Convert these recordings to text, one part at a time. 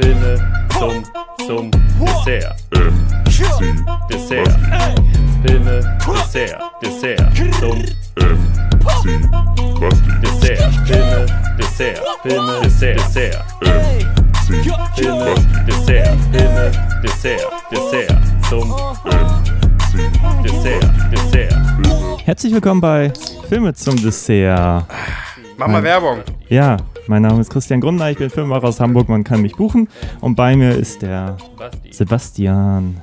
Filme zum, zum Dessert. Dessert. Filme, Dessert, Dessert, zum Dessert. Filme, Dessert, Filme, Dessert, Dessert. Filme, Dessert, Filme, Dessert, Dessert, zum Dessert, Dessert. Herzlich willkommen bei Filme zum Dessert. Mach mal Werbung. Ja, mein Name ist Christian Grundner, ich bin Filmemacher aus Hamburg, man kann mich buchen. Und bei mir ist der Basti. Sebastian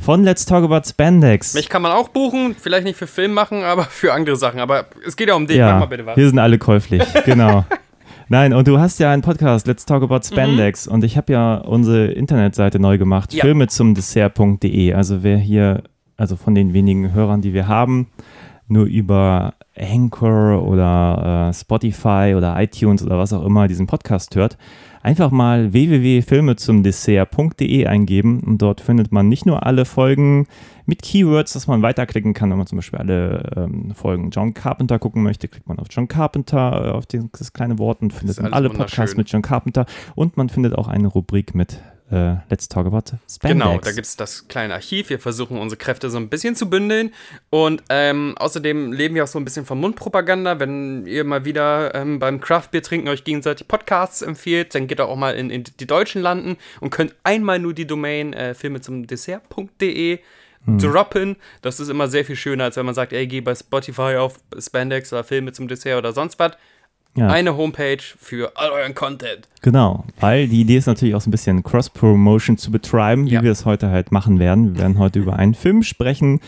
von Let's Talk About Spandex. Mich kann man auch buchen, vielleicht nicht für Film machen, aber für andere Sachen. Aber es geht ja um dich. Mach ja, mal bitte was. hier sind alle käuflich, genau. Nein, und du hast ja einen Podcast, Let's Talk About Spandex. Und ich habe ja unsere Internetseite neu gemacht, Ja. filme zum Dessert.de. Also wer hier, also von den wenigen Hörern, die wir haben, nur über Anchor oder äh, Spotify oder iTunes oder was auch immer diesen Podcast hört, einfach mal www.filmezumdessert.de eingeben und dort findet man nicht nur alle Folgen mit Keywords, dass man weiterklicken kann, wenn man zum Beispiel alle ähm, Folgen John Carpenter gucken möchte, klickt man auf John Carpenter, äh, auf dieses, kleine Wort und findet alle Podcasts mit John Carpenter. Und man findet auch eine Rubrik mit äh, Let's Talk About Spandex. Genau, da gibt es das kleine Archiv. Wir versuchen unsere Kräfte so ein bisschen zu bündeln. Und ähm, außerdem leben wir auch so ein bisschen von Mundpropaganda. Wenn ihr mal wieder ähm, beim Craftbier trinken euch gegenseitig Podcasts empfiehlt, dann geht auch mal in, in die Deutschen landen und könnt einmal nur die Domain äh, filme zum Dessert.de Hm. droppen. Das ist immer sehr viel schöner, als wenn man sagt, ey, geh bei Spotify auf Spandex oder Filme zum Dessert oder sonst was. Ja. Eine Homepage für all euren Content. Genau, weil die Idee ist natürlich auch so ein bisschen Cross-Promotion zu betreiben, Ja. wie wir es heute halt machen werden. Wir werden heute über einen Film sprechen,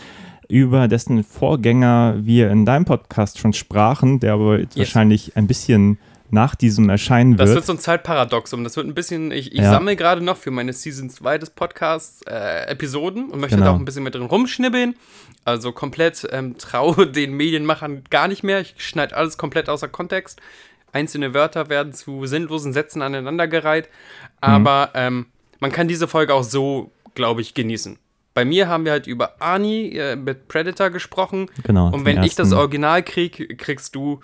über dessen Vorgänger wir in deinem Podcast schon sprachen, der aber jetzt Yes. wahrscheinlich ein bisschen nach diesem erscheinen Das wird. wird so ein Zeitparadoxum. Das wird ein bisschen, ich, ich Ja. sammle gerade noch für meine Season 2 des Podcasts äh, Episoden und möchte Genau. da auch ein bisschen mit drin rumschnibbeln. Also komplett ähm, traue den Medienmachern gar nicht mehr. Ich schneide alles komplett außer Kontext. Einzelne Wörter werden zu sinnlosen Sätzen aneinandergereiht. Mhm. Aber ähm, man kann diese Folge auch so, glaube ich, genießen. Bei mir haben wir halt über Arnie äh, mit Predator gesprochen. Genau, Und wenn ich das. Original kriege, kriegst du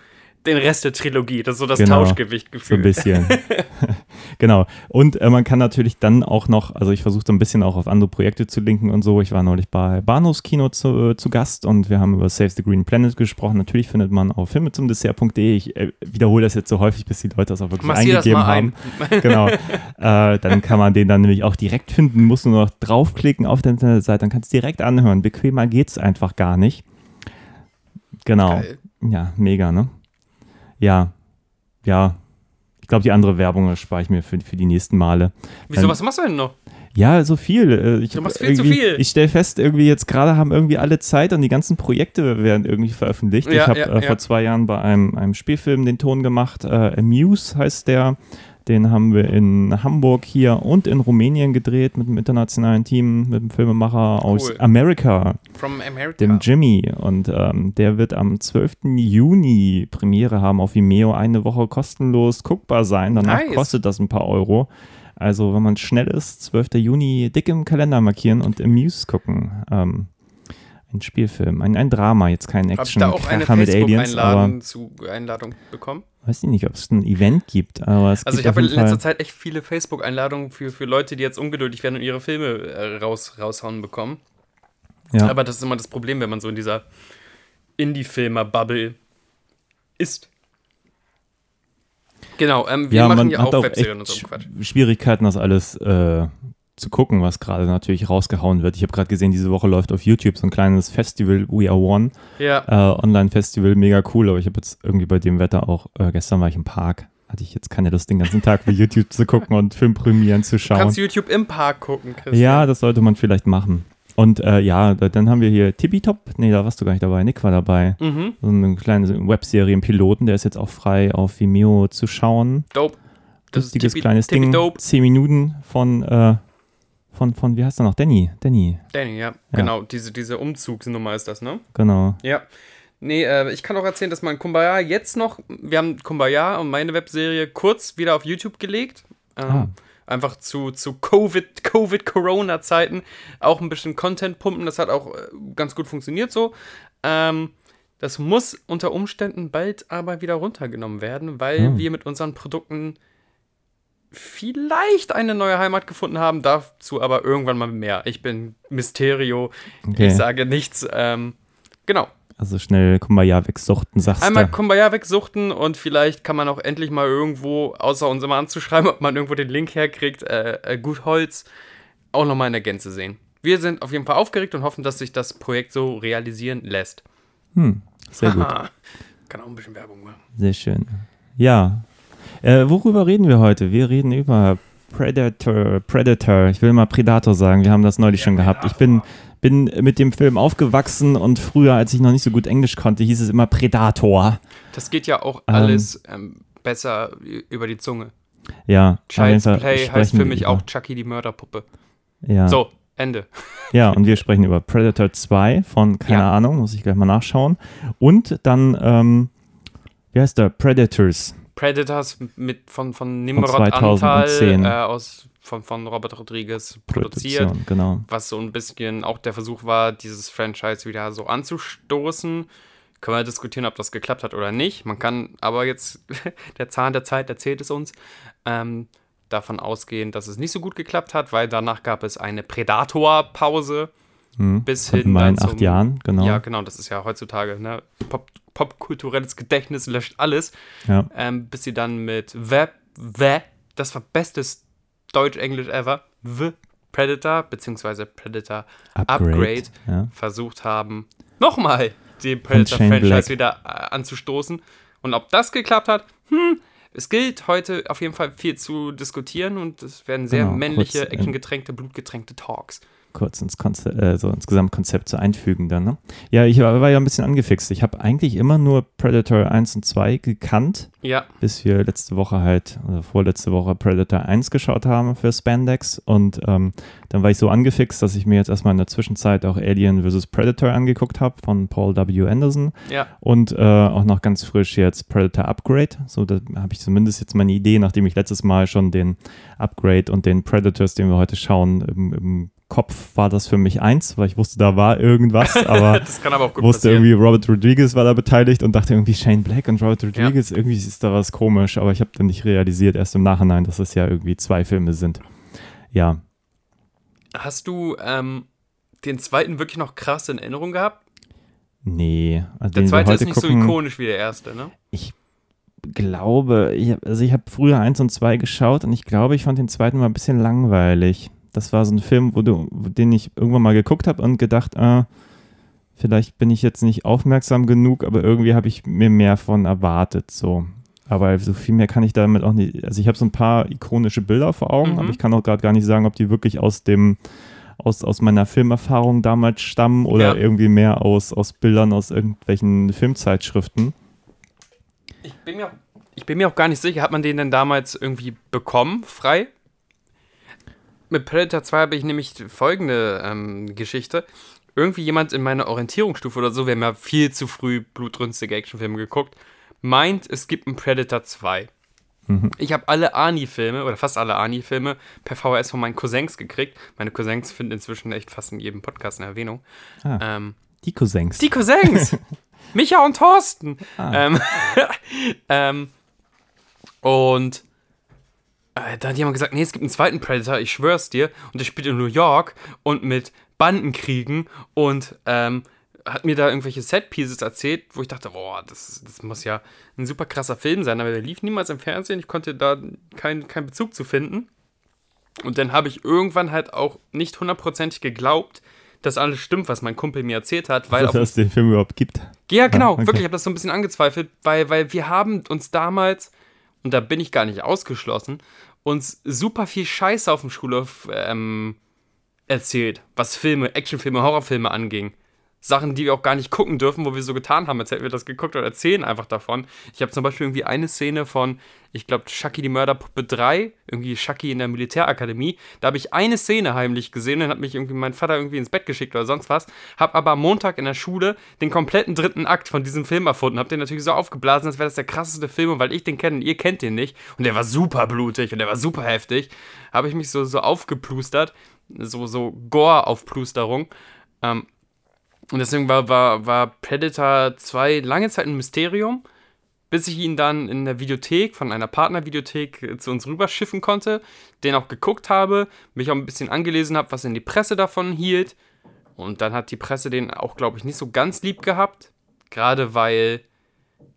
den Rest der Trilogie. Das ist so das Genau, Tauschgewicht so ein bisschen. genau. Und äh, man kann natürlich dann auch noch, also ich versuche so ein bisschen auch auf andere Projekte zu linken und so. Ich war neulich bei Bahnhofskino zu, äh, zu Gast und wir haben über Save the Green Planet gesprochen. Natürlich findet man auf filmezumdessert.de. Ich äh, wiederhole das jetzt so häufig, bis die Leute das auch wirklich Massier eingegeben haben. ein. genau. Äh, dann kann man den dann nämlich auch direkt finden, muss nur noch draufklicken auf der Internetseite, dann kannst du direkt anhören. Bequemer geht's einfach gar nicht. Genau. Geil. Ja, mega, ne? Ja, ja. Ich glaube, die andere Werbung spare ich mir für, für die nächsten Male. Wieso, Ähm, was machst du denn noch? Ja, so viel. Äh, Ich Du machst viel zu viel. Ich stelle fest, irgendwie jetzt gerade haben irgendwie alle Zeit und die ganzen Projekte werden irgendwie veröffentlicht. Ja, ich habe ja, äh, ja. vor zwei Jahren bei einem, einem Spielfilm den Ton gemacht. Äh, Amuse heißt der. Den haben wir in Hamburg hier und in Rumänien gedreht mit einem internationalen Team, mit einem Filmemacher aus Cool. Amerika, From America. dem Jimmy. Und ähm, der wird am 12. Juni Premiere haben auf Vimeo, eine Woche kostenlos guckbar sein. Danach Nice. kostet das ein paar Euro. Also, wenn man schnell ist, 12. Juni dick im Kalender markieren und im Muse gucken. Ähm, ein Spielfilm, ein, ein Drama, jetzt kein Hab ich da auch eine mit Aliens, aber Facebook-Einladung zu Einladung bekommen? Weiß ich nicht, ob es ein Event gibt, aber es Also ich habe in letzter Fall, Zeit echt viele Facebook-Einladungen für, für Leute, die jetzt ungeduldig werden und ihre Filme äh, raus, raushauen bekommen. ja, Aber das ist immer das Problem, wenn man so in dieser Indie-Filmer-Bubble ist. Genau, ähm, wir ja, machen man ja hat auch auch Webserien und so Quatsch. Sch- Schwierigkeiten, das alles äh, zu gucken, was gerade natürlich rausgehauen wird. Ich habe gerade gesehen, diese Woche läuft auf YouTube so ein kleines Festival, We Are One, Ja, äh, Online-Festival, mega cool, aber ich habe jetzt irgendwie bei dem Wetter auch, äh, gestern war ich im Park, hatte ich jetzt keine Lust, den ganzen Tag bei YouTube zu gucken und Filmpremieren zu du schauen. kannst YouTube im Park gucken, Chris. Ja, das sollte man vielleicht machen. Und äh, ja, da, dann haben wir hier Tippitop. Nee, da warst du gar nicht dabei. Nick war dabei. Mhm, So eine kleine Webserie, ein Piloten, der ist jetzt auch frei auf Vimeo zu schauen. dope. Das Lustiges tippi- kleines Ding. dope. Zehn Minuten von, äh, von, von, wie heißt er noch? Danny. Danny, Danny, ja, genau. Diese, diese Umzugsnummer ist das, ne? genau. Ja. Nee, äh, ich kann auch erzählen, dass mein Kumbaya jetzt noch, wir haben Kumbaya und meine Webserie kurz wieder auf YouTube gelegt. Ähm, Ah. Einfach zu, zu Covid, Covid-Corona-Zeiten auch ein bisschen Content pumpen. Das hat auch äh, ganz gut funktioniert so. Ähm, das muss unter Umständen bald aber wieder runtergenommen werden, weil Ah. wir mit unseren Produkten vielleicht eine neue Heimat gefunden haben, dazu aber irgendwann mal mehr. Ich bin Mysterio, Okay. ich sage nichts. Ähm, genau. Also schnell Kumbaya wegsuchten, sagst Einmal du. Kumbaya wegsuchten und vielleicht kann man auch endlich mal irgendwo, außer uns immer anzuschreiben, ob man irgendwo den Link herkriegt, äh, äh, gut Holz, auch nochmal in der Gänze sehen. Wir sind auf jeden Fall aufgeregt und hoffen, dass sich das Projekt so realisieren lässt. Hm, sehr gut. Kann auch ein bisschen Werbung machen. Sehr schön. Ja. Äh, worüber reden wir heute? Wir reden über Predator. Predator. Ich will mal Predator sagen. Wir haben das neulich schon gehabt. Ich bin, bin mit dem Film aufgewachsen und früher, als ich noch nicht so gut Englisch konnte, hieß es immer Predator. Das geht ja auch Ähm. alles ähm, besser über die Zunge. Ja. Child's Play heißt für mich über- auch Chucky die Mörderpuppe. Ja. So, Ende. Ja, und wir sprechen über Predator 2 von, keine Ja. Ahnung, muss ich gleich mal nachschauen. Und dann, ähm, wie heißt der? Predators. Predators mit von, von Nimrod 2010. Antal äh, aus, von, von Robert Rodriguez produziert. Genau. was so ein bisschen auch der Versuch war, dieses Franchise wieder so anzustoßen. Können wir diskutieren, ob das geklappt hat oder nicht. Man kann aber jetzt, der Zahn der Zeit erzählt es uns, ähm, davon ausgehen, dass es nicht so gut geklappt hat, weil danach gab es eine Predator-Pause Hm. bis hin in dann acht Jahren, genau. Ja, genau, das ist ja heutzutage, ne? Pop, popkulturelles Gedächtnis löscht alles Ja. ähm, bis sie dann mit The, The, das war bestes Deutsch-Englisch ever, The Predator, beziehungsweise Predator Upgrade, Ja. versucht haben, nochmal die Predator-Franchise wieder äh, anzustoßen. Und ob das geklappt hat, hm, es gilt heute auf jeden Fall viel zu diskutieren und es werden sehr Genau, männliche, kurz, actiongetränkte, blutgetränkte Talks. Kurz ins, Konze äh, so ins Gesamtkonzept so einfügen dann. Ne? Ja, ich war, war ja ein bisschen angefixt. Ich habe eigentlich immer nur Predator 1 und 2 gekannt, Ja, bis wir letzte Woche halt, oder vorletzte Woche Predator 1 geschaut haben für Spandex. Und ähm, dann war ich so angefixt, dass ich mir jetzt erstmal in der Zwischenzeit auch Alien vs. Predator angeguckt habe von Paul W. Anderson. ja, Und äh, auch noch ganz frisch jetzt Predator Upgrade. So, da habe ich zumindest jetzt meine Idee, nachdem ich letztes Mal schon den Upgrade und den Predators, den wir heute schauen, im, im Kopf war das für mich eins, weil ich wusste, da war irgendwas, aber das kann aber auch gut wusste passieren. irgendwie, Robert Rodriguez war da beteiligt und dachte irgendwie Shane Black und Robert Rodriguez, irgendwie ist da was komisch, aber ich habe dann nicht realisiert, erst im Nachhinein, dass es ja irgendwie zwei Filme sind. Ja, Hast du ähm, den zweiten wirklich noch krass in Erinnerung gehabt? nee. Also Der zweite ist nicht so gucken- ikonisch wie der erste, ne? ich glaube, ich also ich habe früher eins und zwei geschaut und ich glaube, ich fand den zweiten mal ein bisschen langweilig. Das war so ein Film, wo du, den ich irgendwann mal geguckt habe und gedacht, äh, vielleicht bin ich jetzt nicht aufmerksam genug, aber irgendwie habe ich mir mehr von erwartet. So. Aber so viel mehr kann ich damit auch nicht. Also ich habe so ein paar ikonische Bilder vor Augen, Mhm. aber ich kann auch gerade gar nicht sagen, ob die wirklich aus dem aus, aus meiner Filmerfahrung damals stammen oder Ja. irgendwie mehr aus, aus Bildern aus irgendwelchen Filmzeitschriften. Ich bin, mir ich bin mir auch gar nicht sicher, hat man den denn damals irgendwie bekommen, frei? Mit Predator 2 habe ich nämlich folgende ähm, Geschichte. Irgendwie jemand in meiner Orientierungsstufe oder so, wir haben ja viel zu früh blutrünstige Actionfilme geguckt, meint, es gibt einen Predator 2. Mhm. Ich habe alle Ani-Filme oder fast alle Ani-Filme per VHS von meinen Cousins gekriegt. Meine Cousins finden inzwischen echt fast in jedem Podcast eine Erwähnung. Ah. Ähm, Die Cousins. die Cousins. Micha und Thorsten. Ah. Ähm, ähm, und äh, da hat jemand gesagt, nee, es gibt einen zweiten Predator, ich schwör's dir. Und der spielt in New York und mit Bandenkriegen und ähm, hat mir da irgendwelche Set-Pieces erzählt, wo ich dachte, boah, das, das muss ja ein super krasser Film sein. Aber der lief niemals im Fernsehen, ich konnte da keinen keinen Bezug zu finden. Und dann habe ich irgendwann halt auch nicht hundertprozentig geglaubt, dass alles stimmt, was mein Kumpel mir erzählt hat, weil dass es den Film überhaupt gibt. ja, genau, okay. wirklich, ich habe das so ein bisschen angezweifelt, weil, weil wir haben uns damals, und da bin ich gar nicht ausgeschlossen, uns super viel Scheiße auf dem Schulhof ähm, erzählt, was Filme, Actionfilme, Horrorfilme anging. Sachen, die wir auch gar nicht gucken dürfen, wo wir so getan haben, als hätten wir das geguckt oder erzählen einfach davon. Ich habe zum Beispiel irgendwie eine Szene von, ich glaube, Chucky die Mörderpuppe 3, irgendwie Chucky in der Militärakademie. Da habe ich eine Szene heimlich gesehen, dann hat mich irgendwie mein Vater irgendwie ins Bett geschickt oder sonst was. Habe aber am Montag in der Schule den kompletten dritten Akt von diesem Film erfunden. Habe den natürlich so aufgeblasen, als wäre das der krasseste Film und weil ich den kenne und ihr kennt den nicht und der war super blutig und der war super heftig, habe ich mich so, so aufgeplustert, so, so Gore-Aufplusterung. Ähm, und deswegen war, war, war Predator 2 lange Zeit ein Mysterium, bis ich ihn dann in der Videothek, von einer Partnervideothek äh, zu uns rüberschiffen konnte, den auch geguckt habe, mich auch ein bisschen angelesen habe, was denn die Presse davon hielt. Und dann hat die Presse den auch, glaube ich, nicht so ganz lieb gehabt. Gerade weil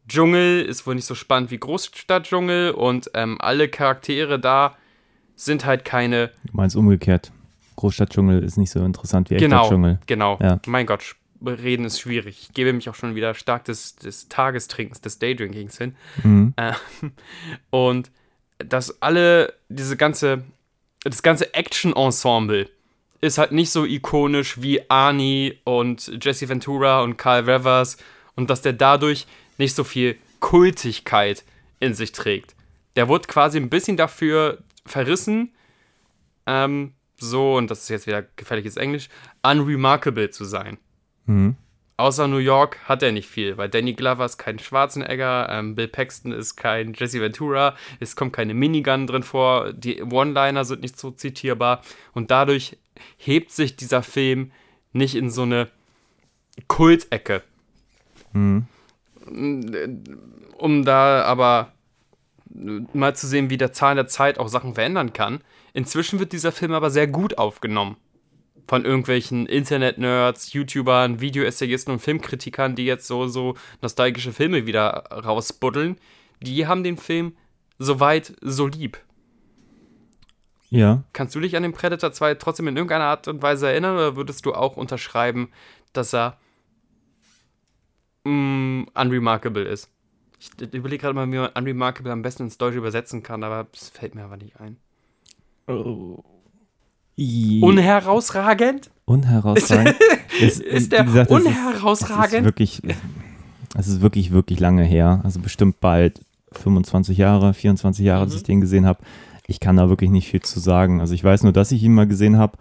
Dschungel ist wohl nicht so spannend wie Großstadtdschungel und ähm, alle Charaktere da sind halt keine. Du meinst umgekehrt. Großstadtdschungel ist nicht so interessant wie Genau, Dschungel. genau. Ja. Mein Gott, reden ist schwierig. Ich gebe mich auch schon wieder stark des, des Tagestrinkens, des Daydrinkings hin. Mhm. Äh, und dass alle, diese ganze, das ganze Action-Ensemble ist halt nicht so ikonisch wie Arnie und Jesse Ventura und Carl Revers und dass der dadurch nicht so viel Kultigkeit in sich trägt. Der wurde quasi ein bisschen dafür verrissen, ähm, so, und das ist jetzt wieder gefährliches Englisch, unremarkable zu sein. Mhm. Außer New York hat er nicht viel, weil Danny Glover ist kein Schwarzenegger, ähm, Bill Paxton ist kein Jesse Ventura, es kommt keine Minigun drin vor, die One-Liner sind nicht so zitierbar und dadurch hebt sich dieser Film nicht in so eine Kultecke. Mhm. Um da aber mal zu sehen, wie der Zahn der Zeit auch Sachen verändern kann. Inzwischen wird dieser Film aber sehr gut aufgenommen von irgendwelchen Internet-Nerds, YouTubern, Videoessayisten und Filmkritikern, die jetzt so, so nostalgische Filme wieder rausbuddeln. Die haben den Film soweit so lieb. Ja, Kannst du dich an den Predator 2 trotzdem in irgendeiner Art und Weise erinnern oder würdest du auch unterschreiben, dass er mm, unremarkable ist? Ich überlege gerade mal, wie man unremarkable am besten ins Deutsche übersetzen kann, aber es fällt mir aber nicht ein. I- Unherausragend? unherausragend. ist, Ist der gesagt, unherausragend? Es ist wirklich, es ist wirklich, wirklich lange her. Also bestimmt bald 25 Jahre, 24 Jahre, Mhm. ich den gesehen habe. Ich kann da wirklich nicht viel zu sagen. Also ich weiß nur, dass ich ihn mal gesehen habe.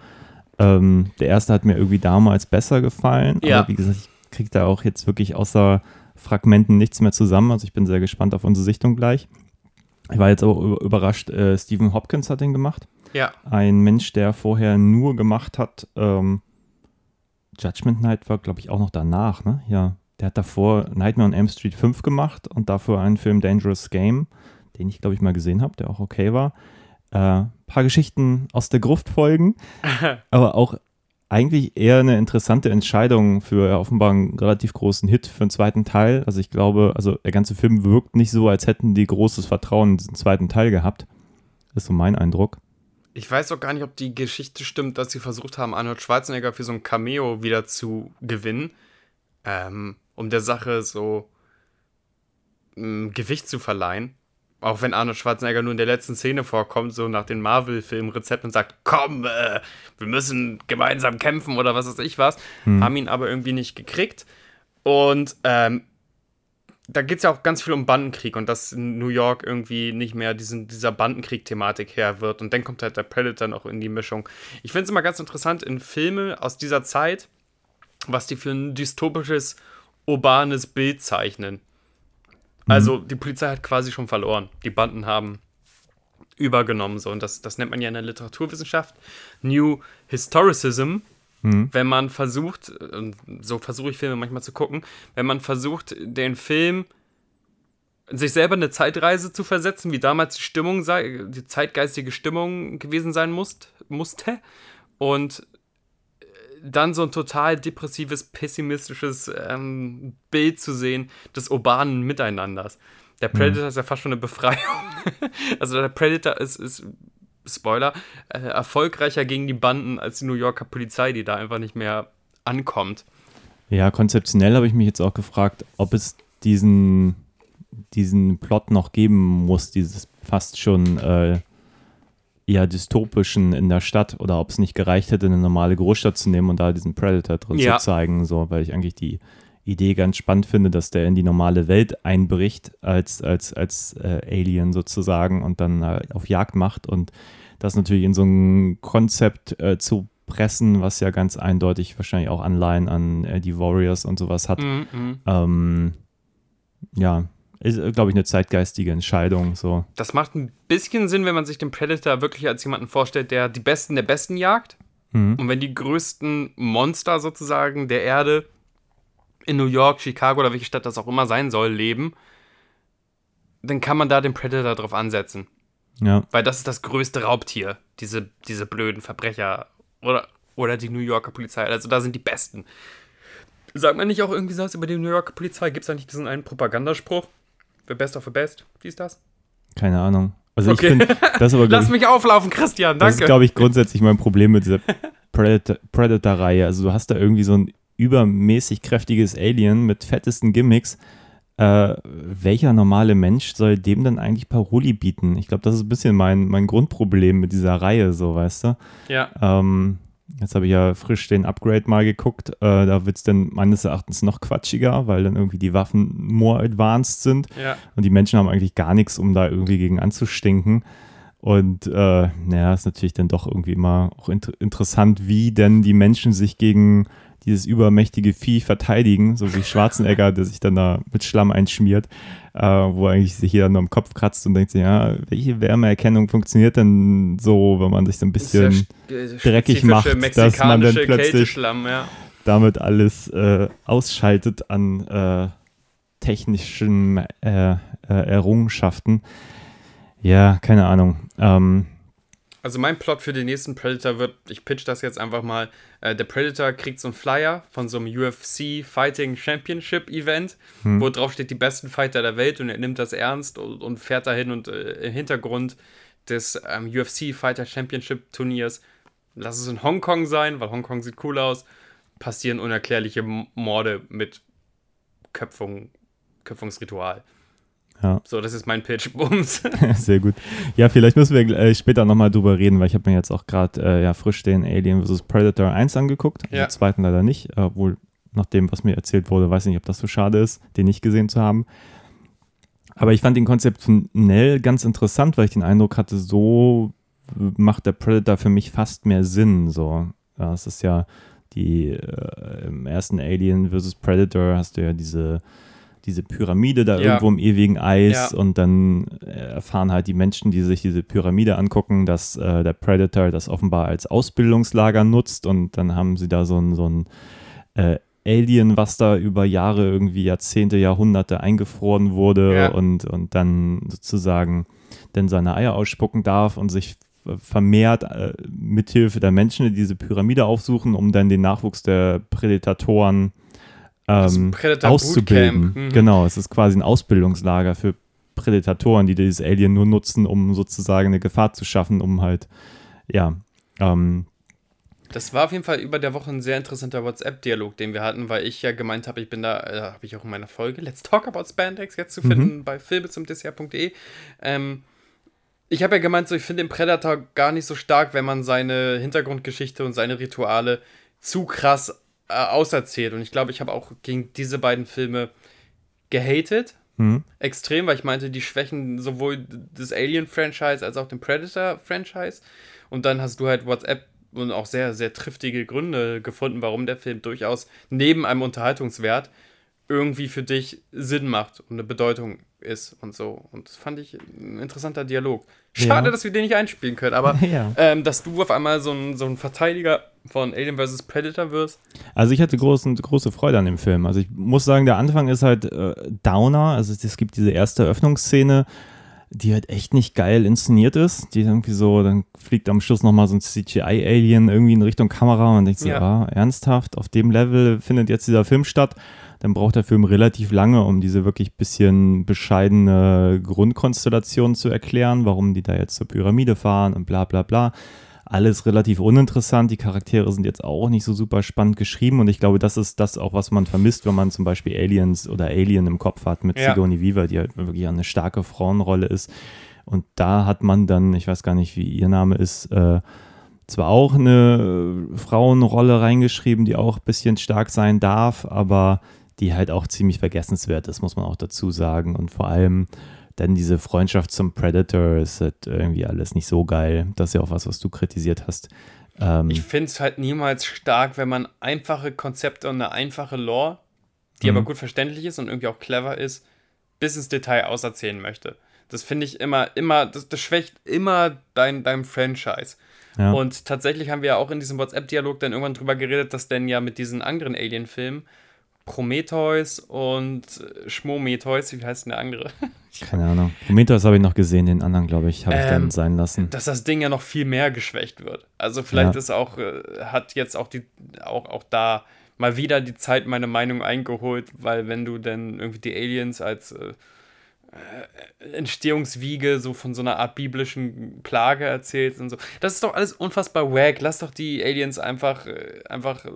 Ähm, der erste hat mir irgendwie damals besser gefallen. Ja. Aber wie gesagt, ich kriege da auch jetzt wirklich außer Fragmenten nichts mehr zusammen. Also ich bin sehr gespannt auf unsere Sichtung gleich. Ich war jetzt aber über- überrascht, äh, Stephen Hopkins hat den gemacht Ja. ein Mensch, der vorher nur gemacht hat, ähm, Judgment Night war, glaube ich, auch noch danach, ne? Ja. Der hat davor Nightmare on Elm Street 5 gemacht und dafür einen Film Dangerous Game, den ich, glaube ich, mal gesehen habe, der auch okay war. Äh, paar Geschichten aus der Gruft folgen, aber auch eigentlich eher eine interessante Entscheidung für offenbar einen relativ großen Hit für einen zweiten Teil. Also ich glaube, also der ganze Film wirkt nicht so, als hätten die großes Vertrauen in diesen zweiten Teil gehabt. Das ist so mein Eindruck. Ich weiß auch gar nicht, ob die Geschichte stimmt, dass sie versucht haben, Arnold Schwarzenegger für so ein Cameo wieder zu gewinnen, ähm, um der Sache so ähm, Gewicht zu verleihen. Auch wenn Arnold Schwarzenegger nur in der letzten Szene vorkommt, so nach den Marvel-Film-Rezept und sagt, komm, äh, wir müssen gemeinsam kämpfen oder was weiß ich was, haben ihn aber irgendwie nicht gekriegt. Und ähm, da geht es ja auch ganz viel um Bandenkrieg und dass in New York irgendwie nicht mehr diesen, dieser Bandenkrieg-Thematik her wird. Und dann kommt halt der Predator noch in die Mischung. Ich finde es immer ganz interessant in Filme aus dieser Zeit, was die für ein dystopisches, urbanes Bild zeichnen. Also die Polizei hat quasi schon verloren. Die Banden haben übergenommen. So. Und das, das nennt man ja in der Literaturwissenschaft New Historicism wenn man versucht, und so versuche ich Filme manchmal zu gucken, wenn man versucht, den Film sich selber eine Zeitreise zu versetzen, wie damals die Stimmung sei, die zeitgeistige Stimmung gewesen sein musst, musste und dann so ein total depressives, pessimistisches ähm, Bild zu sehen des urbanen Miteinanders. Der Predator ist ja fast schon eine Befreiung. also der Predator ist, ist Spoiler, äh, erfolgreicher gegen die Banden als die New Yorker Polizei, die da einfach nicht mehr ankommt. Ja, konzeptionell habe ich mich jetzt auch gefragt, ob es diesen, diesen Plot noch geben muss, dieses fast schon äh, eher dystopischen in der Stadt oder ob es nicht gereicht hätte, eine normale Großstadt zu nehmen und da diesen Predator drin Ja. zu zeigen, so, weil ich eigentlich die Idee ganz spannend finde, dass der in die normale Welt einbricht als, als, als äh, Alien sozusagen und dann äh, auf Jagd macht und das natürlich in so ein Konzept äh, zu pressen, was ja ganz eindeutig wahrscheinlich auch Anleihen an äh, die Warriors und sowas hat. Mhm. Ähm, ja, ist, glaube ich, eine zeitgeistige Entscheidung. So. Das macht ein bisschen Sinn, wenn man sich den Predator wirklich als jemanden vorstellt, der die Besten der Besten jagt. Mhm. Und wenn die größten Monster sozusagen der Erde in New York, Chicago oder welche Stadt das auch immer sein soll, leben, dann kann man da den Predator drauf ansetzen. Ja. Weil das ist das größte Raubtier, diese, diese blöden Verbrecher oder, oder die New Yorker Polizei. Also da sind die Besten. Sagt man nicht auch irgendwie sowas über die New Yorker Polizei? Gibt es da nicht diesen einen Propagandaspruch? The best of the best? Dies, das? Keine Ahnung. Also Okay. ich finde, das ist aber, Lass ich, mich auflaufen, Christian, das ist, danke. glaube ich, grundsätzlich mein Problem mit dieser Predator- Predator-Reihe. also du hast da irgendwie so ein übermäßig kräftiges Alien mit fettesten Gimmicks. Äh, welcher normale Mensch soll dem denn eigentlich Paroli bieten? Ich glaube, das ist ein bisschen mein, mein Grundproblem mit dieser Reihe, so weißt du. ja, Ähm, jetzt habe ich ja frisch den Upgrade mal geguckt. Äh, da wird es dann meines Erachtens noch quatschiger, weil dann irgendwie die Waffen more advanced sind ja. und die Menschen haben eigentlich gar nichts, um da irgendwie gegen anzustinken. Und äh, naja, ist natürlich dann doch irgendwie immer auch int interessant, wie denn die Menschen sich gegen dieses übermächtige Vieh verteidigen, so wie Schwarzenegger, der sich dann da mit Schlamm einschmiert, äh, wo eigentlich sich jeder nur im Kopf kratzt und denkt sich, ja, welche Wärmeerkennung funktioniert denn so, wenn man sich so ein bisschen Sehr dreckig spezifische macht, dass man dann plötzlich- ja. damit alles äh, ausschaltet an äh, technischen äh, äh, Errungenschaften. Ja, keine Ahnung. Ähm, Also mein Plot für den nächsten Predator wird, ich pitch das jetzt einfach mal, äh, der Predator kriegt so einen Flyer von so einem UFC Fighting Championship Event, wo drauf steht die besten Fighter der Welt und er nimmt das ernst und, und fährt dahin und äh, im Hintergrund des ähm, UFC Fighter Championship Turniers, lass es in Hongkong sein, weil Hongkong sieht cool aus, passieren unerklärliche Morde mit Köpfung, Köpfungsritual. Ja. So, das ist mein Pitch. Bums. sehr gut. Ja, vielleicht müssen wir äh, später nochmal drüber reden, weil ich habe mir jetzt auch gerade äh, ja, frisch den Alien vs. Predator 1 angeguckt. Ja. Den zweiten leider nicht, obwohl nach dem, was mir erzählt wurde, weiß ich nicht, ob das so schade ist, den nicht gesehen zu haben. Aber ich fand den konzeptionell ganz interessant, weil ich den Eindruck hatte, so macht der Predator für mich fast mehr Sinn. So, ja, es ist ja die äh, im ersten Alien vs. Predator hast du ja diese diese Pyramide da Ja. irgendwo im ewigen Eis Ja. und dann äh, erfahren halt die Menschen, die sich diese Pyramide angucken, dass äh, der Predator das offenbar als Ausbildungslager nutzt und dann haben sie da so ein, so ein äh, Alien, was da über Jahre, irgendwie Jahrzehnte, Jahrhunderte eingefroren wurde Ja. und, und dann sozusagen dann seine Eier ausspucken darf und sich vermehrt äh, mithilfe der Menschen, die diese Pyramide aufsuchen, um dann den Nachwuchs der Prädatoren ähm, auszubilden. Mhm. Genau, es ist quasi ein Ausbildungslager für Prädatoren, die dieses Alien nur nutzen, um sozusagen eine Gefahr zu schaffen, um halt, ja, ähm, Das war auf jeden Fall über der Woche ein sehr interessanter WhatsApp-Dialog, den wir hatten, weil ich ja gemeint habe, ich bin da, äh, habe ich auch in meiner Folge Let's Talk About Spandex jetzt zu finden bei filmezumdessert.de. Ähm, ich habe ja gemeint, so, ich finde den Predator gar nicht so stark, wenn man seine Hintergrundgeschichte und seine Rituale zu krass äh, auserzählt. Und ich glaube, ich habe auch gegen diese beiden Filme gehatet. hm, Extrem, weil ich meinte, die schwächen sowohl des Alien-Franchise als auch den Predator-Franchise. Und dann hast du halt WhatsApp und auch sehr, sehr triftige Gründe gefunden, warum der Film durchaus neben einem Unterhaltungswert irgendwie für dich Sinn macht und eine Bedeutung ist und so. Und das fand ich ein interessanter Dialog. Schade, Ja. dass wir den nicht einspielen können, aber Ja. ähm, dass du auf einmal so ein, so ein Verteidiger von Alien vs. Predator wirst. Also ich hatte großen, große Freude an dem Film. Also ich muss sagen, der Anfang ist halt äh, Downer. Also es gibt diese erste Eröffnungsszene, die halt echt nicht geil inszeniert ist. Die irgendwie so, dann fliegt am Schluss nochmal so ein CGI-Alien irgendwie in Richtung Kamera und denkt so, Ja. ah, ernsthaft, auf dem Level findet jetzt dieser Film statt. Dann braucht der Film relativ lange, um diese wirklich bisschen bescheidene Grundkonstellation zu erklären, warum die da jetzt zur Pyramide fahren und bla bla bla alles relativ uninteressant. Die Charaktere sind jetzt auch nicht so super spannend geschrieben und ich glaube, das ist das auch, was man vermisst, wenn man zum Beispiel Aliens oder Alien im Kopf hat mit Ja. Sigourney Weaver, die halt wirklich eine starke Frauenrolle ist. Und da hat man dann, ich weiß gar nicht, wie ihr Name ist, äh, zwar auch eine Frauenrolle reingeschrieben, die auch ein bisschen stark sein darf, aber die halt auch ziemlich vergessenswert ist, muss man auch dazu sagen. Und vor allem dann diese Freundschaft zum Predator ist halt irgendwie alles nicht so geil. Das ist ja auch was, was du kritisiert hast. Ähm, Ich finde es halt niemals stark, wenn man einfache Konzepte und eine einfache Lore, die aber gut verständlich ist und irgendwie auch clever ist, bis ins Detail auserzählen möchte. Das finde ich immer, immer, das, das schwächt immer dein, dein Franchise. Ja. Und tatsächlich haben wir ja auch in diesem WhatsApp-Dialog dann irgendwann drüber geredet, dass denn ja mit diesen anderen Alien-Filmen Prometheus und Schmometheus, wie heißt denn der andere? Keine Ahnung. Prometheus habe ich noch gesehen, den anderen, glaube ich, habe ich dann Ähm, sein lassen. Dass das Ding ja noch viel mehr geschwächt wird. Also vielleicht Ja. ist auch, äh, hat jetzt auch die, auch, auch da mal wieder die Zeit meine Meinung eingeholt, weil wenn du dann irgendwie die Aliens als äh, Entstehungswiege so von so einer Art biblischen Plage erzählst und so. Das ist doch alles unfassbar wack. Lass doch die Aliens einfach, äh, einfach äh,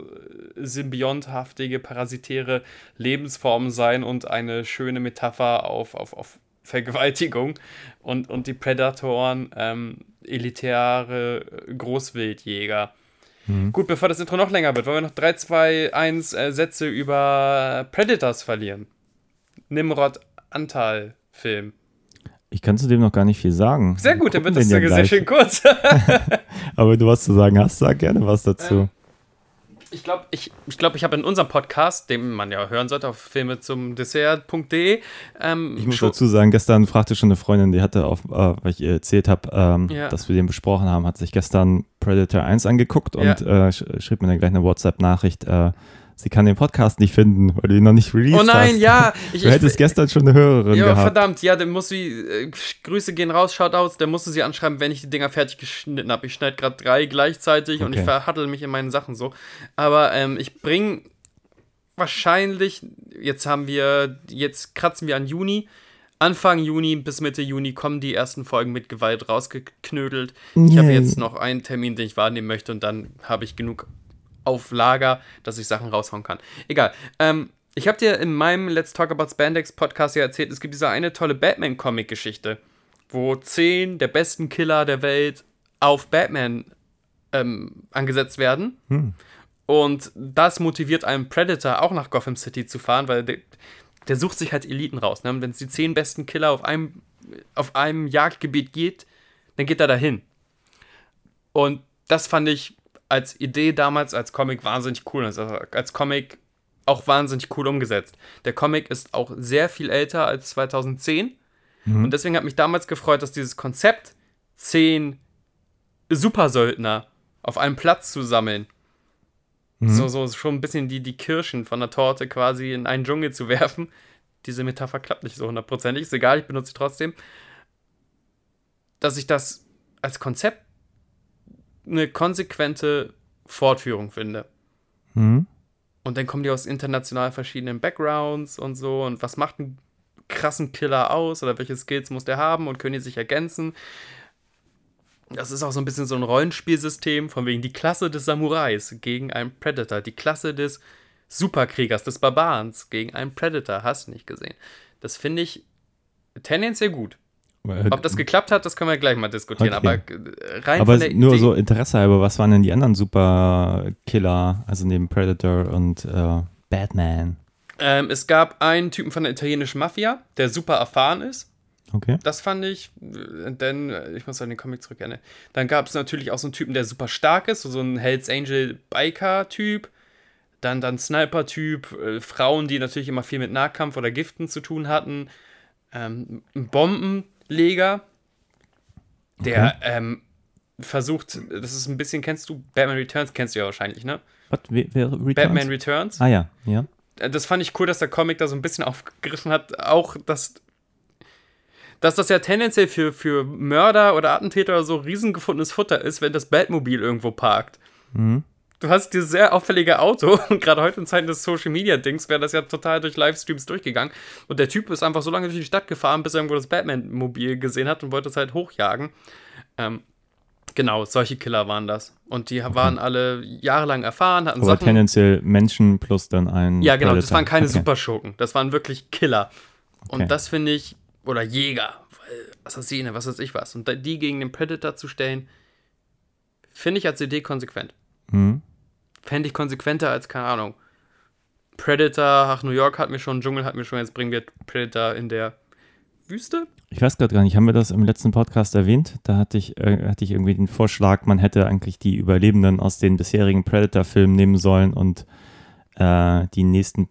symbionthaftige, parasitäre Lebensformen sein und eine schöne Metapher auf, auf, auf Vergewaltigung und, und die Predatoren ähm, elitäre Großwildjäger. Gut, bevor das Intro noch länger wird, wollen wir noch 3, 2, 1 äh, Sätze über Predators verlieren. Nimrod Antal Film. Ich kann zu dem noch gar nicht viel sagen. Sehr gut, dann wird das ja sehr schön kurz. Aber wenn du was zu sagen hast, sag gerne was dazu. Ich glaube, ich, ich, glaub, ich habe in unserem Podcast, den man ja hören sollte auf filme zum Dessert.de, ähm, Ich muss schon- dazu sagen, gestern fragte schon eine Freundin, die hatte, auf, äh, weil ich ihr erzählt habe, ähm, Ja. dass wir den besprochen haben, hat sich gestern Predator 1 angeguckt Ja. und äh, sch schrieb mir dann gleich eine WhatsApp-Nachricht, äh, sie kann den Podcast nicht finden, weil du ihn noch nicht released Oh nein, hast. ja. Ich, Du hättest gestern schon eine Hörerin Ja, gehabt. verdammt, ja, dann muss sie, äh, Grüße gehen raus, Shoutouts, dann musst du sie anschreiben, wenn ich die Dinger fertig geschnitten habe. Ich schneide gerade drei gleichzeitig und ich Okay. verhattel mich in meinen Sachen so. Aber ähm, ich bringe wahrscheinlich, jetzt haben wir, jetzt kratzen wir an Juni. Anfang Juni bis Mitte Juni kommen die ersten Folgen mit Gewalt rausgeknödelt. Ich habe jetzt noch einen Termin, den ich wahrnehmen möchte und dann habe ich genug auf Lager, dass ich Sachen raushauen kann. Egal. Ähm, ich habe dir in meinem Let's Talk About Spandex Podcast ja erzählt, es gibt diese eine tolle Batman-Comic-Geschichte, wo zehn der besten Killer der Welt auf Batman ähm, angesetzt werden. Und das motiviert einen Predator auch nach Gotham City zu fahren, weil der, der sucht sich halt Eliten raus. Ne? Und wenn es die zehn besten Killer auf einem, auf einem Jagdgebiet geht, dann geht er dahin. Und das fand ich als Idee damals, als Comic wahnsinnig cool. Also als Comic auch wahnsinnig cool umgesetzt. Der Comic ist auch sehr viel älter als 2010. Und deswegen hat mich damals gefreut, dass dieses Konzept, zehn Supersöldner auf einem Platz zu sammeln, so, so schon ein bisschen die, die Kirschen von der Torte quasi in einen Dschungel zu werfen. Diese Metapher klappt nicht so hundertprozentig, ist egal, ich benutze sie trotzdem. Dass ich das als Konzept eine konsequente Fortführung finde. Mhm. Und dann kommen die aus international verschiedenen Backgrounds und so. Und was macht einen krassen Killer aus? Oder welche Skills muss der haben? Und können die sich ergänzen? Das ist auch so ein bisschen so ein Rollenspielsystem, von wegen die Klasse des Samurais gegen einen Predator, die Klasse des Superkriegers, des Barbarens gegen einen Predator. Hast du nicht gesehen. Das finde ich tendenziell gut. Ob das geklappt hat, das können wir gleich mal diskutieren. Okay. Aber äh, rein Aber nur Idee, so Interesse halber, was waren denn die anderen Superkiller, also neben Predator und äh, Batman? ähm, es gab einen Typen von der italienischen Mafia, der super erfahren ist. Okay. Das fand ich, äh, denn äh, ich muss an den Comic zurück. Dann gab es natürlich auch so einen Typen, der super stark ist, so, so ein Hells Angel Biker-Typ. Dann dann Sniper-Typ, äh, Frauen, die natürlich immer viel mit Nahkampf oder Giften zu tun hatten. Ähm, ein Bombenleger, der ähm, versucht, das ist ein bisschen, kennst du Batman Returns, kennst du ja wahrscheinlich, ne? Wer Returns? Batman Returns. Ah ja, ja. Äh, das fand ich cool, dass der Comic da so ein bisschen aufgegriffen hat, auch dass, dass das ja tendenziell für, für Mörder oder Attentäter oder so riesengefundenes Futter ist, wenn das Batmobil irgendwo parkt. Du hast dieses sehr auffällige Auto und gerade heute in Zeiten des Social Media Dings wäre das ja total durch Livestreams durchgegangen und der Typ ist einfach so lange durch die Stadt gefahren, bis er irgendwo das Batman-Mobil gesehen hat und wollte es halt hochjagen. Ähm, genau, solche Killer waren das. Und die waren alle jahrelang erfahren, hatten Aber Sachen. tendenziell Menschen plus dann ein. Ja, genau, das Predator. waren keine okay. Superschurken. Das waren wirklich Killer. Und Okay. das finde ich, oder Jäger, Assassine, was weiß ich was. Und die gegen den Predator zu stellen, finde ich als Idee konsequent. Mhm. Fände ich konsequenter als, keine Ahnung, Predator, ach, New York hat mir schon, Dschungel hat mir schon, jetzt bringen wir Predator in der Wüste? Ich weiß gerade gar nicht, haben wir das im letzten Podcast erwähnt? Da hatte ich, äh, hatte ich irgendwie den Vorschlag, man hätte eigentlich die Überlebenden aus den bisherigen Predator-Filmen nehmen sollen und äh, die nächsten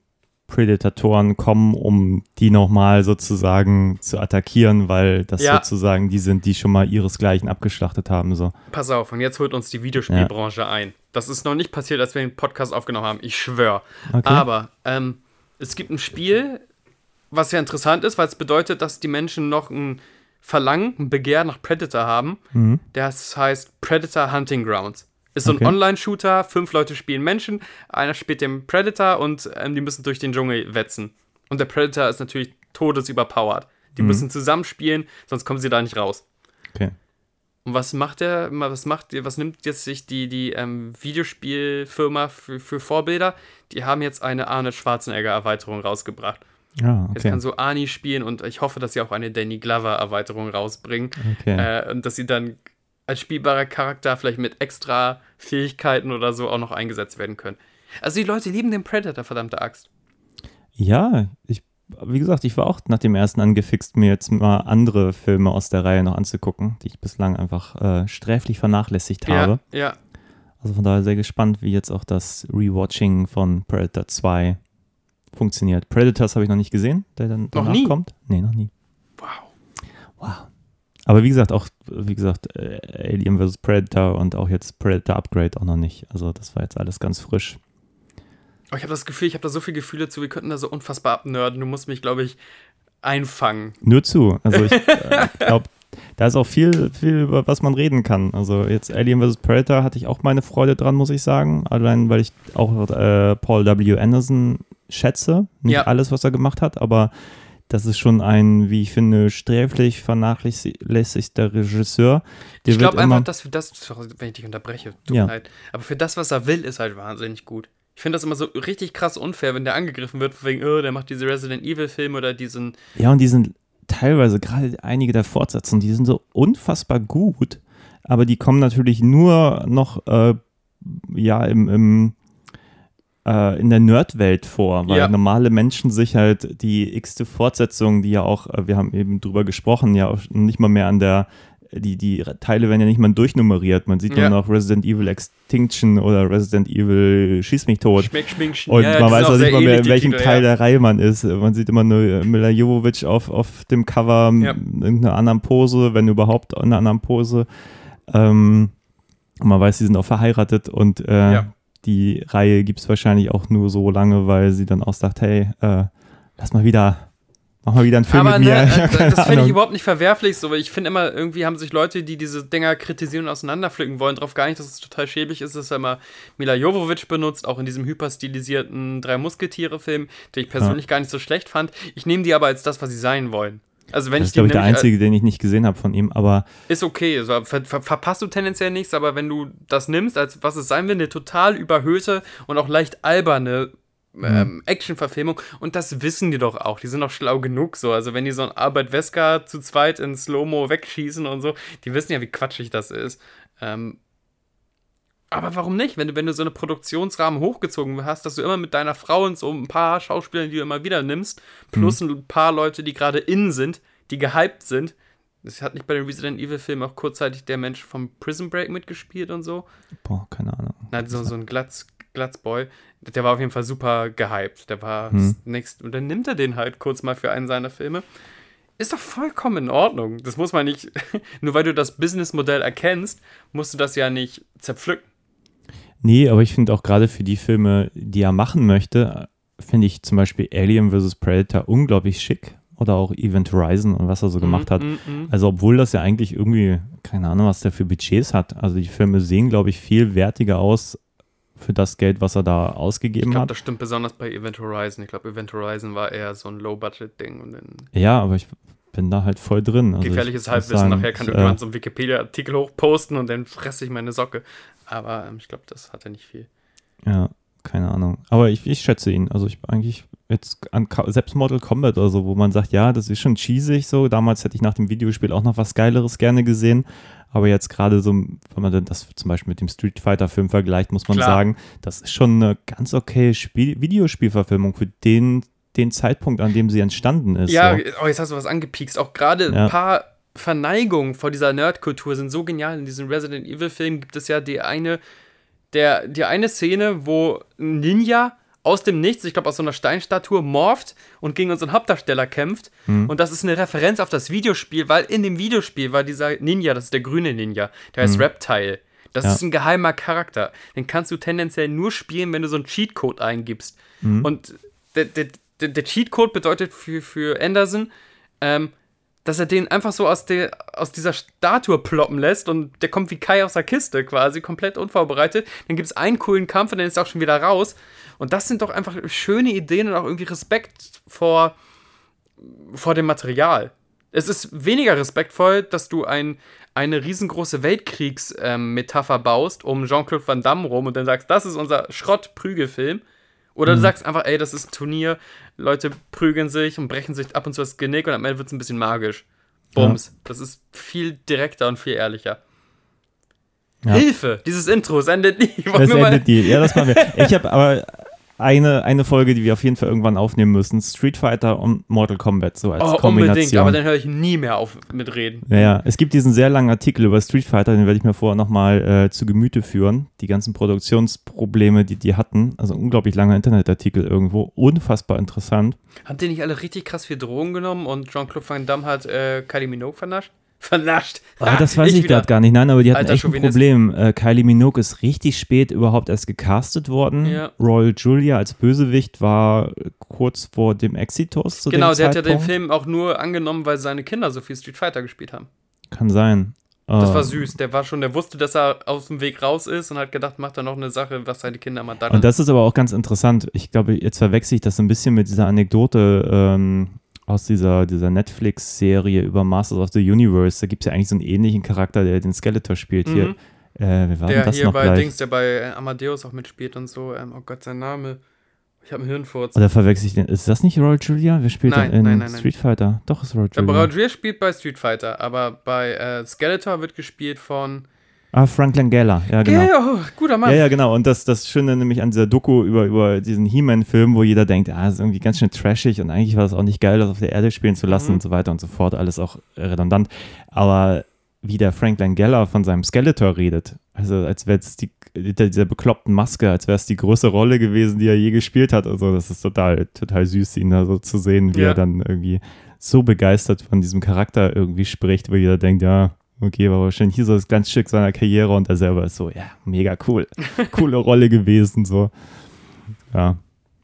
Predatoren kommen, um die nochmal sozusagen zu attackieren, weil das Ja. sozusagen die sind, die schon mal ihresgleichen abgeschlachtet haben. So. Pass auf, und jetzt holt uns die Videospielbranche ein. Das ist noch nicht passiert, als wir den Podcast aufgenommen haben, ich schwöre. Okay. Aber, ähm, es gibt ein Spiel, was ja interessant ist, weil es bedeutet, dass die Menschen noch ein Verlangen, ein Begehr nach Predator haben. Das heißt Predator Hunting Grounds. Ist so ein Okay. Online-Shooter, fünf Leute spielen Menschen, einer spielt den Predator und ähm, die müssen durch den Dschungel wetzen. Und der Predator ist natürlich todesüberpowered. Die müssen zusammenspielen, sonst kommen sie da nicht raus. Okay. Und was macht der, was macht, was nimmt jetzt sich die, die ähm, Videospielfirma für, für Vorbilder? Die haben jetzt eine Arne Schwarzenegger-Erweiterung rausgebracht. Ja, Jetzt okay. kann so Arnie spielen und ich hoffe, dass sie auch eine Danny Glover-Erweiterung rausbringen. Okay. Äh, und dass sie dann als spielbarer Charakter vielleicht mit extra Fähigkeiten oder so auch noch eingesetzt werden können. Also die Leute lieben den Predator, verdammte Axt. Ja, ich, wie gesagt, ich war auch nach dem ersten angefixt, mir jetzt mal andere Filme aus der Reihe noch anzugucken, die ich bislang einfach äh, sträflich vernachlässigt habe. Ja, ja. Also von daher sehr gespannt, wie jetzt auch das Rewatching von Predator 2 funktioniert. Predators habe ich noch nicht gesehen, der dann danach nie? kommt. Nee, noch nie. Wow. Wow. Aber wie gesagt, auch, wie gesagt, äh, Alien vs. Predator und auch jetzt Predator Upgrade auch noch nicht. Also das war jetzt alles ganz frisch. Oh, ich habe das Gefühl, ich habe da so viele Gefühle zu, wir könnten da so unfassbar abnörden. Du musst mich, glaube ich, einfangen. Nur zu. Also ich äh, glaube, da ist auch viel, viel, über was man reden kann. Also jetzt Alien vs. Predator hatte ich auch meine Freude dran, muss ich sagen. Allein, weil ich auch äh, Paul W. Anderson schätze. Nicht Ja. alles, was er gemacht hat, aber das ist schon ein, wie ich finde, sträflich vernachlässigter Regisseur. Der ich glaube einfach, dass für das, sorry, wenn ich dich unterbreche, tut Ja. mir leid, aber für das, was er will, ist halt wahnsinnig gut. Ich finde das immer so richtig krass unfair, wenn der angegriffen wird, wegen, oh, der macht diese Resident Evil-Filme oder diesen. Ja, und die sind teilweise, gerade einige der Fortsetzungen, die sind so unfassbar gut, aber die kommen natürlich nur noch, äh, ja, im, im äh, in der Nerdwelt vor, weil Ja. normale Menschen sich halt die x-te Fortsetzung, die ja auch, äh, wir haben eben drüber gesprochen, ja auch nicht mal mehr an der, die, die Teile werden ja nicht mal durchnummeriert. Man sieht Ja. nur noch Resident Evil Extinction oder Resident Evil Schieß mich tot. Schmeck, schmink, sch- Und Ja, man weiß auch nicht sehr mal mehr, in welchem Titel, Teil ja. der Reihe man ist. Man sieht immer nur Mila Jovovich auf, auf dem Cover Ja. in irgendeiner anderen Pose, wenn überhaupt in einer anderen Pose. Ähm, und man weiß, sie sind auch verheiratet und äh, Ja. die Reihe gibt es wahrscheinlich auch nur so lange, weil sie dann auch sagt, hey, äh, lass mal wieder, mach mal wieder einen Film Aber mit mir. ne, hab äh, keine das finde ich überhaupt nicht verwerflich, so, weil ich finde immer, irgendwie haben sich Leute, die diese Dinger kritisieren und auseinanderpflücken wollen, darauf gar nicht, dass es total schäbig ist, dass er immer Mila Jovovich benutzt, auch in diesem hyperstilisierten Drei Musketiere-Film, den ich persönlich gar nicht so schlecht fand. Ich nehme die aber als das, was sie sein wollen. Also wenn Das ich ist, glaube ich, der äh, einzige, den ich nicht gesehen habe von ihm, aber ist okay, so, ver ver verpasst du tendenziell nichts, aber wenn du das nimmst, als was es sein will, eine total überhöhte und auch leicht alberne ähm, Action-Verfilmung, und das wissen die doch auch, die sind doch schlau genug so, also wenn die so ein Albert Wesker zu zweit in Slow-Mo wegschießen und so, die wissen ja, wie quatschig das ist. Ähm, aber warum nicht? Wenn du, wenn du so eine Produktionsrahmen hochgezogen hast, dass du immer mit deiner Frau und so ein paar Schauspielern, die du immer wieder nimmst, plus ein paar Leute, die gerade in sind, die gehypt sind. Das hat nicht bei den Resident Evil-Filmen auch kurzzeitig der Mensch vom Prison Break mitgespielt und so. boah, keine Ahnung. Nein, so, so ein Glatz, Glatzboy. Der war auf jeden Fall super gehypt. Der war Hm. das nächste. Und dann nimmt er den halt kurz mal für einen seiner Filme. Ist doch vollkommen in Ordnung. Das muss man nicht. Nur weil du das Businessmodell erkennst, musst du das ja nicht zerpflücken. Nee, aber ich finde auch gerade für die Filme, die er machen möchte, finde ich zum Beispiel Alien vs. Predator unglaublich schick. Oder auch Event Horizon und was er so gemacht hat. Mm, mm, mm. Also, obwohl das ja eigentlich irgendwie, keine Ahnung, was der für Budgets hat. Also, die Filme sehen, glaube ich, viel wertiger aus für das Geld, was er da Ich ausgegeben glaube, hat. das stimmt besonders bei Event Horizon. Ich glaube, Event Horizon war eher so ein Low-Budget-Ding. Ja, aber ich bin da halt voll drin. Also gefährliches ich Halbwissen. sagen, Nachher kann ich, irgendwann äh, so einen Wikipedia-Artikel hochposten und dann fresse ich meine Socke. Aber ähm, ich glaube, das hatte nicht viel. Ja, keine Ahnung. Aber ich, ich schätze ihn. Also ich eigentlich jetzt an selbst Mortal Kombat oder so, wo man sagt, ja, das ist schon cheesig so. Damals hätte ich nach dem Videospiel auch noch was Geileres gerne gesehen. Aber jetzt gerade so, wenn man das zum Beispiel mit dem Street Fighter Film vergleicht, muss man Klar. sagen, das ist schon eine ganz okay Spiel Videospielverfilmung für den, den Zeitpunkt, an dem sie entstanden ist. Ja, so. oh, jetzt hast du was angepiekst. Auch gerade Ja. ein paar Verneigungen vor dieser Nerdkultur sind so genial. In diesem Resident Evil-Film gibt es ja die eine, der, die eine Szene, wo ein Ninja aus dem Nichts, ich glaube aus so einer Steinstatue, morpht und gegen unseren Hauptdarsteller kämpft. Hm. Und das ist eine Referenz auf das Videospiel, weil in dem Videospiel war dieser Ninja, das ist der grüne Ninja, der heißt Reptile. Das. Ja. ist ein geheimer Charakter. Den kannst du tendenziell nur spielen, wenn du so einen Cheatcode eingibst. Hm. Und der, der, der, der Cheatcode bedeutet für, für Anderson, ähm, dass er den einfach so aus, der, aus dieser Statue ploppen lässt und der kommt wie Kai aus der Kiste quasi, komplett unvorbereitet. Dann gibt es einen coolen Kampf und dann ist er auch schon wieder raus. Und das sind doch einfach schöne Ideen und auch irgendwie Respekt vor, vor dem Material. Es ist weniger respektvoll, dass du ein, eine riesengroße Weltkriegsmetapher ähm, baust um Jean-Claude Van Damme rum und dann sagst, das ist unser Schrott-Prügelfilm. Oder du sagst einfach, ey, das ist ein Turnier, Leute prügeln sich und brechen sich ab und zu das Genick und am Ende wird es ein bisschen magisch. Bums. Ja. Das ist viel direkter und viel ehrlicher. Ja. Hilfe! Dieses Intro, es endet nie. Es endet nie. Ja, das machen wir. Ich habe aber eine, eine Folge, die wir auf jeden Fall irgendwann aufnehmen müssen. Street Fighter und Mortal Kombat, so als oh, Kombination. Unbedingt, aber dann höre ich nie mehr auf mit reden. Ja, ja, es gibt diesen sehr langen Artikel über Street Fighter, den werde ich mir vorher nochmal äh, zu Gemüte führen. Die ganzen Produktionsprobleme, die die hatten. Also unglaublich langer Internetartikel irgendwo. Unfassbar interessant. Haben die nicht alle richtig krass viel Drogen genommen und Jean-Claude Van Damme hat äh, Kylie Minogue vernascht? Vernascht. Ah, das weiß ich, ich gerade gar nicht. Nein, aber die hatten Alter, echt ein Problem. Äh, Kylie Minogue ist richtig spät überhaupt erst gecastet worden. Ja. Royal Julia als Bösewicht war kurz vor dem Exitus zu Genau, der hat ja den Film auch nur angenommen, weil seine Kinder so viel Street Fighter gespielt haben. Kann sein. Das war ähm, süß. Der war schon, der wusste, dass er aus dem Weg raus ist und hat gedacht, macht er noch eine Sache, was seine Kinder mal dann. Und das ist aber auch ganz interessant. Ich glaube, jetzt verwechsel ich das ein bisschen mit dieser Anekdote, ähm, aus dieser, dieser Netflix-Serie über Masters of the Universe. Da gibt es ja eigentlich so einen ähnlichen Charakter, der den Skeletor spielt. Mhm. Hier, äh, wer war der das hier noch bei gleich? Dings, der bei Amadeus auch mitspielt und so. Ähm, oh Gott, sein Name. Ich habe einen Hirnfurz. Oder verwechsel ich den? Ist das nicht Roy Julia? Wer spielt nein, in nein, nein, Street Fighter? Doch, ist Roy Julia. Roy Julia spielt bei Street Fighter, aber bei äh, Skeletor wird gespielt von Ah, Frank Langella, ja genau. Ja, oh, guter Mann. Ja, ja, genau. Und das, das Schöne nämlich an dieser Doku über, über diesen He-Man-Film, wo jeder denkt, ah, das ist irgendwie ganz schön trashig und eigentlich war es auch nicht geil, das auf der Erde spielen zu lassen mhm. und so weiter und so fort. Alles auch redundant. Aber wie der Frank Langella von seinem Skeletor redet, also als wäre es die, dieser bekloppten Maske, als wäre es die größte Rolle gewesen, die er je gespielt hat. Also das ist total, total süß, ihn da so zu sehen, wie ja. er dann irgendwie so begeistert von diesem Charakter irgendwie spricht, wo jeder denkt, ja, Okay, war wahrscheinlich hier so das Glanzstück seiner Karriere und er selber ist so, ja, mega cool. Coole Rolle gewesen, so. Ja,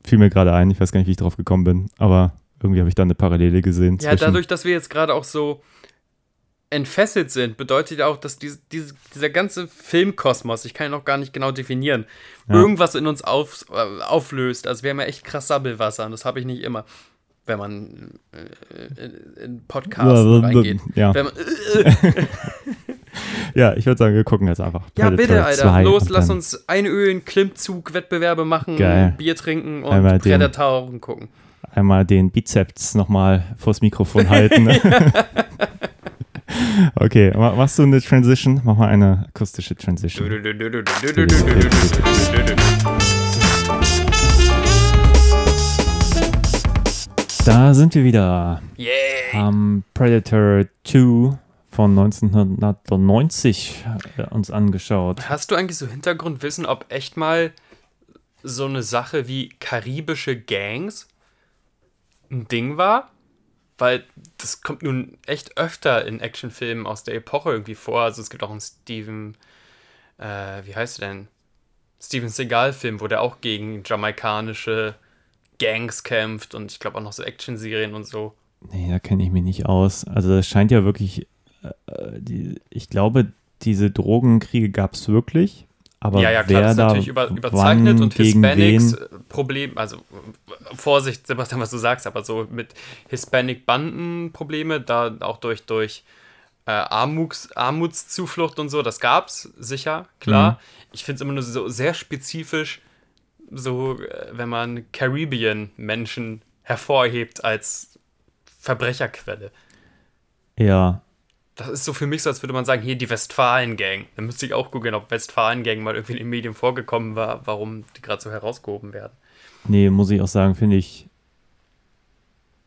fiel mir gerade ein, ich weiß gar nicht, wie ich drauf gekommen bin, aber irgendwie habe ich da eine Parallele gesehen. Ja, dadurch, dass wir jetzt gerade auch so entfesselt sind, bedeutet ja auch, dass diese, diese, dieser ganze Filmkosmos, ich kann ihn noch gar nicht genau definieren, ja. irgendwas in uns auf, äh, auflöst. Also wir haben ja echt krass Sabbelwasser und das habe ich nicht immer wenn man äh, in, Podcasts reingeht. Ja. Man, äh, ja, ich würde sagen, wir gucken jetzt einfach. Ja, bitte, Alter. Los, lass uns einölen, Klimmzug, Wettbewerbe machen, Geil. Bier trinken und Einmal Predatoren gucken. Einmal den Bizeps nochmal vors Mikrofon halten. okay, machst du eine Transition? Mach mal eine akustische Transition. Da sind wir wieder. Yeah. Haben Predator 2 von 1990 äh, uns angeschaut. Hast du eigentlich so Hintergrundwissen, ob echt mal so eine Sache wie karibische Gangs ein Ding war? Weil das kommt nun echt öfter in Actionfilmen aus der Epoche irgendwie vor. Also es gibt auch einen Steven, äh, wie heißt er denn? Steven Seagal-Film, wo der auch gegen jamaikanische Gangs kämpft und ich glaube auch noch so Action-Serien und so. Nee, da kenne ich mich nicht aus. Also das scheint ja wirklich, äh, die, ich glaube, diese Drogenkriege gab es wirklich. Aber ja, ja, klar, das ist natürlich über, überzeichnet und Hispanics wen? Problem, also Vorsicht, Sebastian, was du sagst, aber so mit Hispanic-Banden-Probleme, da auch durch, durch äh, Armuts, Armutszuflucht und so, das gab es sicher, klar. Mhm. Ich finde es immer nur so sehr spezifisch, so, äh, wenn man Caribbean-Menschen hervorhebt als Verbrecherquelle. Ja. Das ist so für mich so, als würde man sagen, hier die Westfalen-Gang. Dann müsste ich auch gucken, ob Westfalen-Gang mal irgendwie in den Medien vorgekommen war, warum die gerade so herausgehoben werden. Nee, muss ich auch sagen, finde ich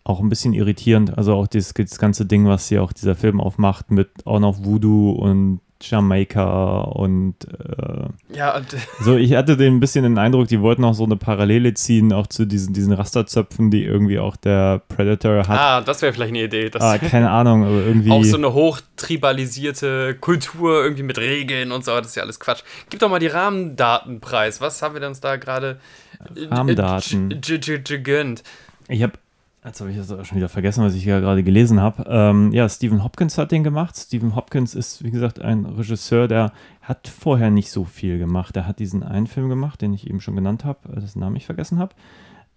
auch ein bisschen irritierend. Also auch das, das ganze Ding, was hier auch dieser Film aufmacht, mit auch noch Voodoo und Jamaika und äh, ja, und so, ich hatte den ein bisschen den Eindruck, die wollten auch so eine Parallele ziehen, auch zu diesen, diesen Rasterzöpfen, die irgendwie auch der Predator hat. Ah, das wäre vielleicht eine Idee. ah, keine Ahnung, aber irgendwie. Auch so eine hochtribalisierte Kultur, irgendwie mit Regeln und so, das ist ja alles Quatsch. Gib doch mal die Rahmendatenpreis. Was haben wir denn uns da gerade Rahmendaten gegönnt? Ich habe, jetzt habe ich das auch schon wieder vergessen, was ich ja gerade gelesen habe. Ähm, ja, Stephen Hopkins hat den gemacht. Stephen Hopkins ist, wie gesagt, ein Regisseur, der hat vorher nicht so viel gemacht. Er hat diesen einen Film gemacht, den ich eben schon genannt habe, äh, dessen Namen ich vergessen habe.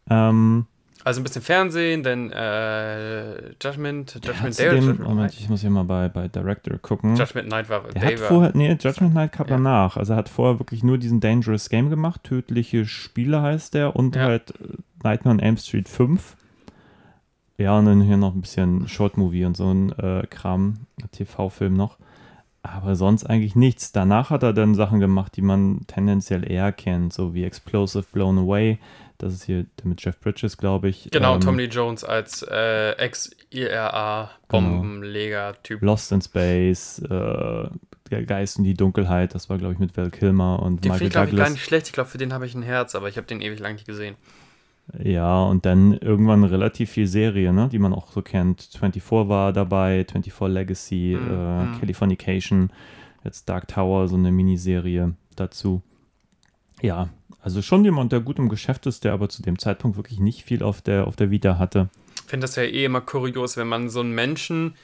Ähm, Also ein bisschen Fernsehen, dann äh, Judgment, Judgment Day oder dem, Judgment Moment, Night? ich muss hier mal bei, bei Director gucken. Judgment Night war Der hat war- vorher, nee, Judgment Night kam Ja. danach. Also er hat vorher wirklich nur diesen Dangerous Game gemacht. Tödliche Spiele heißt der. Und Ja. halt äh, Nightmare on Elm Street 5. Ja, und dann hier noch ein bisschen Short Movie und so ein äh, Kram, TV-Film noch. Aber sonst eigentlich nichts. Danach hat er dann Sachen gemacht, die man tendenziell eher kennt, so wie Explosive Blown Away. Das ist hier mit Jeff Bridges, glaube ich. Genau, Ähm, Tom Lee Jones als äh, Ex-IRA-Bombenleger-Typ. Lost in Space, äh, Geist in die Dunkelheit, das war, glaube ich, mit Val Kilmer und Den Michael finde ich, glaube ich, Douglas. gar nicht schlecht. Ich glaube, für den habe ich ein Herz, aber ich habe den ewig lang nicht gesehen. Ja, und dann irgendwann relativ viel Serie, ne, die man auch so kennt. 24 war dabei, 24 Legacy, Mhm. äh, Californication, jetzt Dark Tower, so eine Miniserie dazu. Ja, also schon jemand, der gut im Geschäft ist, der aber zu dem Zeitpunkt wirklich nicht viel auf der, auf der Vita hatte. Ich finde das ja eh immer kurios, wenn man so einen Menschen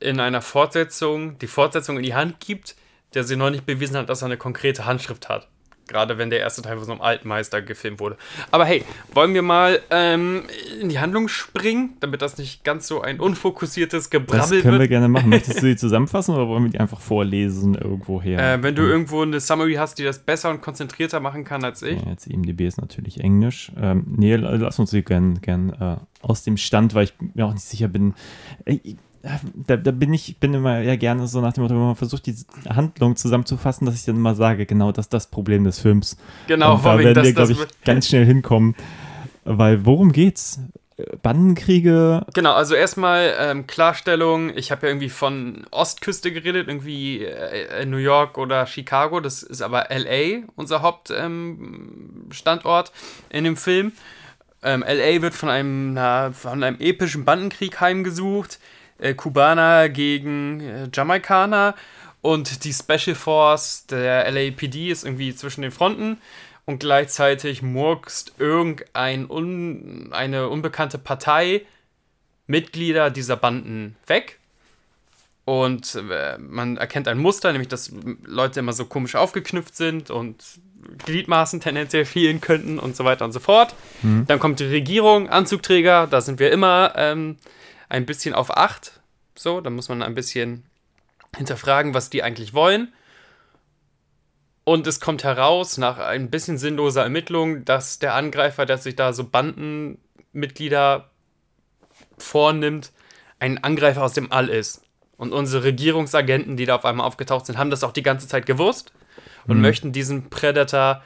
in einer Fortsetzung, die Fortsetzung in die Hand gibt, der sie noch nicht bewiesen hat, dass er eine konkrete Handschrift hat. Gerade wenn der erste Teil von so einem Altmeister gefilmt wurde. Aber hey, wollen wir mal ähm, in die Handlung springen, damit das nicht ganz so ein unfokussiertes Das Gebrabbel können wir wird? gerne machen. Möchtest du die zusammenfassen oder wollen wir die einfach vorlesen irgendwo her? Äh, wenn du irgendwo eine Summary hast, die das besser und konzentrierter machen kann als ich. Ja, jetzt IMDb ist natürlich Englisch. Ähm, nee, lass uns die gern, gern äh, aus dem Stand, weil ich mir auch nicht sicher bin. Äh, da, da bin ich bin immer ja gerne so nach dem Motto, wenn man versucht, die Handlung zusammenzufassen, dass ich dann immer sage, genau das ist das Problem des Films. Genau, Und da werden wir, glaube ich, ganz schnell hinkommen. Weil worum geht's? Bandenkriege, Genau, also erstmal ähm, Klarstellung, ich habe ja irgendwie von Ostküste geredet, irgendwie äh, New York oder Chicago, das ist aber LA, unser Hauptstandort ähm, in dem Film. Ähm, LA wird von einem, na, von einem epischen Bandenkrieg heimgesucht, äh, Kubaner gegen äh, Jamaikaner und die Special Force der LAPD ist irgendwie zwischen den Fronten und gleichzeitig murkst irgendein un, eine unbekannte Partei Mitglieder dieser Banden weg. Und äh, man erkennt ein Muster, nämlich dass Leute immer so komisch aufgeknüpft sind und Gliedmaßen tendenziell fehlen könnten und so weiter und so fort. Dann kommt die Regierung, Anzugträger, da sind wir immer ähm, ein bisschen auf Acht. So, da muss man ein bisschen hinterfragen, was die eigentlich wollen. Und es kommt heraus, nach ein bisschen sinnloser Ermittlung, dass der Angreifer, der sich da so Bandenmitglieder vornimmt, ein Angreifer aus dem All ist. Und unsere Regierungsagenten, die da auf einmal aufgetaucht sind, haben das auch die ganze Zeit gewusst und möchten diesen Predator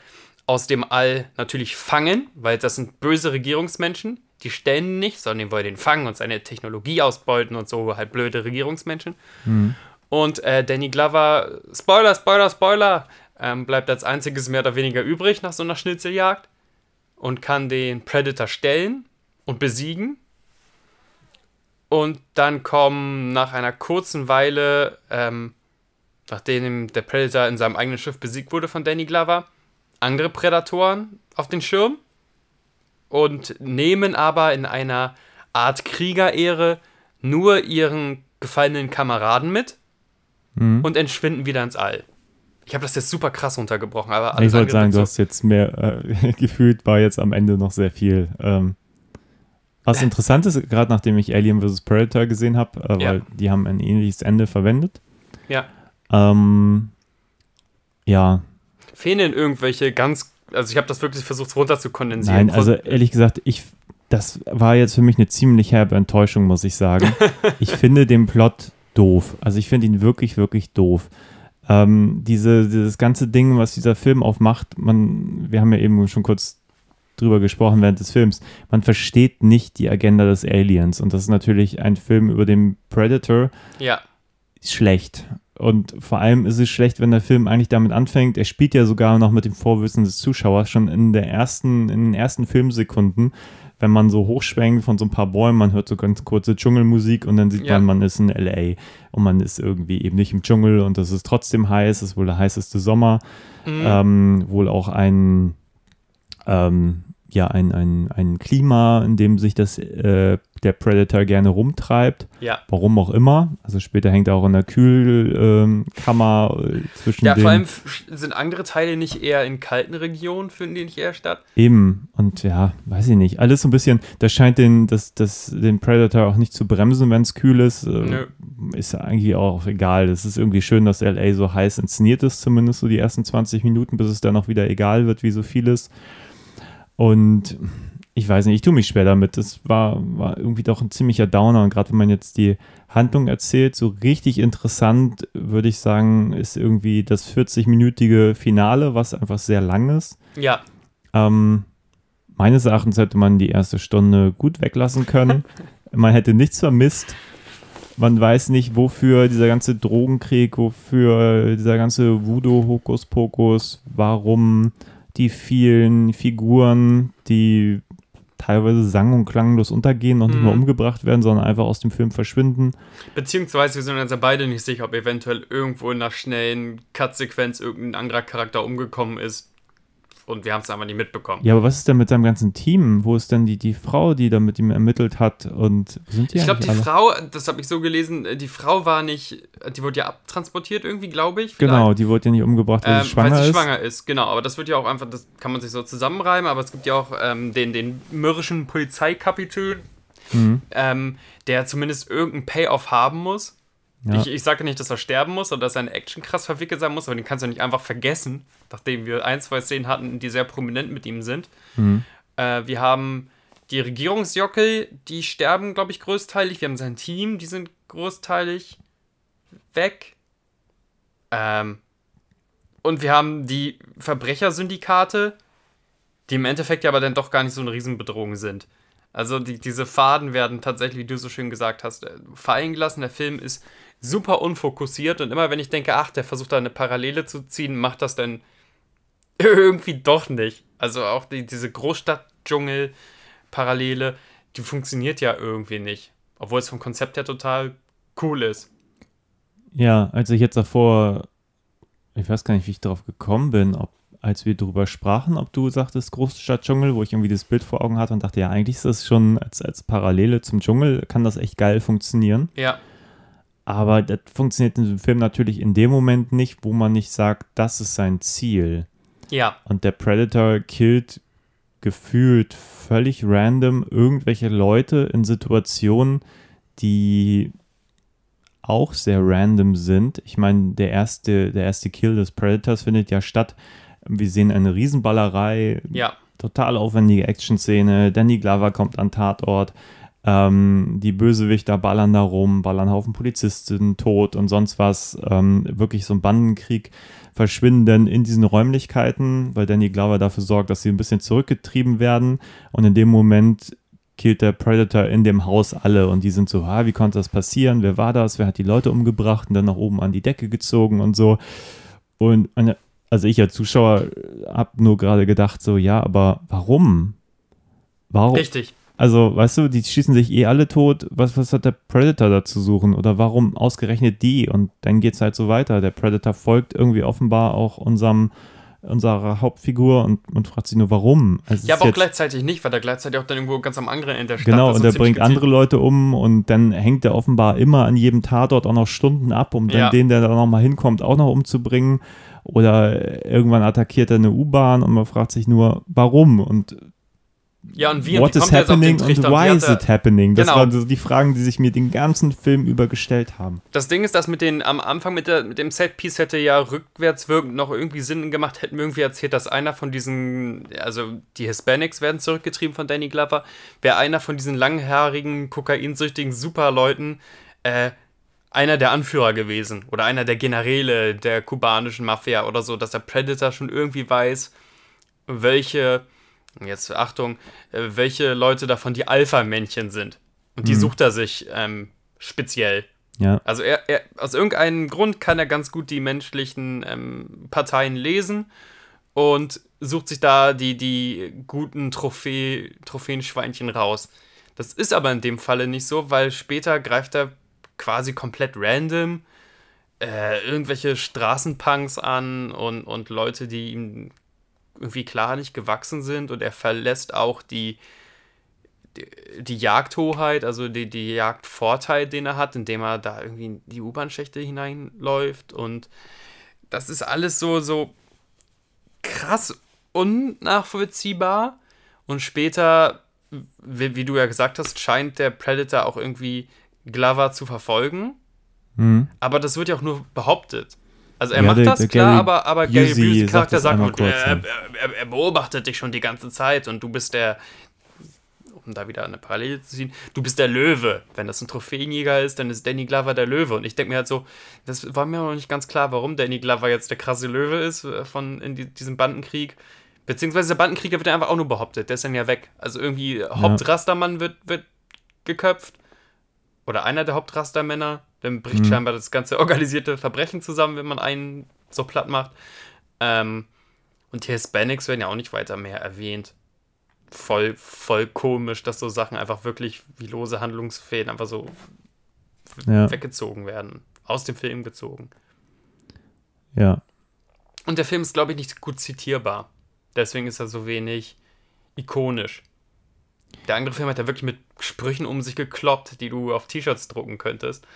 aus dem All natürlich fangen, weil das sind böse Regierungsmenschen. Die stellen nicht, sondern die wollen den fangen und seine Technologie ausbeuten und so halt blöde Regierungsmenschen. Und äh, Danny Glover, Spoiler, Spoiler, Spoiler, ähm, bleibt als einziges mehr oder weniger übrig nach so einer Schnitzeljagd und kann den Predator stellen und besiegen. Und dann kommen nach einer kurzen Weile, ähm, nachdem der Predator in seinem eigenen Schiff besiegt wurde von Danny Glover, andere Prädatoren auf den Schirm und nehmen aber in einer Art Kriegerehre nur ihren gefallenen Kameraden mit und entschwinden wieder ins All. Ich habe das jetzt super krass runtergebrochen, aber alles ich wollte sagen, andere du hast jetzt mehr äh, gefühlt, war jetzt am Ende noch sehr viel. Ähm, was interessant ist, gerade nachdem ich Alien vs. Predator gesehen habe, äh, Ja. weil die haben ein ähnliches Ende verwendet. so. Ja. Ähm, ja, Fehlen irgendwelche ganz. Also, ich habe das wirklich versucht runter zu kondensieren. nein, also ehrlich gesagt, ich, das war jetzt für mich eine ziemlich herbe Enttäuschung, muss ich sagen. ich finde den Plot doof. Also ich finde ihn wirklich, wirklich doof. Ähm, diese, dieses ganze Ding, was dieser Film aufmacht, man, wir haben ja eben schon kurz drüber gesprochen während des Films, man versteht nicht die Agenda des Aliens und das ist natürlich ein Film über den Predator, Ja. schlecht. Und vor allem ist es schlecht, wenn der Film eigentlich damit anfängt. Er spielt ja sogar noch mit dem Vorwissen des Zuschauers schon in der ersten, in den ersten Filmsekunden, wenn man so hochschwenkt von so ein paar Bäumen, man hört so ganz kurze Dschungelmusik und dann sieht Ja. man, man ist in LA und man ist irgendwie eben nicht im Dschungel und es ist trotzdem heiß, es ist wohl der heißeste Sommer, Mhm. ähm, wohl auch ein ähm, ja ein, ein, ein Klima, in dem sich das, äh, der Predator gerne rumtreibt. Ja. Warum auch immer. Also später hängt er auch in der Kühlkammer äh, zwischen Ja, den vor allem sind andere Teile nicht eher in kalten Regionen, finden die nicht eher statt? Eben, und ja, weiß ich nicht. Alles so ein bisschen, das scheint den, das, das, den Predator auch nicht zu bremsen, wenn es kühl ist. Äh, Nö. Ist ja eigentlich auch egal. Das ist irgendwie schön, dass LA so heiß inszeniert ist, zumindest so die ersten 20 Minuten, bis es dann auch wieder egal wird, wie so vieles. Und ich weiß nicht, ich tue mich schwer damit. Das war, war irgendwie doch ein ziemlicher Downer. Und gerade wenn man jetzt die Handlung erzählt, so richtig interessant, würde ich sagen, ist irgendwie das 40-minütige Finale, was einfach sehr lang ist. Ja, Ähm, meines Erachtens hätte man die erste Stunde gut weglassen können. man hätte nichts vermisst. Man weiß nicht, wofür dieser ganze Drogenkrieg, wofür dieser ganze Voodoo-Hokuspokus, warum die vielen Figuren, die teilweise sang- und klanglos untergehen, noch nicht Mhm. mal umgebracht werden, sondern einfach aus dem Film verschwinden. beziehungsweise wir sind uns ja beide nicht sicher, ob eventuell irgendwo in einer schnellen Cut-Sequenz irgendein anderer Charakter umgekommen ist und wir haben es einfach nicht mitbekommen. Ja, aber was ist denn mit seinem ganzen Team? Wo ist denn die, die Frau, die da mit ihm ermittelt hat? Und sind die Ich glaube, die alle? Frau, das habe ich so gelesen, äh, die Frau war nicht, die wurde ja abtransportiert irgendwie, glaube ich. vielleicht. Genau, die wurde ja nicht umgebracht, weil Ähm, sie schwanger weil sie ist. schwanger ist, genau. Aber das wird ja auch einfach, das kann man sich so zusammenreimen, aber es gibt ja auch ähm, den, den mürrischen Polizeikapitän, Mhm. ähm, der zumindest irgendeinen Payoff haben muss. Ja. Ich, ich sage nicht, dass er sterben muss oder dass seine Action krass verwickelt sein muss, aber den kannst du nicht einfach vergessen, nachdem wir ein, zwei Szenen hatten, die sehr prominent mit ihm sind. Mhm. Äh, wir haben die Regierungsjockel, die sterben, glaube ich, größteilig. Wir haben sein Team, die sind großteilig weg. Ähm, und wir haben die Verbrechersyndikate, die im Endeffekt ja aber dann doch gar nicht so eine Riesenbedrohung sind. Also die, diese Faden werden tatsächlich, wie du so schön gesagt hast, äh, fallen gelassen. Der Film ist super unfokussiert und immer wenn ich denke, ach, der versucht da eine Parallele zu ziehen, macht das dann irgendwie doch nicht. Also auch die, diese Großstadt-Dschungel-Parallele, die funktioniert ja irgendwie nicht. Obwohl es vom Konzept her total cool ist. Ja, als ich jetzt davor, ich weiß gar nicht, wie ich darauf gekommen bin, ob als wir darüber sprachen, ob du sagtest Großstadt-Dschungel, wo ich irgendwie das Bild vor Augen hatte und dachte, ja, eigentlich ist das schon als, als Parallele zum Dschungel, kann das echt geil funktionieren. Ja, Aber das funktioniert in dem Film natürlich in dem Moment nicht, wo man nicht sagt, das ist sein Ziel. ja, Und der Predator killt gefühlt völlig random irgendwelche Leute in Situationen, die auch sehr random sind. Ich meine, der erste, der erste Kill des Predators findet ja statt. Wir sehen eine Riesenballerei, ja. total aufwendige Action-Szene. Danny Glover kommt an Tatort. Ähm, die Bösewichter ballern da rum, ballern Haufen Polizisten tot und sonst was. Ähm, wirklich so ein Bandenkrieg verschwinden dann in diesen Räumlichkeiten, weil Danny Glover dafür sorgt, dass sie ein bisschen zurückgetrieben werden. Und in dem Moment killt der Predator in dem Haus alle und die sind so, ah, wie konnte das passieren? Wer war das? Wer hat die Leute umgebracht und dann nach oben an die Decke gezogen und so. Und eine, also ich als Zuschauer habe nur gerade gedacht, so, ja, aber warum? Warum? Richtig. Also, weißt du, die schießen sich eh alle tot. Was, was hat der Predator da zu suchen? Oder warum ausgerechnet die? Und dann geht es halt so weiter. Der Predator folgt irgendwie offenbar auch unserem, unserer Hauptfigur und man fragt sich nur, warum. Also Ja, aber auch gleichzeitig nicht, weil er gleichzeitig auch dann irgendwo ganz am anderen Ende der Stadt Genau, und er ziemlich bringt andere gezielt- Leute um und dann hängt er offenbar immer an jedem Tatort auch noch Stunden ab, um dann Ja. den, der da nochmal hinkommt, auch noch umzubringen. Oder irgendwann attackiert er eine U-Bahn und man fragt sich nur, warum? Und Ja, und wie, what wie is happening wie why is it happening? Das Genau. waren so die Fragen, die sich mir den ganzen Film über gestellt haben. Das Ding ist, dass mit den, am Anfang mit, der, mit dem Setpiece hätte ja rückwärts wirkend noch irgendwie Sinn gemacht, hätten wir irgendwie erzählt, dass einer von diesen, also die Hispanics werden zurückgetrieben von Danny Glover, wäre einer von diesen langhaarigen, kokainsüchtigen Superleuten, äh, einer der Anführer gewesen oder einer der Generäle der kubanischen Mafia oder so, dass der Predator schon irgendwie weiß, welche, jetzt Achtung, äh, welche Leute davon die Alpha-Männchen sind. Und die sucht er sich ähm, speziell. Ja, Also er, er, aus irgendeinem Grund kann er ganz gut die menschlichen ähm, Parteien lesen und sucht sich da die, die guten Trophäe, Trophäenschweinchen raus. Das ist aber in dem Falle nicht so, weil später greift er quasi komplett random äh, irgendwelche Straßenpunks an und, und Leute, die ihm irgendwie klar nicht gewachsen sind und er verlässt auch die, die, die Jagdhoheit, also die, die Jagdvorteil, den er hat, indem er da irgendwie in die U-Bahn-Schächte hineinläuft und das ist alles so, so krass unnachvollziehbar und später, wie, wie du ja gesagt hast, scheint der Predator auch irgendwie Glover zu verfolgen, Mhm. aber das wird ja auch nur behauptet. Also er Ja, macht der- das, der klar, Gary aber, aber Gary Busey sagt Charakter sagt, nur, kurz, er, ja. er, er beobachtet dich schon die ganze Zeit und du bist der, um da wieder eine Parallele zu ziehen, du bist der Löwe. Wenn das ein Trophäenjäger ist, dann ist Danny Glover der Löwe. Und ich denke mir halt so, das war mir noch nicht ganz klar, warum Danny Glover jetzt der krasse Löwe ist äh, von in die, diesem Bandenkrieg. Beziehungsweise der Bandenkrieg, der wird ja einfach auch nur behauptet, der ist dann ja weg. Also irgendwie Hauptrastermann wird, wird geköpft. Oder einer der Hauptrastermänner. Dann bricht scheinbar das ganze organisierte Verbrechen zusammen, wenn man einen so platt macht. Ähm, und die Hispanics werden ja auch nicht weiter mehr erwähnt. Voll, voll komisch, dass so Sachen einfach wirklich wie lose Handlungsfäden einfach so Ja, weggezogen werden. Aus dem Film gezogen. ja. Und der Film ist, glaube ich, nicht gut zitierbar. Deswegen ist er so wenig ikonisch. Der andere Film hat ja wirklich mit Sprüchen um sich gekloppt, die du auf T-Shirts drucken könntest.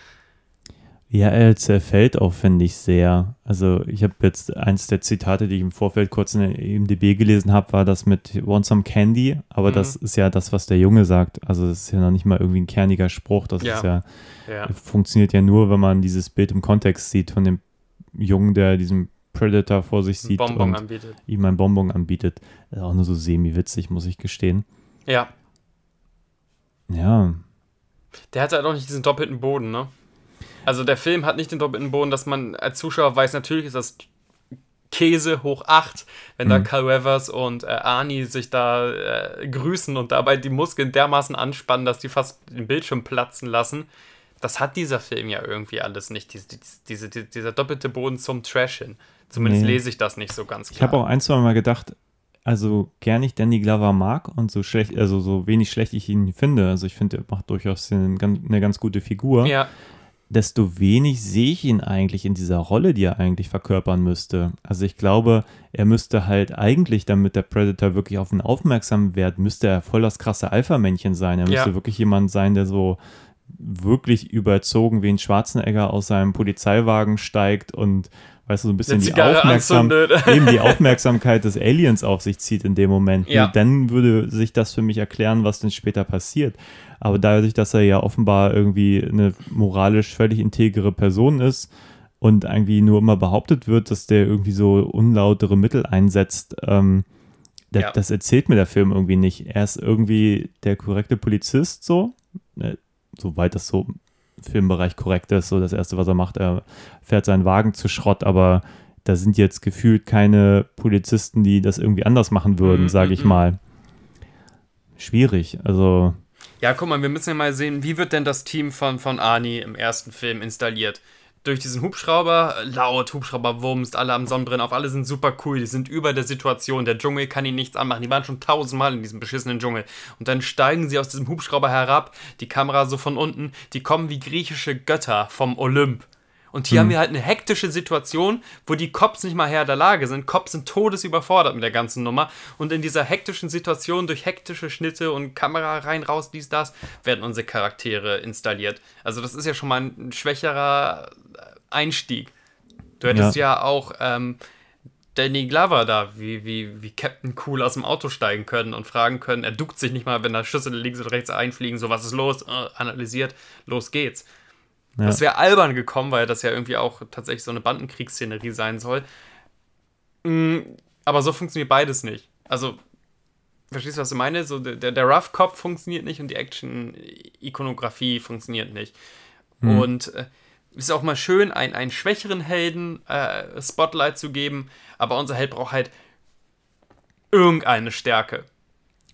Ja, er zerfällt auch, finde ich, sehr. Also ich habe jetzt eins der Zitate, die ich im Vorfeld kurz in der IMDb gelesen habe, war das mit Want Some Candy, aber Mhm. das ist ja das, was der Junge sagt. Also das ist ja noch nicht mal irgendwie ein kerniger Spruch, das Ja. ist ja, Ja. funktioniert ja nur, wenn man dieses Bild im Kontext sieht von dem Jungen, der diesen Predator vor sich sieht Bonbon und anbietet. ihm ein Bonbon anbietet. Das ist auch nur so semi-witzig, muss ich gestehen. Ja. Ja, Der hat halt auch nicht diesen doppelten Boden, ne? Also der Film hat nicht den doppelten Boden, dass man als Zuschauer weiß, natürlich ist das Käse hoch 8, wenn da Carl Weathers und äh, Arnie sich da äh, grüßen und dabei die Muskeln dermaßen anspannen, dass die fast den Bildschirm platzen lassen. Das hat dieser Film ja irgendwie alles nicht, diese, diese, diese, dieser doppelte Boden zum Trash hin. Zumindest Nee. lese ich das nicht so ganz Ich klar. habe auch ein, zwei Mal gedacht, also gern ich Danny Glover mag und so schlecht, also so wenig schlecht ich ihn finde, also ich finde, er macht durchaus eine ganz, eine ganz gute Figur, ja, desto wenig sehe ich ihn eigentlich in dieser Rolle, die er eigentlich verkörpern müsste. Also ich glaube, er müsste halt eigentlich, damit der Predator wirklich auf ihn aufmerksam wird, müsste er voll das krasse Alpha-Männchen sein. Er müsste Ja. wirklich jemand sein, der so wirklich überzogen wie ein Schwarzenegger aus seinem Polizeiwagen steigt und weißt du, so ein bisschen die, Aufmerksam eben die Aufmerksamkeit des Aliens auf sich zieht in dem Moment. Ja. Dann würde sich das für mich erklären, was denn später passiert. Aber dadurch, dass er ja offenbar irgendwie eine moralisch völlig integere Person ist und irgendwie nur immer behauptet wird, dass der irgendwie so unlautere Mittel einsetzt, ähm, da- Ja. das erzählt mir der Film irgendwie nicht. Er ist irgendwie der korrekte Polizist so, äh, soweit das so Filmbereich korrekt ist, so das Erste, was er macht, er fährt seinen Wagen zu Schrott, aber da sind jetzt gefühlt keine Polizisten, die das irgendwie anders machen würden, Mhm, sage ich mhm. mal. Schwierig, also Ja, guck mal, wir müssen ja mal sehen, wie wird denn das Team von, von Arnie im ersten Film installiert? Durch diesen Hubschrauber, laut, Hubschrauber wumst, alle am Sonnenbrennen auf, alle sind super cool, die sind über der Situation, der Dschungel kann ihnen nichts anmachen, die waren schon tausendmal in diesem beschissenen Dschungel. Und dann steigen sie aus diesem Hubschrauber herab, die Kamera so von unten, die kommen wie griechische Götter vom Olymp. Und hier haben wir halt eine hektische Situation, wo die Cops nicht mal Herr der Lage sind. Cops sind todesüberfordert mit der ganzen Nummer. Und in dieser hektischen Situation, durch hektische Schnitte und Kamera rein, raus, dies, das, werden unsere Charaktere installiert. Also das ist ja schon mal ein schwächerer Einstieg. Du hättest ja, auch ähm, Danny Glover da, wie, wie, wie Captain Cool aus dem Auto steigen können und fragen können. Er duckt sich nicht mal, wenn da Schüsse links oder rechts einfliegen. So, was ist los? Äh, analysiert, los geht's. Ja. Das wäre albern gekommen, weil das ja irgendwie auch tatsächlich so eine Bandenkriegsszenerie sein soll. Mm, Aber so funktioniert beides nicht. Also, verstehst du, was ich meine? So, der, der Rough Cop funktioniert nicht und die Action-Ikonografie funktioniert nicht. Und äh, ist auch mal schön, einen, einen schwächeren Helden äh, Spotlight zu geben, aber unser Held braucht halt irgendeine Stärke.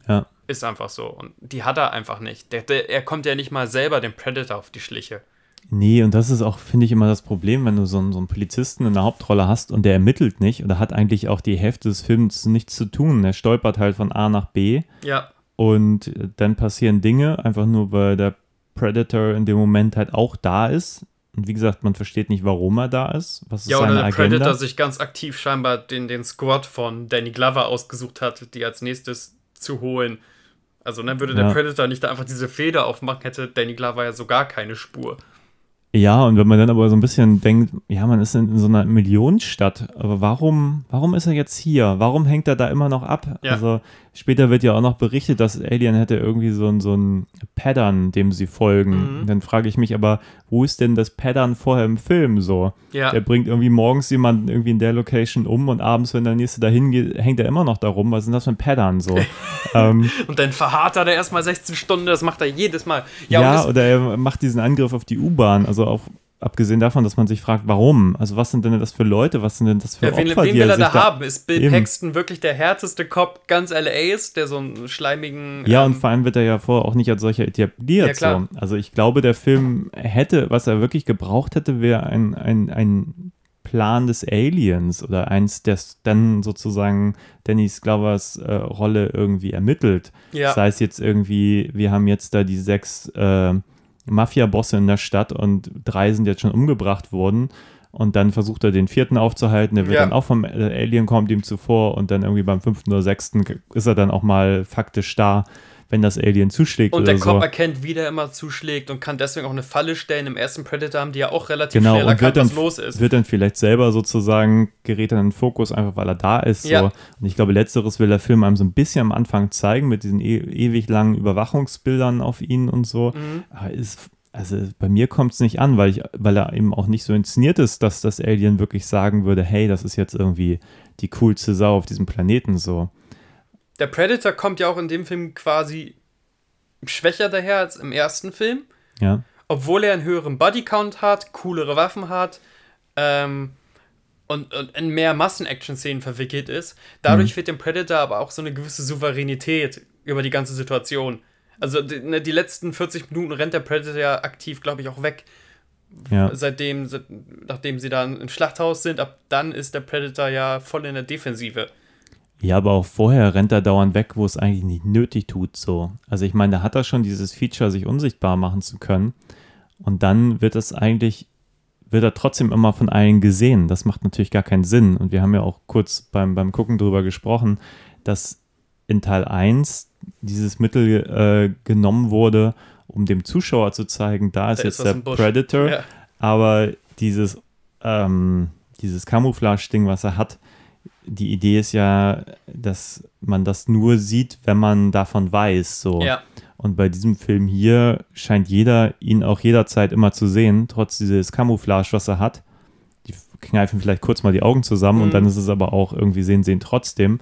ja. Ist einfach so. Und die hat er einfach nicht. Der, der, er kommt ja nicht mal selber dem Predator auf die Schliche. Nee, und das ist auch, finde ich, immer das Problem, wenn du so einen, so einen Polizisten in der Hauptrolle hast und der ermittelt nicht oder hat eigentlich auch die Hälfte des Films nichts zu tun. Er stolpert halt von A nach B Ja, und äh, dann passieren Dinge, einfach nur weil der Predator in dem Moment halt auch da ist Und wie gesagt, man versteht nicht, warum er da ist. Was ist Ja, seine oder der Agenda? Predator sich ganz aktiv scheinbar den, den Squad von Danny Glover ausgesucht hat, die als nächstes zu holen. Also dann würde Ja. der Predator nicht da einfach diese Feder aufmachen, hätte Danny Glover ja so gar keine Spur. Ja, und wenn man dann aber so ein bisschen denkt, ja, man ist in so einer Millionenstadt, aber warum, warum ist er jetzt hier? Warum hängt er da immer noch ab? Ja. Also später wird ja auch noch berichtet, dass Alien hätte irgendwie so ein, so ein Pattern, dem sie folgen. Mhm. Dann frage ich mich aber, wo ist denn das Pattern vorher im Film so? Ja. Der bringt irgendwie morgens jemanden irgendwie in der Location um und abends, wenn der nächste dahin geht, hängt er immer noch da rum. Was ist denn das für ein Pattern so? ähm, Und dann verharrt er da erstmal 16 Stunden, das macht er jedes Mal. Ja, ja, oder er macht diesen Angriff auf die U-Bahn. Also auch abgesehen davon, dass man sich fragt, warum? Also was sind denn das für Leute? Was sind denn das für ja, wen, Opfer, wen die will er sich da haben? Ist Bill Eben. Paxton wirklich der härteste Cop ganz LAs, der so einen schleimigen. Ja, ähm, und vor allem wird er ja vorher auch nicht als solcher etabliert. Ja, klar. so. Also ich glaube, der Film hätte, was er wirklich gebraucht hätte, wäre ein, ein, ein Plan des Aliens oder eins, das dann sozusagen Dennis Glovers äh, Rolle irgendwie ermittelt. Ja. Sei es jetzt irgendwie, wir haben jetzt da die sechs äh, Mafia-Bosse in der Stadt und drei sind jetzt schon umgebracht worden. Und dann versucht er den vierten aufzuhalten, der wird Ja. dann auch vom Alien kommt ihm zuvor und dann irgendwie beim fünften oder sechsten ist er dann auch mal faktisch da, wenn das Alien zuschlägt Und der so. Cop erkennt, wie der immer zuschlägt und kann deswegen auch eine Falle stellen. Im ersten Predator haben die ja auch relativ Genau, schnell erkannt, dann, was los ist. wird dann vielleicht selber sozusagen, gerät dann in den Fokus, einfach weil er da ist. Ja. So. Und ich glaube, letzteres will der Film einem so ein bisschen am Anfang zeigen, mit diesen e ewig langen Überwachungsbildern auf ihn und so. Mhm. Aber ist, also bei mir kommt es nicht an, weil, ich, weil er eben auch nicht so inszeniert ist, dass das Alien wirklich sagen würde, hey, das ist jetzt irgendwie die coolste Sau auf diesem Planeten so. Der Predator kommt ja auch in dem Film quasi schwächer daher als im ersten Film, Ja. obwohl er einen höheren Bodycount hat, coolere Waffen hat ähm, und, und in mehr Massen-Action-Szenen verwickelt ist. Dadurch wird dem Predator aber auch so eine gewisse Souveränität über die ganze Situation. Also die, ne, die letzten 40 Minuten rennt der Predator ja aktiv, glaube ich, auch weg. Ja. Seitdem, se- nachdem sie da im Schlachthaus sind, ab dann ist der Predator ja voll in der Defensive. Ja, aber auch vorher rennt er dauernd weg, wo es eigentlich nicht nötig tut, so. Also ich meine, da hat er schon dieses Feature, sich unsichtbar machen zu können. Und dann wird es eigentlich, wird er trotzdem immer von allen gesehen. Das macht natürlich gar keinen Sinn. Und wir haben ja auch kurz beim, beim Gucken drüber gesprochen, dass in Teil 1 dieses Mittel äh, genommen wurde, um dem Zuschauer zu zeigen, da ist Da ist jetzt was der. Predator. Ja. Aber dieses, ähm, dieses Camouflage-Ding, was er hat, die Idee ist ja, dass man das nur sieht, wenn man davon weiß. So. Ja. Und bei diesem Film hier scheint jeder ihn auch jederzeit immer zu sehen, trotz dieses Camouflage, was er hat. Die kneifen vielleicht kurz mal die Augen zusammen Mhm. und dann ist es aber auch irgendwie sehen sie ihn trotzdem.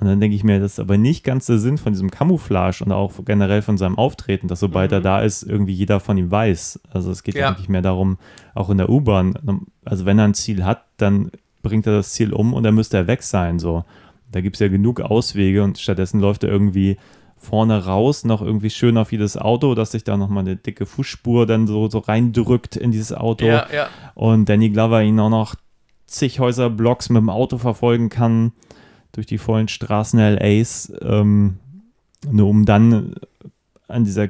Und dann denke ich mir, das ist aber nicht ganz der Sinn von diesem Camouflage und auch generell von seinem Auftreten, dass sobald er da ist, irgendwie jeder von ihm weiß. Also es geht ja. Ja. eigentlich mehr darum, auch in der U-Bahn, also wenn er ein Ziel hat, dann bringt er das Ziel um und dann müsste er weg sein. So. Da gibt es ja genug Auswege und stattdessen läuft er irgendwie vorne raus, noch irgendwie schön auf jedes Auto, dass sich da nochmal eine dicke Fußspur dann so, so reindrückt in dieses Auto. Ja, ja. Und Danny Glover ihn auch noch zig Häuserblocks mit dem Auto verfolgen kann durch die vollen Straßen LAs, ähm, nur um dann an dieser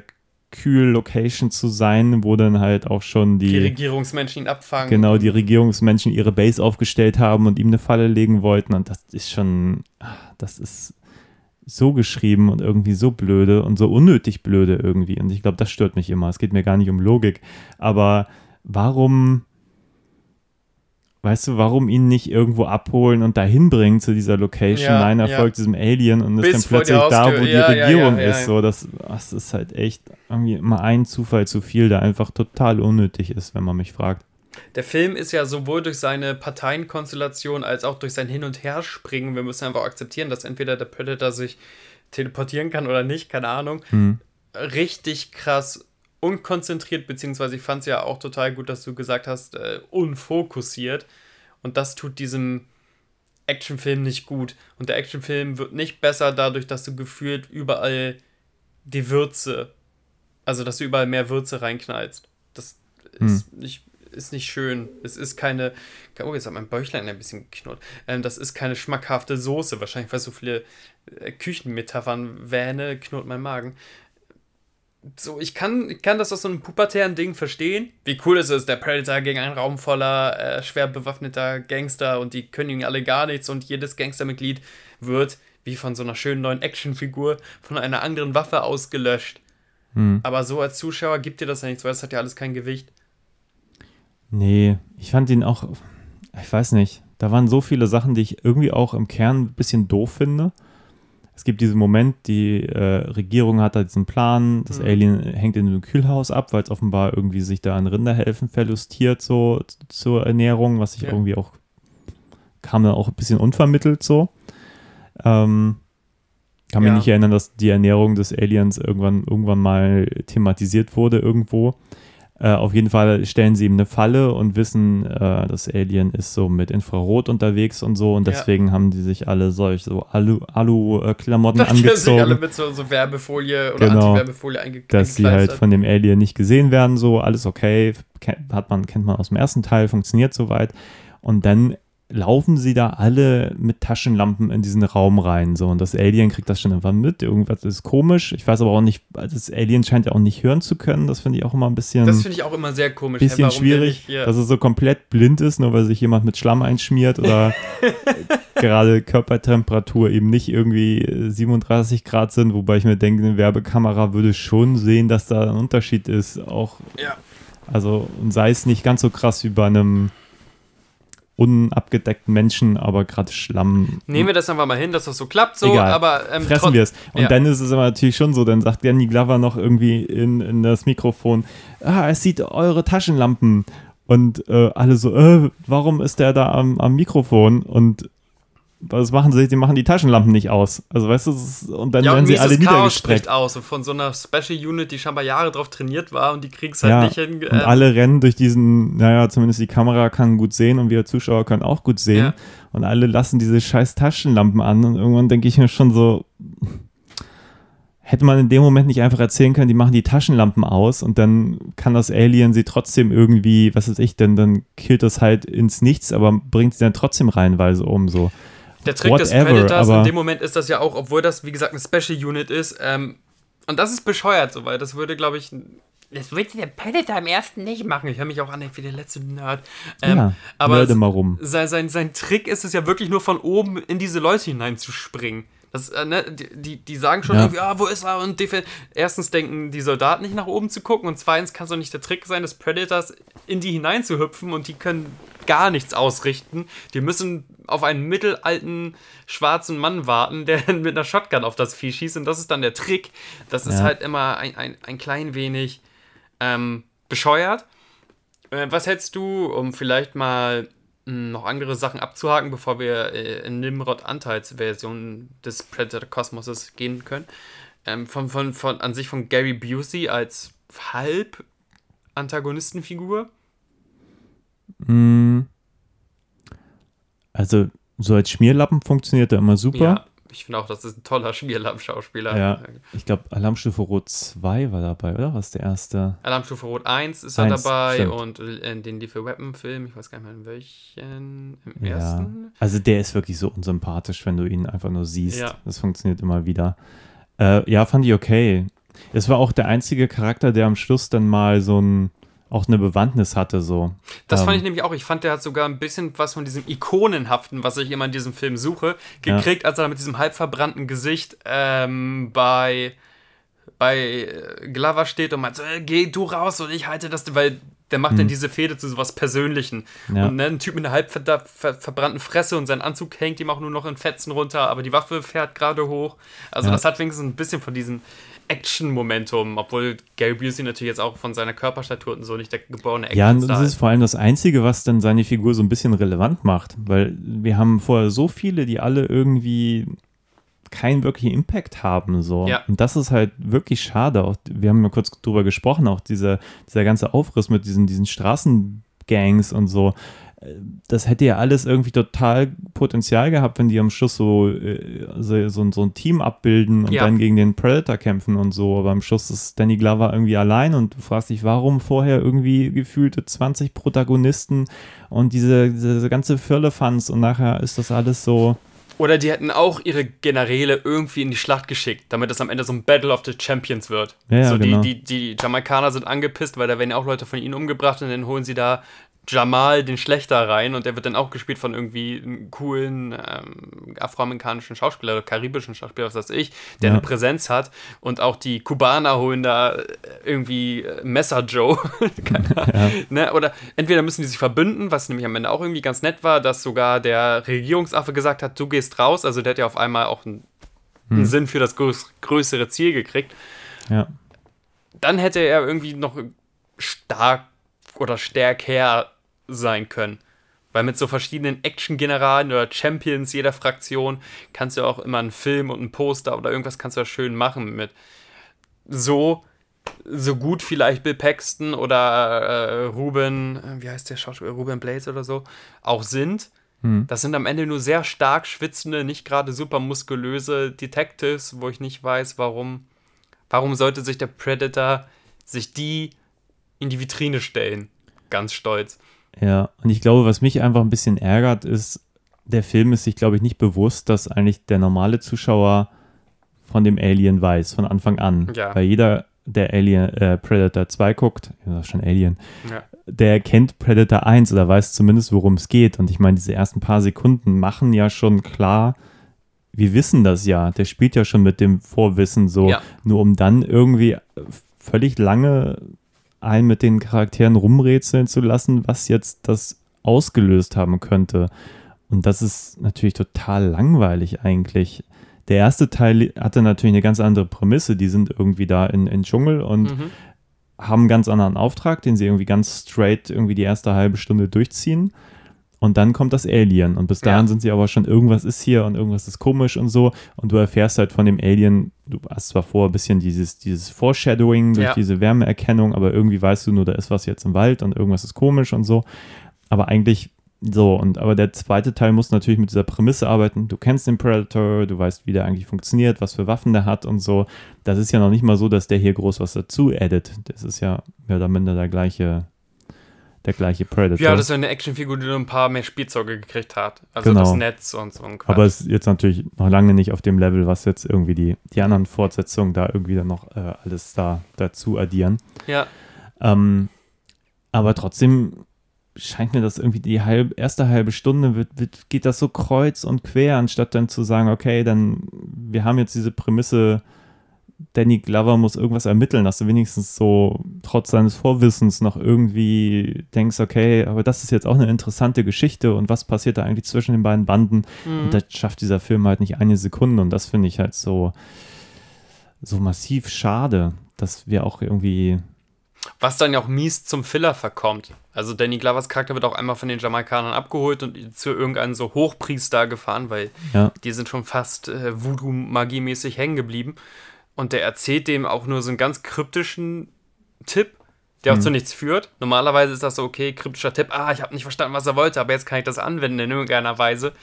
Kühl-Location zu sein, wo dann halt auch schon Die die, Regierungsmenschen ihn abfangen. genau die Regierungsmenschen ihre Base aufgestellt haben und ihm eine Falle legen wollten. Und das ist schon, ah, das ist so geschrieben und irgendwie so blöde und so unnötig blöde irgendwie. Und ich glaube, das stört mich immer. Es geht mir gar nicht um Logik. Aber warum, weißt du, warum ihn nicht irgendwo abholen und dahin bringen zu dieser Location? Ja, Nein, er ja. folgt diesem Alien und Bis ist dann plötzlich da, wo die Ja, Regierung ist. So, das, das ist halt echt irgendwie immer ein Zufall zu viel, der einfach total unnötig ist, wenn man mich fragt. Der Film ist ja sowohl durch seine Parteienkonstellation als auch durch sein Hin- und Herspringen. Wir müssen einfach akzeptieren, dass entweder der Predator sich teleportieren kann oder nicht, keine Ahnung. Hm. Richtig krass unkonzentriert, beziehungsweise ich fand es ja auch total gut, dass du gesagt hast, äh, unfokussiert. Und das tut diesem Actionfilm nicht gut. Und der Actionfilm wird nicht besser dadurch, dass du gefühlt überall die Würze, also dass du überall mehr Würze reinknallst. Das ist, nicht, ist nicht schön. Es ist keine, oh, jetzt hat mein Bäuchlein ein bisschen geknurrt. Ähm, das ist keine schmackhafte Soße. Wahrscheinlich, weil so viele äh, Küchenmetaphern wähne, knurrt mein Magen. So, ich kann, ich kann das aus so einem pubertären Ding verstehen. Wie cool ist es, der Predator gegen einen Raum voller äh, schwer bewaffneter Gangster und die können ihnen alle gar nichts und jedes Gangstermitglied wird wie von so einer schönen neuen Actionfigur von einer anderen Waffe ausgelöscht. Hm. Aber so als Zuschauer gibt dir das ja nichts, weil das hat ja alles kein Gewicht. Nee, ich fand ihn auch, ich weiß nicht, da waren so viele Sachen, die ich irgendwie auch im Kern ein bisschen doof finde. Es gibt diesen Moment, die äh, Regierung hat da diesen Plan, das Mhm. Alien hängt in einem Kühlhaus ab, weil es offenbar irgendwie sich da an Rinderhelfen verlustiert, so zur Ernährung, was ich Ja. irgendwie auch, kam dann auch ein bisschen unvermittelt so. Ähm, kann mich Ja. nicht erinnern, dass die Ernährung des Aliens irgendwann, irgendwann mal thematisiert wurde irgendwo. Äh, auf jeden Fall stellen sie ihm eine Falle und wissen, äh, das Alien ist so mit Infrarot unterwegs und so. Und Ja. deswegen haben die sich alle solch so Alu-Klamotten Dass die sich alle angezogen, mit so, so Werbefolie oder Genau. Anti-Werbefolie einge dass sie halt von dem Alien nicht gesehen werden, so. Alles okay, hat man, kennt man aus dem ersten Teil, funktioniert soweit. Und dann laufen sie da alle mit Taschenlampen in diesen Raum rein, so und das Alien kriegt das schon irgendwann mit, irgendwas ist komisch, ich weiß aber auch nicht, das Alien scheint ja auch nicht hören zu können, das finde ich auch immer ein bisschen Das finde ich auch immer sehr komisch. Bisschen der schwierig, nicht hier- dass es so komplett blind ist, nur weil sich jemand mit Schlamm einschmiert oder gerade Körpertemperatur eben nicht irgendwie äh, 37 Grad sind, wobei ich mir denke, eine Werbekamera würde schon sehen, dass da ein Unterschied ist. Auch, Ja. also, und sei es nicht ganz so krass wie bei einem unabgedeckten Menschen, aber gerade Schlamm. Nehmen wir das einfach mal hin, dass das so klappt, so, Egal. aber ähm, fressen wir es. Und ja. dann ist es aber natürlich schon so, dann sagt Danny Glover noch irgendwie in, in das Mikrofon, ah, es sieht eure Taschenlampen. Und äh, alle so, äh, warum ist der da am, am Mikrofon? Und was machen sie? Sie machen die Taschenlampen nicht aus. Also weißt du, es ist, und dann Ja, werden und sie alle Chaos niedergestreckt. spricht aus und von so einer Special Unit, die scheinbar Jahre drauf trainiert war und die kriegt's halt Ja, nicht hin. und äh, alle rennen durch diesen, naja, zumindest die Kamera kann gut sehen und wir Zuschauer können auch gut sehen. Ja. Und alle lassen diese scheiß Taschenlampen an und irgendwann denke ich mir schon so, hätte man in dem Moment nicht einfach erzählen können, die machen die Taschenlampen aus und dann kann das Alien sie trotzdem irgendwie, was weiß ich, denn dann killt das halt ins Nichts, aber bringt sie dann trotzdem reihenweise um so. Der Trick des Whatever, Predators aber- in dem Moment ist das ja auch, obwohl das, wie gesagt, eine Special Unit ist, ähm, und das ist bescheuert, so, weil das würde, glaube ich, das würde der Predator im ersten nicht machen. Ich höre mich auch an wie der letzte Nerd. Ähm, ja, aber mal rum. sein, sein, sein Trick ist es ja wirklich nur von oben in diese Leute hineinzuspringen. Das, äh, ne, die, die, sagen schon Ja. irgendwie, ah, wo ist er? Und erstens denken die Soldaten nicht nach oben zu gucken und zweitens kann es doch nicht der Trick sein des Predators, in die hineinzuhüpfen und die können gar nichts ausrichten. Die müssen auf einen mittelalten schwarzen Mann warten, der mit einer Shotgun auf das Vieh schießt und das ist dann der Trick. Das ist Ja. halt immer ein, ein, ein klein wenig ähm, bescheuert. Äh, was hältst du, um vielleicht mal mh, noch andere Sachen abzuhaken, bevor wir äh, in Nimrod Anteils Version des Predator Kosmoses gehen können? Ähm, von, von, von, an sich von Gary Busey als halb Antagonistenfigur. Mm. Also, so als Schmierlappen funktioniert er immer super. Ja, ich finde auch, das ist ein toller Schmierlamm-Schauspieler. Ja. Ich glaube, Alarmstufe Rot 2 war dabei, oder? Was der erste? Alarmstufe Rot 1 ist er Eins, dabei stimmt. und in den Lethal Weapon-Film, ich weiß gar nicht mehr in welchen, im Ja. ersten. Also der ist wirklich so unsympathisch, wenn du ihn einfach nur siehst. Ja. Das funktioniert immer wieder. Äh, ja, fand ich okay. Es war auch der einzige Charakter, der am Schluss dann mal so ein auch eine Bewandtnis hatte, so. Das fand Ähm, ich nämlich auch. Ich fand, der hat sogar ein bisschen was von diesem Ikonenhaften, was ich immer in diesem Film suche, gekriegt, als er mit diesem halb verbrannten Gesicht ähm, bei, bei äh, Glover steht und meint so, äh, geh du raus und ich halte das, weil der macht dann diese Fehde zu sowas Persönlichen. Ja. Und ne, ein Typ mit einer halb ver ver verbrannten Fresse und sein Anzug hängt ihm auch nur noch in Fetzen runter, aber die Waffe fährt gerade hoch. Also Ja. das hat wenigstens ein bisschen von diesem Action-Momentum, obwohl Gary Busey natürlich jetzt auch von seiner Körperstatur und so nicht der geborene Ja, und das ist vor allem das Einzige, was dann seine Figur so ein bisschen relevant macht, weil wir haben vorher so viele, die alle irgendwie keinen wirklichen Impact haben. So. Ja. Und das ist halt wirklich schade. Auch, wir haben ja kurz drüber gesprochen, auch dieser, dieser ganze Aufriss mit diesen, diesen Straßengangs und so. Das hätte ja alles irgendwie total Potenzial gehabt, wenn die am Schluss so, äh, so, so, so ein Team abbilden und Ja. dann gegen den Predator kämpfen und so. Aber am Schluss ist Danny Glover irgendwie allein und du fragst dich, warum vorher irgendwie gefühlte 20 Protagonisten und diese, diese ganze Firlefanz und nachher ist das alles so. Oder die hätten auch ihre Generäle irgendwie in die Schlacht geschickt, damit es am Ende so ein Battle of the Champions wird. Ja, so genau. die, die, die Jamaikaner sind angepisst, weil da werden ja auch Leute von ihnen umgebracht und dann holen sie da Jamal, den Schlechter, rein und der wird dann auch gespielt von irgendwie einem coolen ähm, afroamerikanischen Schauspieler oder karibischen Schauspieler, was weiß ich, der Ja. eine Präsenz hat und auch die Kubaner holen da äh, irgendwie äh, Messer Joe. Ahnung. ne? Oder entweder müssen die sich verbünden, was nämlich am Ende auch irgendwie ganz nett war, dass sogar der Regierungsaffe gesagt hat, du gehst raus, also der hat ja auf einmal auch einen, einen Sinn für das größ größere Ziel gekriegt Ja. dann hätte er irgendwie noch stark oder stärker sein können. Weil mit so verschiedenen Action-Generalen oder Champions jeder Fraktion kannst du auch immer einen Film und ein Poster oder irgendwas kannst du ja schön machen mit. So, so gut vielleicht Bill Paxton oder äh, Ruben, äh, wie heißt der Schauspieler, Ruben Blaze oder so, auch sind. Das sind am Ende nur sehr stark schwitzende, nicht gerade super muskulöse Detectives, wo ich nicht weiß, warum Warum sollte sich der Predator sich die in die Vitrine stellen? Ganz stolz. Ja, und ich glaube, was mich einfach ein bisschen ärgert, ist, der Film ist sich, glaube ich, nicht bewusst, dass eigentlich der normale Zuschauer von dem Alien weiß, von Anfang an. Ja. Weil jeder, der Alien, äh, Predator 2 guckt, ja, schon Alien, Ja. der kennt Predator 1 oder weiß zumindest, worum es geht. Und ich meine, diese ersten paar Sekunden machen ja schon klar, wir wissen das ja. Der spielt ja schon mit dem Vorwissen so, Ja. nur um dann irgendwie völlig lange einen mit den Charakteren rumrätseln zu lassen, was jetzt das ausgelöst haben könnte. Und das ist natürlich total langweilig eigentlich. Der erste Teil hatte natürlich eine ganz andere Prämisse. Die sind irgendwie da in, in Dschungel und Mhm. haben einen ganz anderen Auftrag, den sie irgendwie ganz straight irgendwie die erste halbe Stunde durchziehen. Und dann kommt das Alien. Und bis dahin Ja. sind sie aber schon, irgendwas ist hier und irgendwas ist komisch und so. Und du erfährst halt von dem Alien, du hast zwar vorher ein bisschen dieses, dieses Foreshadowing durch Ja. diese Wärmeerkennung, aber irgendwie weißt du nur, da ist was jetzt im Wald und irgendwas ist komisch und so. Aber eigentlich so, und aber der zweite Teil muss natürlich mit dieser Prämisse arbeiten. Du kennst den Predator, du weißt, wie der eigentlich funktioniert, was für Waffen der hat und so. Das ist ja noch nicht mal so, dass der hier groß was dazu addet. Das ist ja mehr oder minder der gleiche, der gleiche Predator. Ja, das ist eine Actionfigur, die nur ein paar mehr Spielzeuge gekriegt hat. Also Genau. das Netz und so ein Quatsch. aber es ist jetzt natürlich noch lange nicht auf dem Level, was jetzt irgendwie die, die anderen Fortsetzungen da irgendwie dann noch äh, alles da dazu addieren. ja, Ähm, aber trotzdem scheint mir das irgendwie die halb, erste halbe Stunde wird, wird, geht das so kreuz und quer, anstatt dann zu sagen, okay, dann wir haben jetzt diese Prämisse, Danny Glover muss irgendwas ermitteln, dass du wenigstens so trotz seines Vorwissens noch irgendwie denkst, okay, aber das ist jetzt auch eine interessante Geschichte und was passiert da eigentlich zwischen den beiden Banden? Und das schafft dieser Film halt nicht eine Sekunde und das finde ich halt so, so massiv schade, dass wir auch irgendwie was dann ja auch mies zum Filler verkommt. Also Danny Glovers Charakter wird auch einmal von den Jamaikanern abgeholt und zu irgendeinem so Hochpriester gefahren, weil Ja. die sind schon fast äh, Voodoo-Magie-mäßig hängen geblieben. Und der erzählt dem auch nur so einen ganz kryptischen Tipp, der auch zu nichts führt. Normalerweise ist das so, okay, kryptischer Tipp, ah, ich habe nicht verstanden, was er wollte, aber jetzt kann ich das anwenden in irgendeiner Weise.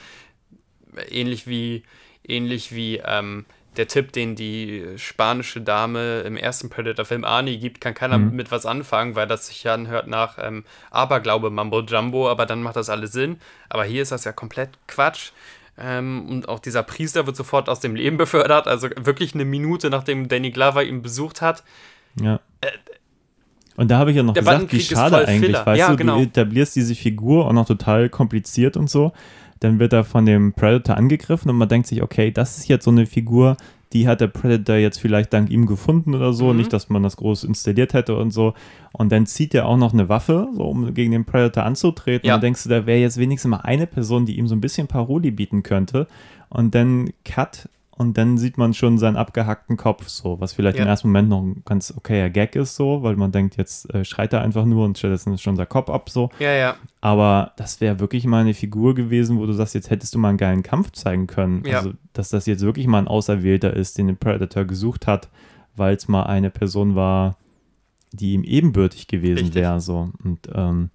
Ähnlich wie, ähnlich wie ähm, der Tipp, den die spanische Dame im ersten Predator-Film Arnie gibt, kann keiner mit was anfangen, weil das sich ja anhört nach ähm, Aberglaube Mambo Jumbo, aber dann macht das alles Sinn. Aber hier ist das ja komplett Quatsch. Ähm, und auch dieser Priester wird sofort aus dem Leben befördert, also wirklich eine Minute nachdem Danny Glover ihn besucht hat. Ja. Und da habe ich ja noch gesagt, wie schade eigentlich, Filler. weißt Ja, du, genau. du etablierst diese Figur auch noch total kompliziert und so. Dann wird er von dem Predator angegriffen und man denkt sich, okay, das ist jetzt so eine Figur, die hat der Predator jetzt vielleicht dank ihm gefunden oder so, Mhm. nicht, dass man das groß installiert hätte und so. Und dann zieht er auch noch eine Waffe, so um gegen den Predator anzutreten. Ja. Und denkst du, da wäre jetzt wenigstens mal eine Person, die ihm so ein bisschen Paroli bieten könnte. Und dann Cut und dann sieht man schon seinen abgehackten Kopf, so, was vielleicht Ja. im ersten Moment noch ein ganz okayer Gag ist, so, weil man denkt, jetzt äh, schreit er einfach nur und stattdessen ist schon der Kopf ab, so. Ja, ja. Aber das wäre wirklich mal eine Figur gewesen, wo du sagst, jetzt hättest du mal einen geilen Kampf zeigen können. Ja. Also, dass das jetzt wirklich mal ein Auserwählter ist, den der Predator gesucht hat, weil es mal eine Person war, die ihm ebenbürtig gewesen wäre, so. Und ähm,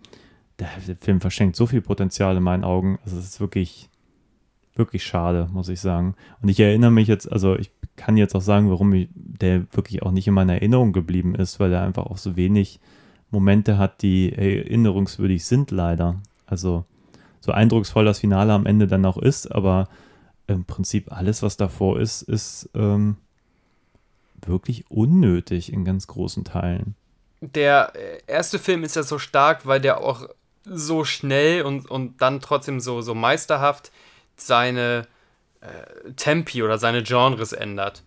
der Film verschenkt so viel Potenzial in meinen Augen. Also, es ist wirklich wirklich schade, muss ich sagen. Und ich erinnere mich jetzt, also ich kann jetzt auch sagen, warum ich, der wirklich auch nicht in meiner Erinnerung geblieben ist, weil er einfach auch so wenig Momente hat, die erinnerungswürdig sind, leider. Also so eindrucksvoll das Finale am Ende dann auch ist, aber im Prinzip alles, was davor ist, ist ähm, wirklich unnötig in ganz großen Teilen. Der äh, erste Film ist ja so stark, weil der auch so schnell und, und dann trotzdem so, so meisterhaft seine äh, Tempi oder seine Genres ändert.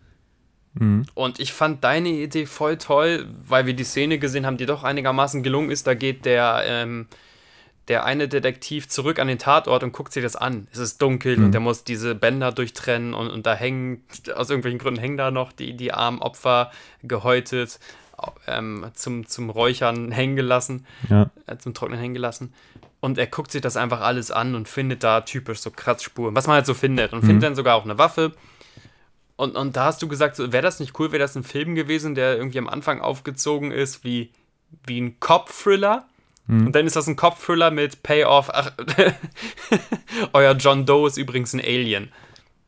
Mhm. Und ich fand deine Idee voll toll, weil wir die Szene gesehen haben, die doch einigermaßen gelungen ist. Da geht der, ähm, der eine Detektiv zurück an den Tatort und guckt sich das an. Es ist dunkel Mhm. und der muss diese Bänder durchtrennen und, und da hängen, aus irgendwelchen Gründen hängen da noch die, die armen Opfer gehäutet, ähm, zum, zum Räuchern hängen gelassen Ja. äh, zum Trocknen hängen gelassen. Und er guckt sich das einfach alles an und findet da typisch so Kratzspuren, was man halt so findet. Und findet dann sogar auch eine Waffe. Und, und da hast du gesagt, so, wäre das nicht cool, wäre das ein Film gewesen, der irgendwie am Anfang aufgezogen ist wie, wie ein Cop-Thriller. Und dann ist das ein Cop-Thriller mit Payoff. Ach, euer John Doe ist übrigens ein Alien.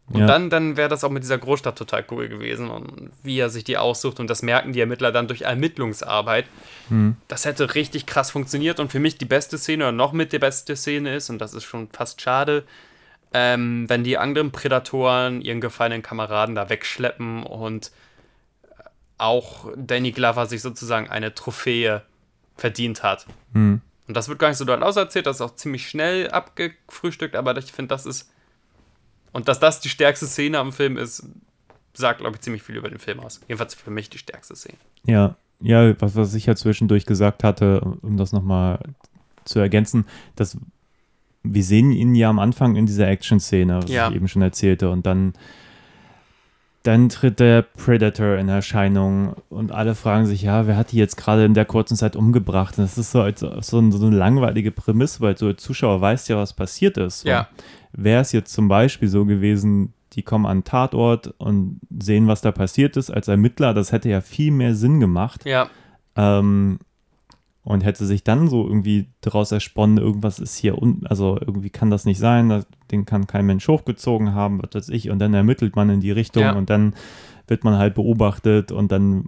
Und Ja. dann, dann wäre das auch mit dieser Großstadt total cool gewesen und wie er sich die aussucht und das merken die Ermittler dann durch Ermittlungsarbeit. Das hätte richtig krass funktioniert und für mich die beste Szene oder noch mit die beste Szene ist, und das ist schon fast schade, ähm, wenn die anderen Prädatoren ihren gefallenen Kameraden da wegschleppen und auch Danny Glover sich sozusagen eine Trophäe verdient hat. Mhm. Und das wird gar nicht so dort auserzählt, das ist auch ziemlich schnell abgefrühstückt, aber ich finde, das ist. Und dass das die stärkste Szene am Film ist, sagt, glaube ich, ziemlich viel über den Film aus. Jedenfalls für mich die stärkste Szene. Ja, ja, was, was ich ja zwischendurch gesagt hatte, um das nochmal zu ergänzen, dass wir sehen ihn ja am Anfang in dieser Action-Szene, was Ja. ich eben schon erzählte, und dann, dann tritt der Predator in Erscheinung und alle fragen sich, ja, wer hat die jetzt gerade in der kurzen Zeit umgebracht? Und das ist so, so, so eine langweilige Prämisse, weil so als Zuschauer weißt ja, was passiert ist. Ja. Wäre es jetzt zum Beispiel so gewesen, die kommen an den Tatort und sehen, was da passiert ist, als Ermittler, das hätte ja viel mehr Sinn gemacht. Ja, Ähm, und hätte sich dann so irgendwie daraus ersponnen, irgendwas ist hier unten, also irgendwie kann das nicht sein, den kann kein Mensch hochgezogen haben, was weiß ich, und dann ermittelt man in die Richtung Ja. und dann wird man halt beobachtet und dann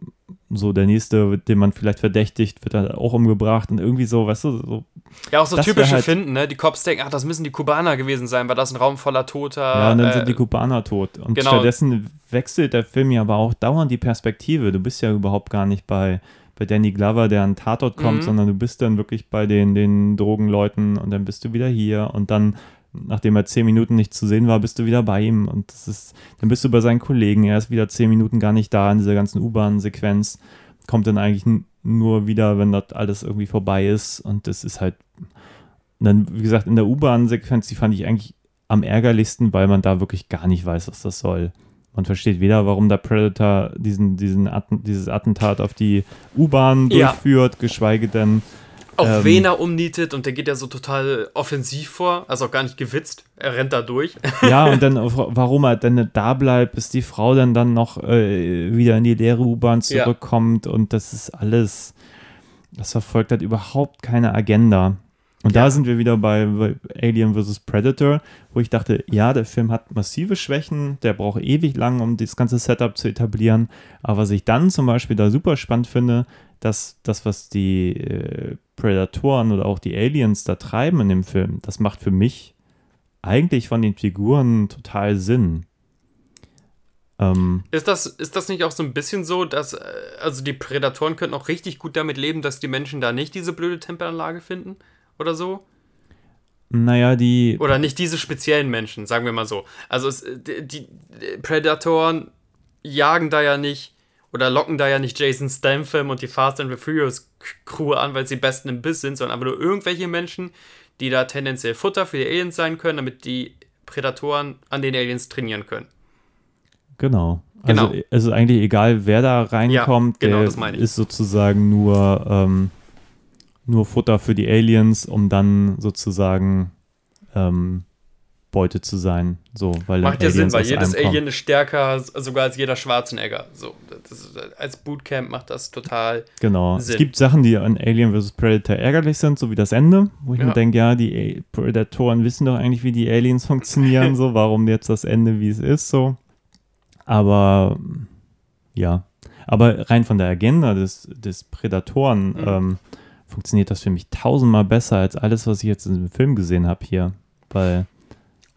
so der nächste, den man vielleicht verdächtigt, wird dann auch umgebracht und irgendwie so, weißt du, so, ja auch so typische halt- Finden, ne? Die Cops denken, ach, das müssen die Kubaner gewesen sein, weil das ein Raum voller Toter. ja, und dann äh, sind die Kubaner tot. Und genau. stattdessen wechselt der Film ja aber auch dauernd die Perspektive. Du bist ja überhaupt gar nicht bei, bei Danny Glover, der an Tatort kommt, Mhm. sondern du bist dann wirklich bei den, den Drogenleuten und dann bist du wieder hier und dann, nachdem er zehn Minuten nicht zu sehen war, bist du wieder bei ihm und das ist, dann bist du bei seinen Kollegen. Er ist wieder zehn Minuten gar nicht da in dieser ganzen U-Bahn-Sequenz. Kommt dann eigentlich nur wieder, wenn das alles irgendwie vorbei ist und das ist halt und dann, wie gesagt, in der U-Bahn-Sequenz, die fand ich eigentlich am ärgerlichsten, weil man da wirklich gar nicht weiß, was das soll. Man versteht weder, warum der Predator diesen, diesen Atten, dieses Attentat auf die U-Bahn Ja. durchführt, geschweige denn, auch ähm, wen er umnietet und der geht ja so total offensiv vor, also auch gar nicht gewitzt. Er rennt da durch. ja, und dann, warum er dann da bleibt, bis die Frau dann, dann noch äh, wieder in die leere U-Bahn Ja. zurückkommt und das ist alles, das verfolgt halt überhaupt keine Agenda. Und Ja. da sind wir wieder bei, bei Alien vs. Predator, wo ich dachte, ja, der Film hat massive Schwächen, der braucht ewig lang, um das ganze Setup zu etablieren. Aber was ich dann zum Beispiel da super spannend finde, dass das, was die äh, Predatoren oder auch die Aliens da treiben in dem Film, das macht für mich eigentlich von den Figuren total Sinn. Ähm, Ist das, ist das nicht auch so ein bisschen so, dass, äh, also die Prädatoren könnten auch richtig gut damit leben, dass die Menschen da nicht diese blöde Tempelanlage finden? Oder so? naja, die. Oder nicht diese speziellen Menschen, sagen wir mal so. Also es, die, die Prädatoren jagen da ja nicht oder locken da ja nicht Jason Statham und die Fast and the Furious Crew an, weil sie besten im Biss sind, sondern einfach nur irgendwelche Menschen, die da tendenziell Futter für die Aliens sein können, damit die Prädatoren an den Aliens trainieren können. Genau. Genau. Also es ist eigentlich egal, wer da reinkommt, genau, der das meine ich. ist sozusagen nur, ähm, nur Futter für die Aliens, um dann sozusagen ähm, Beute zu sein. So, weil Macht ja Sinn, weil jedes. Alien ist stärker sogar als jeder Schwarzenegger. So, ist, als Bootcamp macht das total. Genau. Sinn. Es gibt Sachen, die an Alien vs. Predator ärgerlich sind, so wie das Ende, wo ich Ja. mir denke, ja, die Predatoren wissen doch eigentlich, wie die Aliens funktionieren, so, warum jetzt das Ende, wie es ist, so. Aber ja. Aber rein von der Agenda des, des Prädatoren Mhm. ähm, funktioniert das für mich tausendmal besser als alles, was ich jetzt in dem Film gesehen habe hier. Weil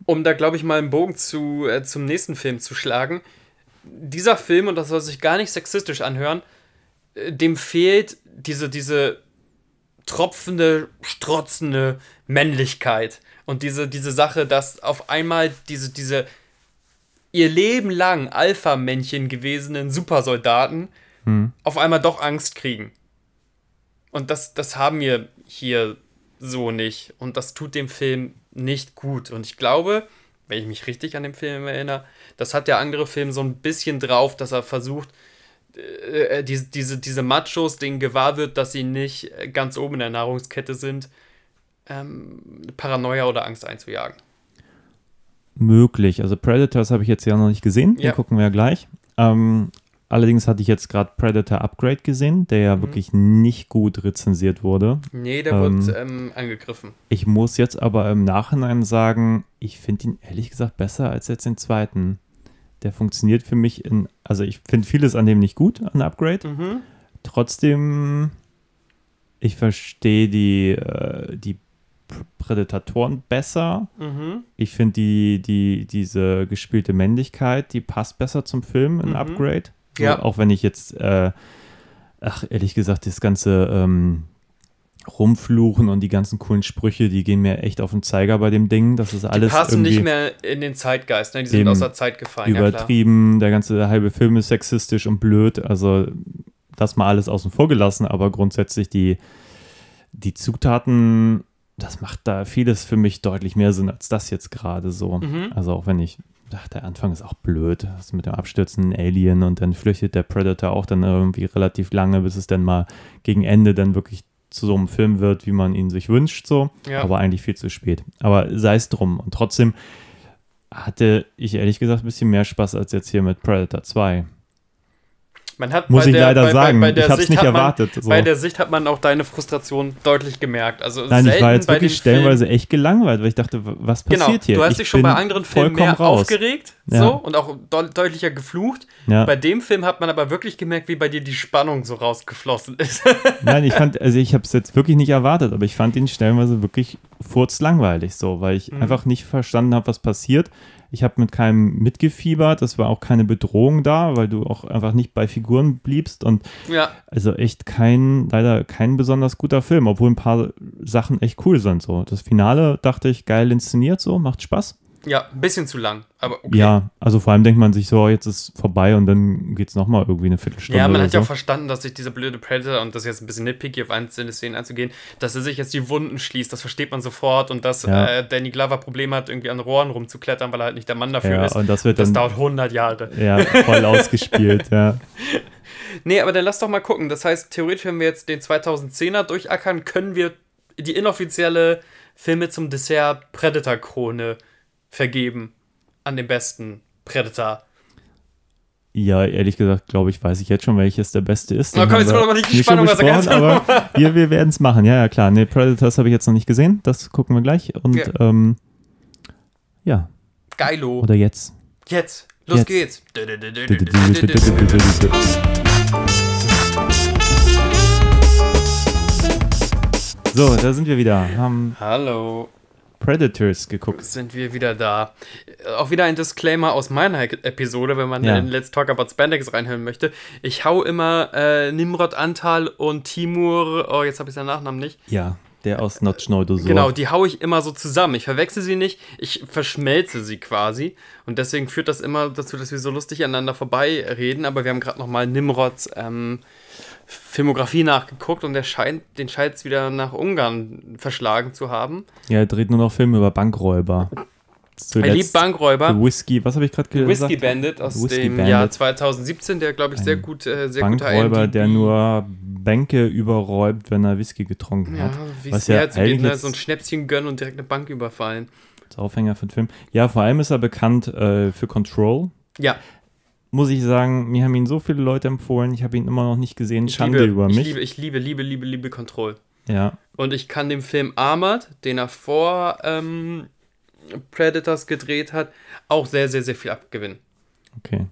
um da, glaube ich, mal einen Bogen zu, äh, zum nächsten Film zu schlagen. Dieser Film, und das soll sich gar nicht sexistisch anhören, äh, dem fehlt diese, diese tropfende, strotzende Männlichkeit. Und diese, diese Sache, dass auf einmal diese, diese ihr Leben lang Alpha-Männchen gewesenen Supersoldaten auf einmal doch Angst kriegen. Und das, das haben wir hier so nicht. Und das tut dem Film nicht gut. Und ich glaube, wenn ich mich richtig an den Film erinnere, das hat der andere Film so ein bisschen drauf, dass er versucht, äh, diese, diese, diese Machos, denen gewahr wird, dass sie nicht ganz oben in der Nahrungskette sind, ähm, Paranoia oder Angst einzujagen. Möglich. Also Predators habe ich jetzt ja noch nicht gesehen. Den Ja. gucken wir ja gleich. Ähm, allerdings hatte ich jetzt gerade Predator Upgrade gesehen, der ja wirklich nicht gut rezensiert wurde. Nee, der Ähm. wird ähm, angegriffen. Ich muss jetzt aber im Nachhinein sagen, ich finde ihn ehrlich gesagt besser als jetzt den zweiten. Der funktioniert für mich in, also ich finde vieles an dem nicht gut, an Upgrade. Mhm. Trotzdem, ich verstehe die, äh, die Pr- Prädatoren besser. Mhm. Ich finde die, die, diese gespielte Männlichkeit, die passt besser zum Film in Mhm. Upgrade. So, Ja. Auch wenn ich jetzt, äh, ach, ehrlich gesagt, das ganze ähm, Rumfluchen und die ganzen coolen Sprüche, die gehen mir echt auf den Zeiger bei dem Ding. Das ist Die alles passen irgendwie nicht mehr in den Zeitgeist, ne? die sind aus der Zeit gefallen. Ja, übertrieben. Der ganze halbe Film ist sexistisch und blöd. Also das mal alles außen vor gelassen, aber grundsätzlich die, die Zutaten, das macht da vieles für mich deutlich mehr Sinn als das jetzt gerade so. Mhm. Also auch wenn ich, ach, der Anfang ist auch blöd, das mit dem abstürzenden Alien und dann flüchtet der Predator auch dann irgendwie relativ lange, bis es dann mal gegen Ende dann wirklich zu so einem Film wird, wie man ihn sich wünscht, so. Ja. Aber eigentlich viel zu spät. Aber sei es drum. Und trotzdem hatte ich ehrlich gesagt ein bisschen mehr Spaß als jetzt hier mit Predator 2. Man hat Muss ich der, leider bei, sagen. Bei, bei Ich hab's Sicht nicht erwartet, Man, so. Bei der Sicht hat man auch deine Frustration deutlich gemerkt. Also Nein, ich war jetzt wirklich stellenweise Filmen- echt gelangweilt, weil ich dachte, was passiert Genau, hier? du hast Ich dich schon bei anderen Filmen vollkommen mehr raus. aufgeregt Ja. so, und auch deu- deutlicher geflucht. Ja. Bei dem Film hat man aber wirklich gemerkt, wie bei dir die Spannung so rausgeflossen ist. Nein, ich fand, also ich habe es jetzt wirklich nicht erwartet, aber ich fand ihn stellenweise wirklich furzlangweilig so, weil ich Mhm. einfach nicht verstanden habe, was passiert. Ich habe mit keinem mitgefiebert, es war auch keine Bedrohung da, weil du auch einfach nicht bei Figuren bliebst und ja, also echt kein, leider kein besonders guter Film, obwohl ein paar Sachen echt cool sind so. Das Finale dachte ich geil inszeniert so, macht Spaß. Ja, ein bisschen zu lang. Aber okay. Ja, also vor allem denkt man sich so, jetzt ist vorbei und dann geht es nochmal irgendwie eine Viertelstunde. Ja, man hat ja auch so. verstanden, dass sich dieser blöde Predator, und das jetzt ein bisschen nitpicky auf einzelne Szenen einzugehen, dass er sich jetzt die Wunden schließt, das versteht man sofort und dass Ja. äh, Danny Glover Probleme hat, irgendwie an Rohren rumzuklettern, weil er halt nicht der Mann dafür ja, ist. und das wird Das dann dauert 100 Jahre. ja, voll ausgespielt, ja. Nee, aber dann lass doch mal gucken. Das heißt, theoretisch, wenn wir jetzt den 2010er durchackern, können wir die inoffizielle Filme zum Dessert Predator-Krone vergeben. An den besten Predator. Ja, ehrlich gesagt, glaube ich, weiß ich jetzt schon, welches der beste ist. Na komm, jetzt wir wollen wir nicht die Spannung aus der ganzen aber wir, wir werden es machen. Ja, ja, klar. Nee, Predators habe ich jetzt noch nicht gesehen. Das gucken wir gleich. Und Ja. ähm, ja, Geilo. oder jetzt. Jetzt. Los Jetzt. geht's. So, da sind wir wieder. Haben Hallo. Predators geguckt. Sind wir wieder da. Auch wieder ein Disclaimer aus meiner Episode, wenn man Ja. in Let's Talk About Spandex reinhören möchte. Ich hau immer äh, Nimrod Antal und Timur, oh, jetzt habe ich seinen Nachnamen nicht. Ja, der aus Notchneudo Genau, die hau ich immer so zusammen. Ich verwechsel sie nicht, ich verschmelze sie quasi. Und deswegen führt das immer dazu, dass wir so lustig aneinander vorbeireden. Aber wir haben gerade nochmal Nimrods ähm, Filmografie nachgeguckt und der scheint, den scheint es wieder nach Ungarn verschlagen zu haben. Ja, er dreht nur noch Filme über Bankräuber. Er Zuletzt liebt Bankräuber. Whisky, was habe ich gerade gesagt? Whisky Bandit aus Whisky dem Bandit. Jahr 2017, der glaube ich sehr Ein gut, äh, sehr Bankräuber, der nur Bänke überräubt, wenn er Whisky getrunken ja, hat. wie was mir ja eigentlich ne? jetzt- so ein Schnäpschen gönnen und direkt eine Bank überfallen. Aufhänger für den Film. Ja, vor allem ist er bekannt äh, für Control. Ja, Muss ich sagen, mir haben ihn so viele Leute empfohlen, ich habe ihn immer noch nicht gesehen. ich Schande liebe, über ich mich. liebe, ich liebe, liebe, liebe, liebe Control. Ja, Und ich kann dem Film Armored, den er vor ähm, Predators gedreht hat, auch sehr, sehr, sehr viel abgewinnen. okay.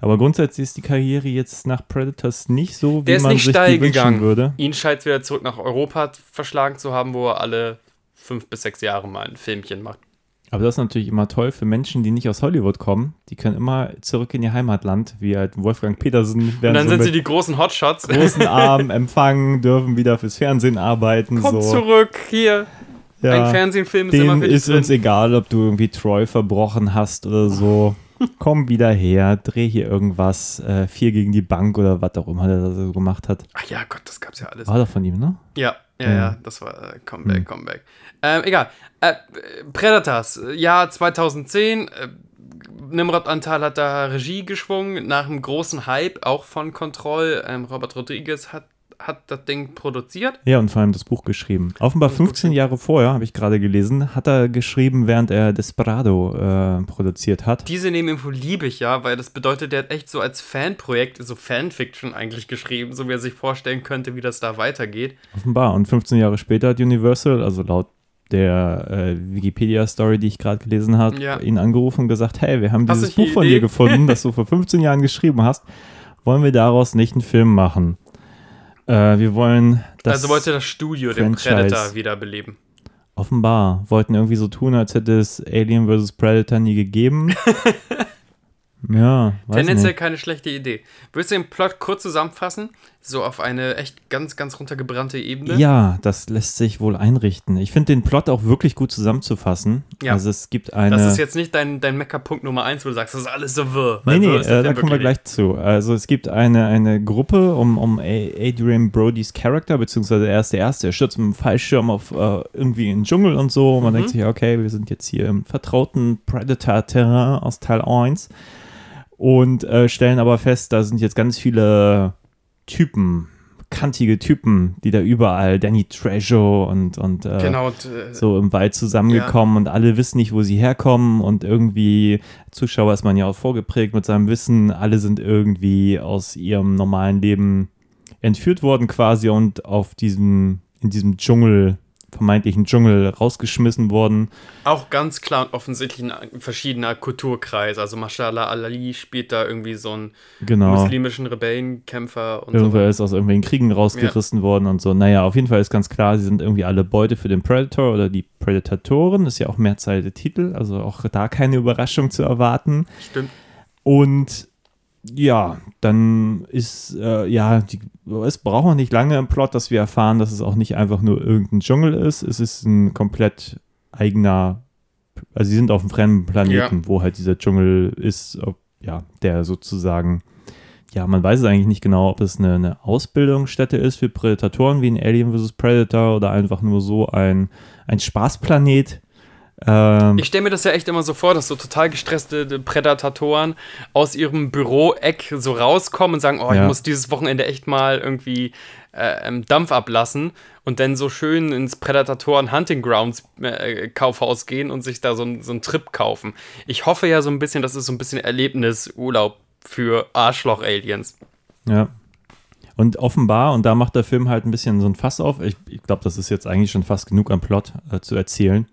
Aber grundsätzlich ist die Karriere jetzt nach Predators nicht so, wie Der man sich die wünschen gegangen. würde. Ihn scheint es wieder zurück nach Europa verschlagen zu haben, wo er alle fünf bis sechs Jahre mal ein Filmchen macht. Aber das ist natürlich immer toll für Menschen, die nicht aus Hollywood kommen. Die können immer zurück in ihr Heimatland, wie halt Wolfgang Petersen. Und dann so sind sie die großen Hotshots. großen Armen empfangen, dürfen wieder fürs Fernsehen arbeiten. Kommt so. zurück, hier. Ja. Ein Fernsehfilm ist immer für ist uns drin. egal, ob du irgendwie Troy verbrochen hast oder so. Komm wieder her, dreh hier irgendwas, äh, vier gegen die Bank oder was auch immer der da so gemacht hat. Ach ja, Gott, das gab's ja alles. War doch von ihm, ne? Ja, ja, Ja. ja, das war äh, Comeback, Hm. Comeback. Ähm, egal. Äh, Predators, Jahr 2010. Äh, Nimrod Antal hat da Regie geschwungen, nach einem großen Hype, auch von Control. Ähm, Robert Rodriguez hat, hat das Ding produziert. Ja, und vor allem das Buch geschrieben. Offenbar 15 Jahre vorher, habe ich gerade gelesen, hat er geschrieben, während er Desperado äh, produziert hat. Diese Nebeninfo liebe ich ja, weil das bedeutet, der hat echt so als Fanprojekt, so Fanfiction eigentlich geschrieben, so wie er sich vorstellen könnte, wie das da weitergeht. Offenbar. Und 15 Jahre später hat Universal, also laut der äh, Wikipedia-Story, die ich gerade gelesen habe, Ja. ihn angerufen und gesagt, hey, wir haben Hast dieses Buch von Idee? dir gefunden, das du vor 15 Jahren geschrieben hast. Wollen wir daraus nicht einen Film machen? Äh, wir wollen das also wollte das Studio den Franchise- Predator wiederbeleben. offenbar, wollten irgendwie so tun, als hätte es Alien vs. Predator nie gegeben. ja, Tendenziell nicht. keine schlechte Idee. Würdest du den Plot kurz zusammenfassen? So auf eine echt ganz, ganz runtergebrannte Ebene? Ja, das lässt sich wohl einrichten. Ich finde den Plot auch wirklich gut zusammenzufassen. Ja. Also es gibt eine... Das ist jetzt nicht dein, dein Mecker-Punkt Nummer 1, wo du sagst, das ist alles so wirr. Nee, nee, äh, da kommen wir gleich zu. Also es gibt eine, eine Gruppe um, um Adrian Brodys Charakter, beziehungsweise er ist der Erste, er stürzt mit dem Fallschirm auf äh, irgendwie in den Dschungel und so. Und man Mhm. denkt sich, okay, wir sind jetzt hier im vertrauten Predator-Terrain aus Teil 1 und äh, stellen aber fest, da sind jetzt ganz viele Typen, kantige Typen, die da überall, Danny Trejo und, und äh, Genau, äh, so im Wald zusammengekommen und alle wissen nicht, wo sie herkommen und irgendwie, Zuschauer ist man ja auch vorgeprägt mit seinem Wissen, alle sind irgendwie aus ihrem normalen Leben entführt worden quasi und auf diesem, in diesem Dschungel, vermeintlichen Dschungel rausgeschmissen worden. auch ganz klar und offensichtlich ein verschiedener Kulturkreis. Also Mashallah Ali spielt da irgendwie so einen Genau. muslimischen Rebellenkämpfer und so Irgendwer weiter. ist aus irgendwelchen Kriegen rausgerissen worden und so. Naja, auf jeden Fall ist ganz klar, sie sind irgendwie alle Beute für den Predator oder die Predatoren. Ist ja auch Mehrzahl der Titel, also auch da keine Überraschung zu erwarten. Stimmt. Und ja, dann ist, äh, ja, die, es braucht auch nicht lange im Plot, dass wir erfahren, dass es auch nicht einfach nur irgendein Dschungel ist. Es ist ein komplett eigener, also sie sind auf einem fremden Planeten, wo halt dieser Dschungel ist, ob, ja, der sozusagen, ja, man weiß es eigentlich nicht genau, ob es eine, eine Ausbildungsstätte ist für Prädatoren wie in Alien vs. Predator oder einfach nur so ein, ein Spaßplanet. Ähm, Ich stelle mir das ja echt immer so vor, dass so total gestresste Prädatoren aus ihrem Büroeck so rauskommen und sagen, oh, ich Ja. muss dieses Wochenende echt mal irgendwie äh, ähm, Dampf ablassen und dann so schön ins Prädatoren Hunting Grounds äh, Kaufhaus gehen und sich da so, ein- so einen Trip kaufen. Ich hoffe ja so ein bisschen, das ist so ein bisschen Erlebnisurlaub für Arschloch-Aliens. Ja. Und offenbar, und da macht der Film halt ein bisschen so ein Fass auf, ich, ich glaube, das ist jetzt eigentlich schon fast genug am Plot äh, zu erzählen.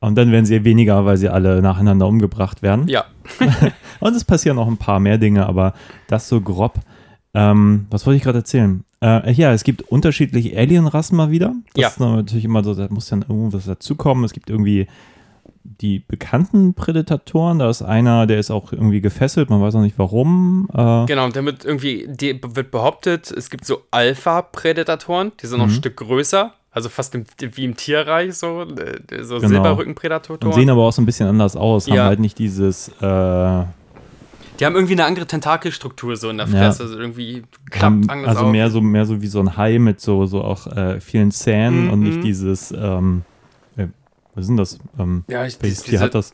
Und dann werden sie weniger, weil sie alle nacheinander umgebracht werden. Ja, Und es passieren noch ein paar mehr Dinge, aber das so grob. Ähm, was wollte ich gerade erzählen? Äh, ja, es gibt unterschiedliche Alien-Rassen mal wieder. Das Ja. ist natürlich immer so, da muss dann irgendwas dazukommen. Es gibt irgendwie die bekannten Prädatoren. Da ist einer, der ist auch irgendwie gefesselt, man weiß auch nicht warum. Äh, genau. Und damit irgendwie die, wird behauptet, es gibt so Alpha-Prädatoren, die sind noch ein Mhm. Stück größer. Also fast im, wie im Tierreich, so, äh, so Genau. Silberrückenprädatoren. und sehen aber auch so ein bisschen anders aus. Haben Ja. halt nicht dieses, äh, haben, Die haben irgendwie eine andere Tentakelstruktur so in der Fresse. Also irgendwie klappt anders also auf. mehr so, mehr so wie so ein Hai mit so, so auch äh, vielen Zähnen und Mhm. nicht dieses, ähm, äh, was sind das? Ähm, ja, ich, welches Tier hat das?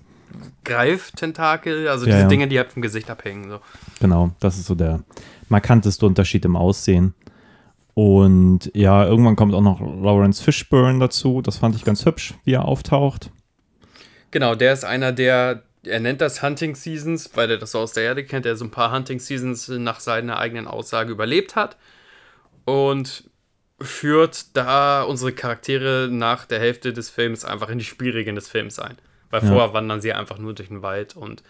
Greiftentakel, also Ja, diese ja. Dinge, die halt vom Gesicht abhängen. So. Genau, das ist so der markanteste Unterschied im Aussehen. Und ja, irgendwann kommt auch noch Lawrence Fishburne dazu. Das fand ich ganz hübsch, wie er auftaucht. Genau, der ist einer, der, er nennt das Hunting Seasons, weil er das so aus der Erde kennt, der so ein paar Hunting Seasons nach seiner eigenen Aussage überlebt hat. Und führt da unsere Charaktere nach der Hälfte des Films einfach in die Spielregeln des Films ein. Weil Ja. vorher wandern sie einfach nur durch den Wald und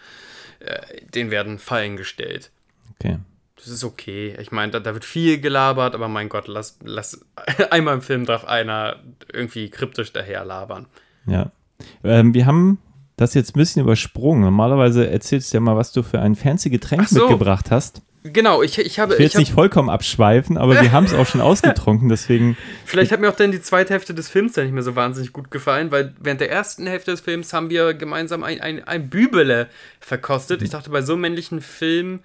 äh, denen werden Fallen gestellt. Okay. Das ist okay. Ich meine, da, da wird viel gelabert, aber mein Gott, lass, lass einmal im Film darf einer irgendwie kryptisch daher labern. Ja. Ähm, wir haben Das jetzt ein bisschen übersprungen. Normalerweise erzählst du ja mal, was du für ein fancy Getränk so. mitgebracht hast. Genau, ich, ich habe. Ich will Ich jetzt nicht vollkommen abschweifen, aber wir haben es auch schon ausgetrunken, deswegen. vielleicht hat mir auch dann die zweite Hälfte des Films dann nicht mehr so wahnsinnig gut gefallen, weil während der ersten Hälfte des Films haben wir gemeinsam ein, ein, ein Bübele verkostet. Ich dachte, bei so einem männlichen Film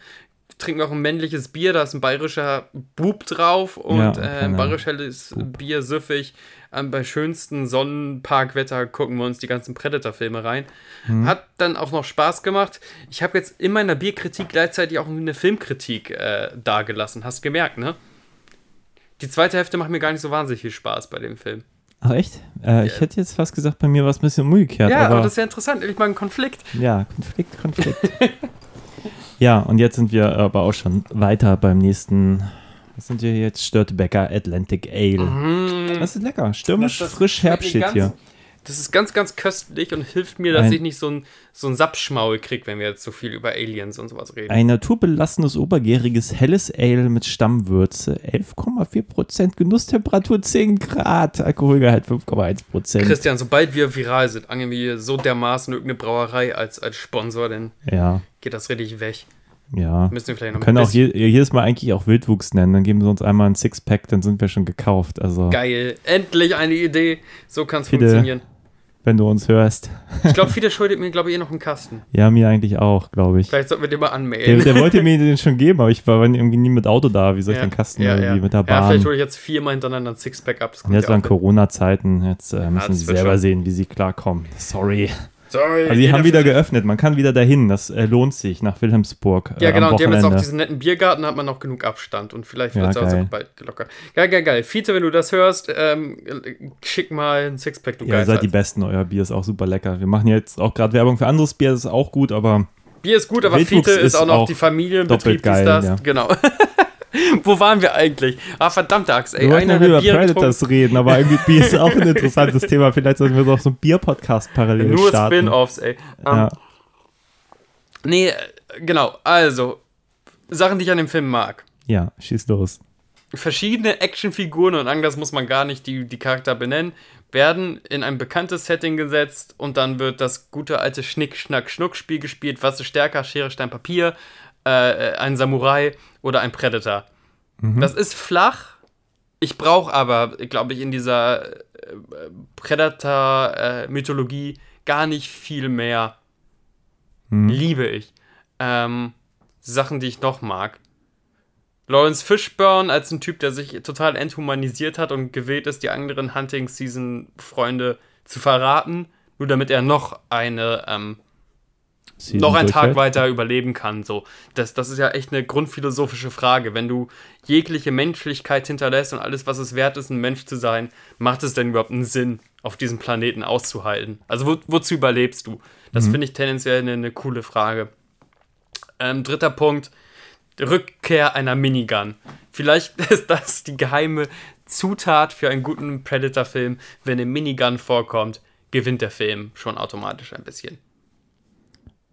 trinken wir auch ein männliches Bier, da ist ein bayerischer Bub drauf und Ja, äh, bayerisches Bier süffig. Ähm, bei schönstem Sonnenparkwetter gucken wir uns die ganzen Predator-Filme rein. Mhm. Hat dann auch noch Spaß gemacht. Ich habe jetzt in meiner Bierkritik gleichzeitig auch eine Filmkritik äh, dargelassen. Hast gemerkt, ne? Die zweite Hälfte macht mir gar nicht so wahnsinnig viel Spaß bei dem Film. Ach echt? Äh, ich hätte jetzt fast gesagt, bei mir war es ein bisschen umgekehrt. Ja, aber, aber das ist ja interessant. Endlich mal ein Konflikt. Ja, Konflikt, Konflikt. ja, und jetzt sind wir aber auch schon weiter beim nächsten. Was sind wir jetzt? Störtebecker Atlantic Ale. Das ist lecker. Stürmisch. Das- das frisch, Herbst steht hier. Das ist ganz, ganz köstlich und hilft mir, dass Ein- ich nicht so ein, so ein Sapschmaul kriege, wenn wir jetzt so viel über Aliens und sowas reden. Ein naturbelassenes, obergäriges, helles Ale mit Stammwürze. 11,4% Genusstemperatur 10 Grad. Alkoholgehalt 5,1%. Christian, sobald wir viral sind, angeln wir so dermaßen irgendeine Brauerei als, als Sponsor, dann Ja, geht das richtig weg. ja. Müssen wir vielleicht noch Wir können auch je, jedes Mal eigentlich auch Wildwuchs nennen. Dann geben sie uns einmal ein Sixpack, dann sind wir schon gekauft. Also, Geil, endlich eine Idee. So kann es funktionieren. wenn du uns hörst. Ich glaube, Fiete schuldet mir, glaube ich, eh noch einen Kasten. Ja, mir eigentlich auch, glaube ich. Vielleicht sollten wir den mal Der, anmelden. der wollte mir den schon geben, aber ich war irgendwie nie mit Auto da. Wie soll ich den Kasten irgendwie mit der Ja, Bahn? vielleicht hole ich jetzt viermal hintereinander ein Sixpack ab. Das kommt jetzt ja an hin. Corona-Zeiten, jetzt äh, müssen sie selber schon. sehen, wie sie klarkommen. Sorry. Sorry. Also, die haben wieder geöffnet. Man kann wieder dahin. Das äh, lohnt sich nach Wilhelmsburg. Äh, Ja, genau. Die haben jetzt auch diesen netten Biergarten, da hat man noch genug Abstand und vielleicht Ja, wird es also geil. bald gelockert. Geil, geil, geil. Fiete, wenn du das hörst, ähm, schick mal ein Sixpack, du Ja, ihr seid die Besten. Euer Bier ist auch super lecker. Wir machen jetzt auch gerade Werbung für anderes Bier. Das ist auch gut, aber Bier ist gut, aber Wildwuchs Fiete ist ist auch noch auch die Familienbetrieb, geil, ist das. ja. Genau. Wo waren wir eigentlich? Ah, verdammte Axt, ey. wir wollten ja über Bier Predators reden, aber irgendwie Bier ist auch ein interessantes Thema. Vielleicht sollten wir so auch so einen Bier-Podcast parallel. Nur starten. Spin-Offs, ey. Ähm, Ja. Nee, äh, genau. Also, Sachen, die ich an dem Film mag. ja, schieß los. verschiedene Actionfiguren und anders muss man gar nicht die, die Charakter benennen, werden in ein bekanntes Setting gesetzt und dann wird das gute alte Schnick-Schnack-Schnuck-Spiel gespielt. Was ist stärker? Schere, Stein, Papier, äh, ein Samurai oder ein Predator. Das ist flach. Ich brauche aber, glaube ich, in dieser äh, Predator-Mythologie gar nicht viel mehr. Liebe ich. Ähm, Sachen, die ich noch mag. Lawrence Fishburne als ein Typ, der sich total enthumanisiert hat und gewählt ist, die anderen Hunting-Season-Freunde zu verraten, nur damit er noch eine, ähm, Season noch einen Tag weiter überleben kann. So. Das, das ist ja echt eine grundphilosophische Frage. Wenn du jegliche Menschlichkeit hinterlässt und alles, was es wert ist, ein Mensch zu sein, macht es denn überhaupt einen Sinn, auf diesem Planeten auszuhalten? Also wo, wozu überlebst du? Das finde ich tendenziell eine, eine coole Frage. Ähm, dritter Punkt, Rückkehr einer Minigun. Vielleicht ist das die geheime Zutat für einen guten Predator-Film. Wenn eine Minigun vorkommt, gewinnt der Film schon automatisch ein bisschen.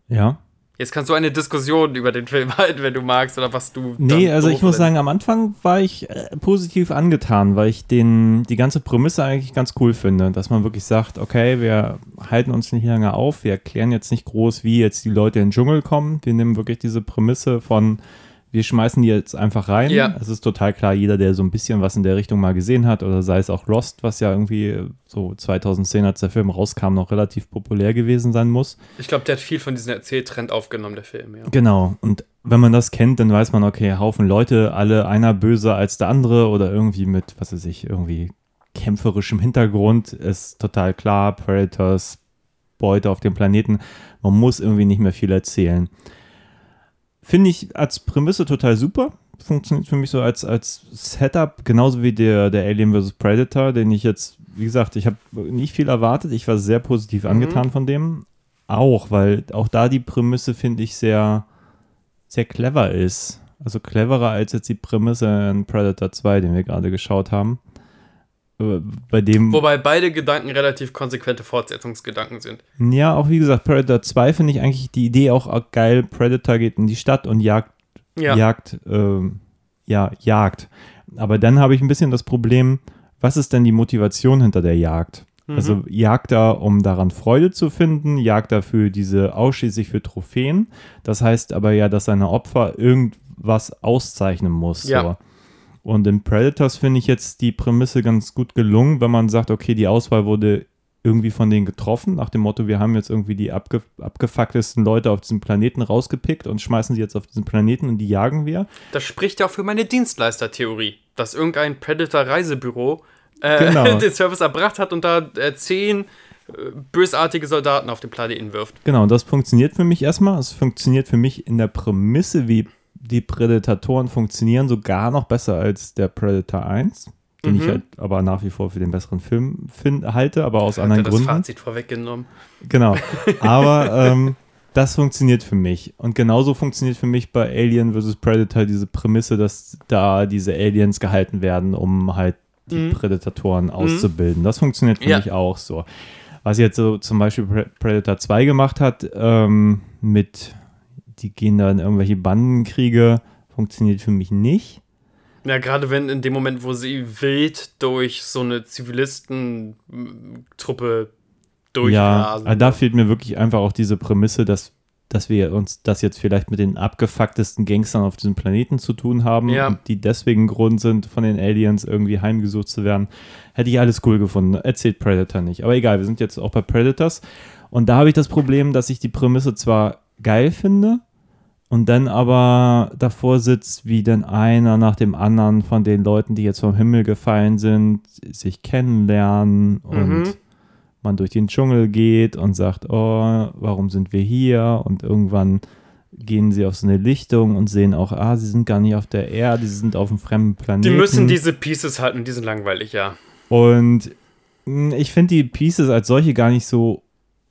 Ja. Jetzt kannst du eine Diskussion über den Film halten, wenn du magst, oder was du. Nee, also ich muss sagen, am Anfang war ich äh, positiv angetan, weil ich den, die ganze Prämisse eigentlich ganz cool finde, dass man wirklich sagt, okay, wir halten uns nicht lange auf, wir erklären jetzt nicht groß, wie jetzt die Leute in den Dschungel kommen, wir nehmen wirklich diese Prämisse von, wir schmeißen die jetzt einfach rein. Ja. Es ist total klar, jeder, der so ein bisschen was in der Richtung mal gesehen hat, oder sei es auch Lost, was ja irgendwie so 2010, als der Film rauskam, noch relativ populär gewesen sein muss. Ich glaube, der hat viel von diesem Erzähltrend aufgenommen, der Film, ja. Genau. Und wenn man das kennt, dann weiß man, okay, Haufen Leute, alle einer böser als der andere oder irgendwie mit, was weiß ich, irgendwie kämpferischem Hintergrund, ist total klar, Predators, Beute auf dem Planeten. Man muss irgendwie nicht mehr viel erzählen. Finde ich als Prämisse total super. Funktioniert für mich so als, als Setup, genauso wie der, der Alien vs. Predator, den ich jetzt, wie gesagt, ich habe nicht viel erwartet. Ich war sehr positiv angetan von dem. Auch, weil auch da die Prämisse, finde ich, sehr, sehr clever ist. Also cleverer als jetzt die Prämisse in Predator 2, den wir gerade geschaut haben. Äh, Bei dem. Wobei beide Gedanken relativ konsequente Fortsetzungsgedanken sind. Ja, auch wie gesagt, Predator 2 finde ich eigentlich die Idee auch, geil. Predator geht in die Stadt und jagt, Ja. jagt, ähm, ja, jagt. Aber dann habe ich ein bisschen das Problem, was ist denn die Motivation hinter der Jagd? Also Jagder, um daran Freude zu finden, Jagder für diese ausschließlich für Trophäen. Das heißt aber ja, dass seine Opfer irgendwas auszeichnen muss. Ja. So. Und in Predators finde ich jetzt die Prämisse ganz gut gelungen, wenn man sagt, okay, die Auswahl wurde irgendwie von denen getroffen, nach dem Motto, wir haben jetzt irgendwie die abge abgefucktesten Leute auf diesem Planeten rausgepickt und schmeißen sie jetzt auf diesen Planeten und die jagen wir. Das spricht ja auch für meine Dienstleistertheorie, dass irgendein Predator-Reisebüro äh, Genau. den Service erbracht hat und da äh, zehn äh, bösartige Soldaten auf den Planeten wirft. Genau, und das funktioniert für mich erstmal. Es funktioniert für mich in der Prämisse, wie die Prädatatoren funktionieren, sogar noch besser als der Predator 1, den Mhm. ich halt aber nach wie vor für den besseren Film find, halte, aber aus Hat anderen er das Gründen. Fazit vorweggenommen. Genau. Aber ähm, das funktioniert für mich. Und genauso funktioniert für mich bei Alien vs. Predator diese Prämisse, dass da diese Aliens gehalten werden, um halt die Mhm. Prädatoren auszubilden. Das funktioniert für Ja. mich auch so. Was jetzt so zum Beispiel Pre- Predator 2 gemacht hat, ähm, mit die gehen da in irgendwelche Bandenkriege, funktioniert für mich nicht. Ja, gerade wenn in dem Moment, wo sie wild durch so eine Zivilistentruppe Ja, durchrasen. aber da fehlt mir wirklich einfach auch diese Prämisse, dass, dass wir uns das jetzt vielleicht mit den abgefucktesten Gangstern auf diesem Planeten zu tun haben Ja. die deswegen Grund sind, von den Aliens irgendwie heimgesucht zu werden. Hätte ich alles cool gefunden. Erzählt Predator nicht. Aber egal, wir sind jetzt auch bei Predators. Und da habe ich das Problem, dass ich die Prämisse zwar geil finde und dann aber davor sitzt, wie dann einer nach dem anderen von den Leuten, die jetzt vom Himmel gefallen sind, sich kennenlernen und Mhm. man durch den Dschungel geht und sagt, oh, warum sind wir hier? Und irgendwann gehen sie auf so eine Lichtung und sehen auch, ah, sie sind gar nicht auf der Erde, sie sind auf einem fremden Planeten. die müssen diese Pieces halten, die sind langweilig, ja. Und mh, ich finde die Pieces als solche gar nicht so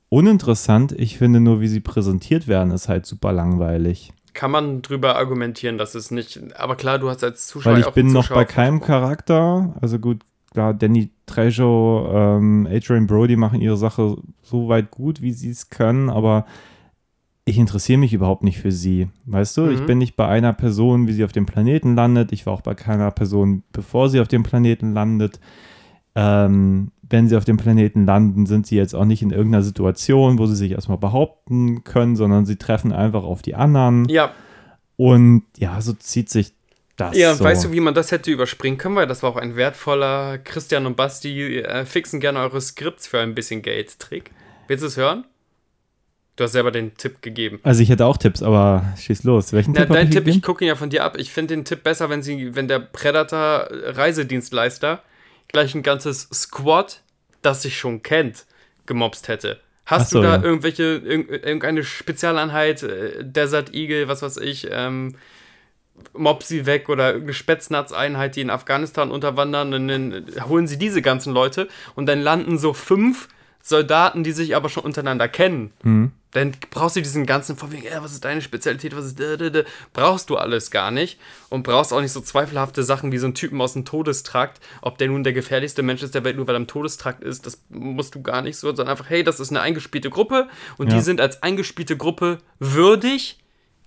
uninteressant. Ich finde nur, wie sie präsentiert werden, ist halt super langweilig. Kann man drüber argumentieren, dass es nicht. Aber klar, du hast als Zuschauer. Weil ich auch bin noch bei keinem. Charakter. Also gut, klar, Danny Trejo, ähm, Adrian Brody machen ihre Sache so weit gut, wie sie es können, aber ich interessiere mich überhaupt nicht für sie. Weißt du, ich Mhm. bin nicht bei einer Person, wie sie auf dem Planeten landet. Ich war auch bei keiner Person, bevor sie auf dem Planeten landet. Ähm, wenn sie auf dem Planeten landen, sind sie jetzt auch nicht in irgendeiner Situation, wo sie sich erstmal behaupten können, sondern sie treffen einfach auf die anderen. Ja, Und ja, so zieht sich das. ja, und so. weißt du, wie man das hätte überspringen können? Weil das war auch ein wertvoller Christian und Basti äh, fixen gerne eure Skripts für ein bisschen Geld-Trick. Willst du es hören? Du hast selber den Tipp gegeben. Also ich hätte auch Tipps, aber schieß los. Welchen Na, Tipp dein ich Tipp, ich gegeben? gucke ihn ja von dir ab. Ich finde den Tipp besser, wenn sie, wenn der Predator Reisedienstleister gleich ein ganzes Squad, das sich schon kennt, gemobst hätte. Hast so, du da ja. irgendwelche, irg irgendeine Spezialeinheit, äh, Desert Eagle, was weiß ich, ähm, Mob sie weg oder irgendeine Spätznaz-Einheit, die in Afghanistan unterwandern, dann holen sie diese ganzen Leute und dann landen so fünf Soldaten, die sich aber schon untereinander kennen. Mhm. Dann brauchst du diesen ganzen von wegen, äh, was ist deine Spezialität, was ist da, da, da. brauchst du alles gar nicht und brauchst auch nicht so zweifelhafte Sachen wie so ein Typen aus dem Todestrakt, ob der nun der gefährlichste Mensch ist der Welt, nur weil er im Todestrakt ist, das musst du gar nicht so, sondern einfach, hey, das ist eine eingespielte Gruppe und Ja. die sind als eingespielte Gruppe würdig,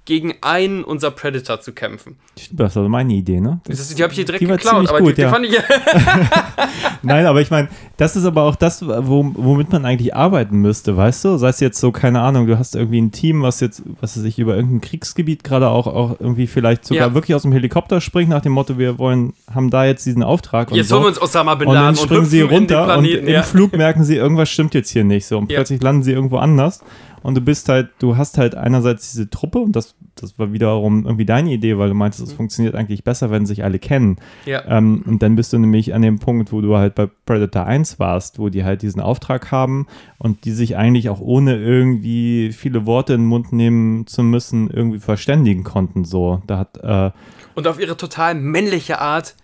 gegen einen unser Predator zu kämpfen. Stimmt, Das war meine Idee, ne? Das ist, die habe ich hier direkt die war geklaut, aber gut, die, die ja. fand ich Nein, aber ich meine, das ist aber auch das, wo, womit man eigentlich arbeiten müsste, weißt du? Sei es jetzt so, keine Ahnung, du hast irgendwie ein Team, was jetzt, was sich über irgendein Kriegsgebiet gerade auch, auch irgendwie vielleicht sogar Ja. wirklich aus dem Helikopter springt, nach dem Motto, wir wollen, haben da jetzt diesen Auftrag. Jetzt und holen wir so. uns Osama Bin und dann Laden und, springen sie runter und Planeten. im ja. Flug merken sie, irgendwas stimmt jetzt hier nicht so. Und plötzlich landen sie irgendwo anders. Und du bist halt, du hast halt einerseits diese Truppe und das, das war wiederum irgendwie deine Idee, weil du meintest, es funktioniert eigentlich besser, wenn sich alle kennen. Ja. Ähm, und dann bist du nämlich an dem Punkt, wo du halt bei Predator 1 warst, wo die halt diesen Auftrag haben und die sich eigentlich auch ohne irgendwie viele Worte in den Mund nehmen zu müssen, irgendwie verständigen konnten. So, da hat, äh, Und auf ihre total männliche Art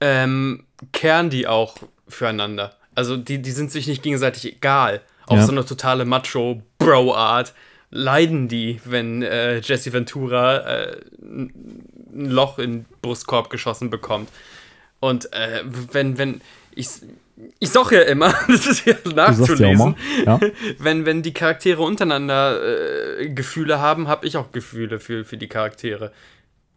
ähm, kehren die auch füreinander. Also die, die sind sich nicht gegenseitig egal. Auf Ja. so eine totale Macho-Bro-Art leiden die, wenn äh, Jesse Ventura äh, ein Loch in den Brustkorb geschossen bekommt. Und äh, wenn, wenn, ich, ich sag ja immer, das ist ja sagst ja nachzulesen, ja. wenn, wenn die Charaktere untereinander äh, Gefühle haben, habe ich auch Gefühle für, für die Charaktere.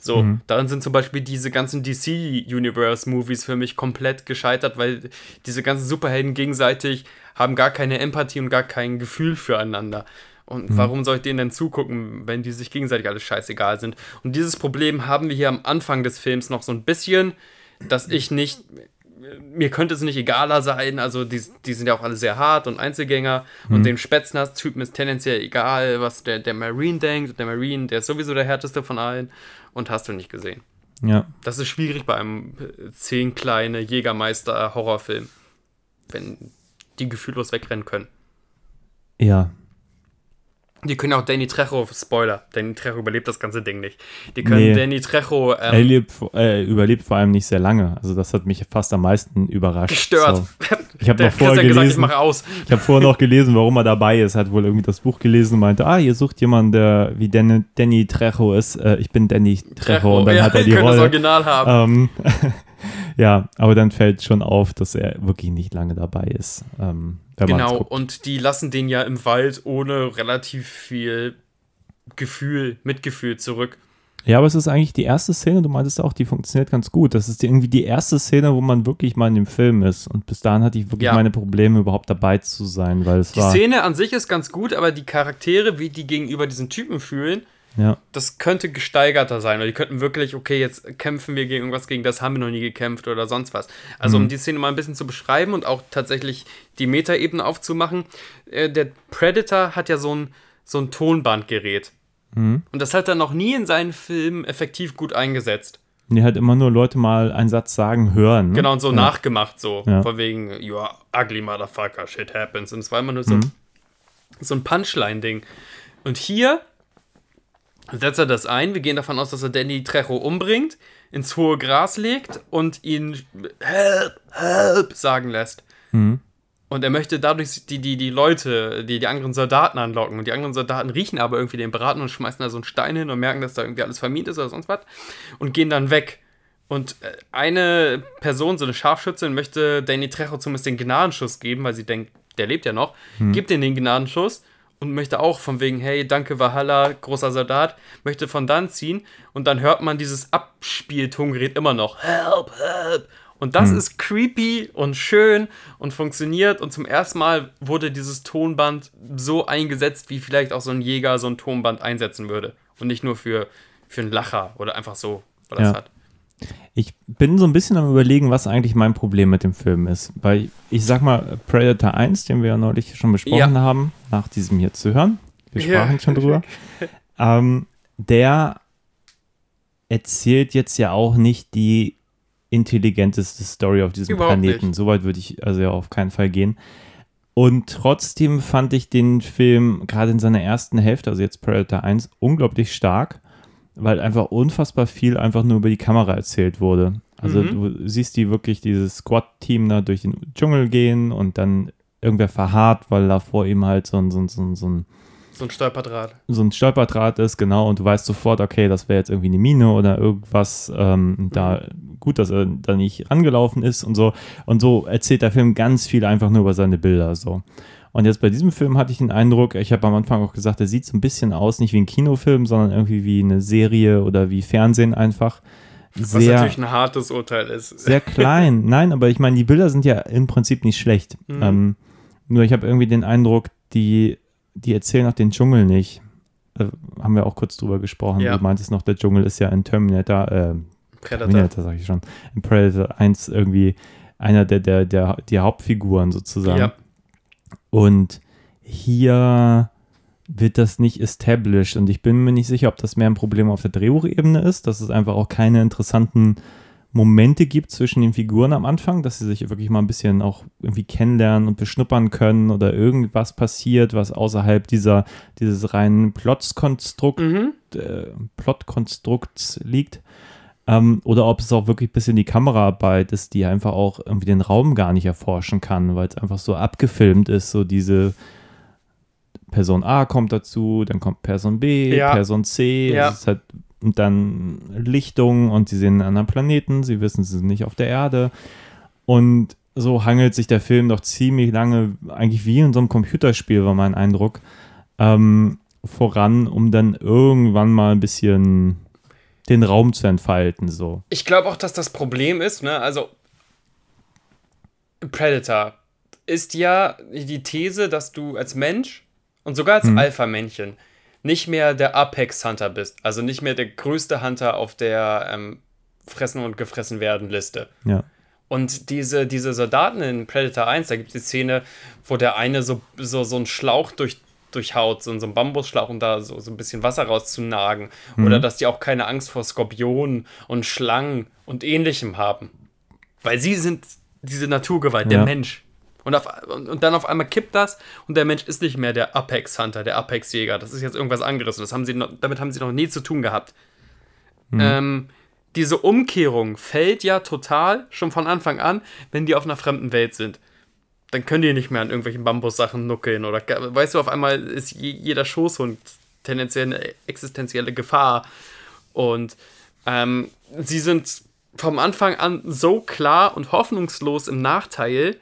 So, Mhm. darin sind zum Beispiel diese ganzen DC-Universe-Movies für mich komplett gescheitert, weil diese ganzen Superhelden gegenseitig haben gar keine Empathie und gar kein Gefühl füreinander. Und Mhm. warum soll ich denen denn zugucken, wenn die sich gegenseitig alles scheißegal sind? Und dieses Problem haben wir hier am Anfang des Films noch so ein bisschen, dass ich nicht, mir könnte es nicht egaler sein, also die, die sind ja auch alle sehr hart und Einzelgänger und dem Spätzners-Typen ist tendenziell egal, was der, der Marine denkt. Und der Marine, der ist sowieso der härteste von allen und hast du nicht gesehen. Ja. Das ist schwierig bei einem äh, zehn kleine Jägermeister-Horrorfilm, wenn die gefühllos wegrennen können. Ja. Die können auch Danny Trejo, Spoiler, Danny Trejo überlebt das ganze Ding nicht. Die können Nee. Danny Trejo Er ähm, lebt, äh, überlebt vor allem nicht sehr lange. Also das hat mich fast am meisten überrascht. gestört. So. Ich habe noch vorher hat gesagt, ich gelesen, mache aus. ich habe vorher noch gelesen, warum er dabei ist. Hat wohl irgendwie das Buch gelesen und meinte, ah, ihr sucht jemanden, der wie Danny, Danny Trejo ist. Äh, ich bin Danny Trejo. Und dann ja, hat er die können das Rolle. Original haben. Ähm, ja, aber dann fällt schon auf, dass er wirklich nicht lange dabei ist. Ähm, genau, und die lassen den ja im Wald ohne relativ viel Gefühl, Mitgefühl zurück. Ja, aber es ist eigentlich die erste Szene, du meintest auch, die funktioniert ganz gut. Das ist die- irgendwie die erste Szene, wo man wirklich mal in dem Film ist. Und bis dahin hatte ich wirklich Ja. meine Probleme, überhaupt dabei zu sein, weil es Die war. Szene an sich ist ganz gut, aber die Charaktere, wie die gegenüber diesen Typen fühlen, Ja, das könnte gesteigerter sein. Oder die könnten wirklich, okay, jetzt kämpfen wir gegen irgendwas, gegen das haben wir noch nie gekämpft oder sonst was. Also, Mhm. um die Szene mal ein bisschen zu beschreiben und auch tatsächlich die Metaebene aufzumachen, äh, der Predator hat ja so ein, so ein Tonbandgerät. Mhm. Und das hat er noch nie in seinen Filmen effektiv gut eingesetzt. die hat immer nur Leute mal einen Satz sagen, hören. Ne? Genau, und so ja. nachgemacht, so. Ja. Von wegen, you are ugly motherfucker, shit happens. Und es war immer nur so, Mhm. so ein Punchline-Ding. Und hier setzt er das ein. Wir gehen davon aus, dass er Danny Trejo umbringt, ins hohe Gras legt und ihn Help, Help sagen lässt. Mhm. Und er möchte dadurch die, die, die Leute, die, die anderen Soldaten anlocken. Und die anderen Soldaten riechen aber irgendwie den Braten und schmeißen da so einen Stein hin und merken, dass da irgendwie alles vermint ist oder sonst was. Und gehen dann weg. Und äh, eine Person, so eine Scharfschützin, möchte Danny Trejo zumindest den Gnadenschuss geben, weil sie denkt, der lebt ja noch. Gibt ihm den Gnadenschuss und möchte auch von wegen, hey, danke Valhalla, großer Soldat, möchte von dann ziehen. Und dann hört man dieses Abspieltongerät immer noch. Help, help. Und das ist creepy und schön und funktioniert. Und zum ersten Mal wurde dieses Tonband so eingesetzt, wie vielleicht auch so ein Jäger so ein Tonband einsetzen würde. Und nicht nur für, für einen Lacher oder einfach so, weil das Ja. hat. Ich bin so ein bisschen am überlegen, was eigentlich mein Problem mit dem Film ist. Weil ich sag mal, Predator 1, den wir ja neulich schon besprochen Ja. haben, nach diesem hier zu hören, wir Ja. sprachen schon drüber, ähm, der erzählt jetzt ja auch nicht die intelligenteste Story auf diesem Überhaupt Planeten. nicht. Soweit würde ich also ja auf keinen Fall gehen. Und trotzdem fand ich den Film gerade in seiner ersten Hälfte, also jetzt Predator 1, unglaublich stark, weil einfach unfassbar viel einfach nur über die Kamera erzählt wurde. Also Mhm. du siehst die wirklich, dieses Squad-Team da durch den Dschungel gehen und dann irgendwer verharrt, weil da vor ihm halt so ein, so ein, so ein, so ein So ein Stolperdraht. so ein Stolperdraht ist, genau, und du weißt sofort, okay, das wäre jetzt irgendwie eine Mine oder irgendwas, ähm, da gut, dass er da nicht angelaufen ist und so. Und so erzählt der Film ganz viel einfach nur über seine Bilder, so. Und jetzt bei diesem Film hatte ich den Eindruck, ich habe am Anfang auch gesagt, der sieht so ein bisschen aus, nicht wie ein Kinofilm, sondern irgendwie wie eine Serie oder wie Fernsehen einfach. Was Sehr, natürlich ein hartes Urteil ist. sehr klein. Nein, aber ich meine, die Bilder sind ja im Prinzip nicht schlecht. Mhm. Ähm, nur ich habe irgendwie den Eindruck, die, die erzählen auch den Dschungel nicht. Äh, haben wir auch kurz drüber gesprochen. Ja. Du meintest noch, der Dschungel ist ja in Terminator, äh, Predator. Terminator sag ich schon, in Predator 1 irgendwie einer der, der, der die Hauptfiguren sozusagen. Ja. Und hier wird das nicht established und ich bin mir nicht sicher, ob das mehr ein Problem auf der Drehbuchebene ist, dass es einfach auch keine interessanten Momente gibt zwischen den Figuren am Anfang, dass sie sich wirklich mal ein bisschen auch irgendwie kennenlernen und beschnuppern können oder irgendwas passiert, was außerhalb dieser, dieses reinen Plotskonstrukt, Mhm. äh, Plotkonstrukts liegt. Ähm, oder ob es auch wirklich ein bisschen die Kameraarbeit ist, die einfach auch irgendwie den Raum gar nicht erforschen kann, weil es einfach so abgefilmt ist, so diese Person A kommt dazu, dann kommt Person B, Ja. Person C, Ja. halt, und dann Lichtung und sie sehen einen anderen Planeten, sie wissen, sie sind nicht auf der Erde. Und so hangelt sich der Film doch ziemlich lange, eigentlich wie in so einem Computerspiel, war mein Eindruck, ähm, voran, um dann irgendwann mal ein bisschen den Raum zu entfalten, so. Ich glaube auch, dass das Problem ist, ne, also Predator ist ja die These, dass du als Mensch und sogar als Alpha-Männchen nicht mehr der Apex-Hunter bist. Also nicht mehr der größte Hunter auf der ähm, Fressen und gefressen werden Liste. Ja. Und diese, diese Soldaten in Predator 1, da gibt es die Szene, wo der eine so, so, so einen Schlauch durch, durchhaut, so, so einen Bambusschlauch, um da so, so ein bisschen Wasser rauszunagen. Oder dass die auch keine Angst vor Skorpionen und Schlangen und ähnlichem haben. Weil sie sind diese Naturgewalt, der Ja. Mensch. Und, auf, und, und dann auf einmal kippt das und der Mensch ist nicht mehr der Apex-Hunter, der Apex-Jäger. Das ist jetzt irgendwas anderes. Und das haben sie noch, damit haben sie noch nie zu tun gehabt. Ähm, diese Umkehrung fällt ja total schon von Anfang an, wenn die auf einer fremden Welt sind. Dann können die nicht mehr an irgendwelchen Bambussachen nuckeln oder weißt du, auf einmal ist je, jeder Schoßhund tendenziell eine existenzielle Gefahr. Und ähm, sie sind vom Anfang an so klar und hoffnungslos im Nachteil,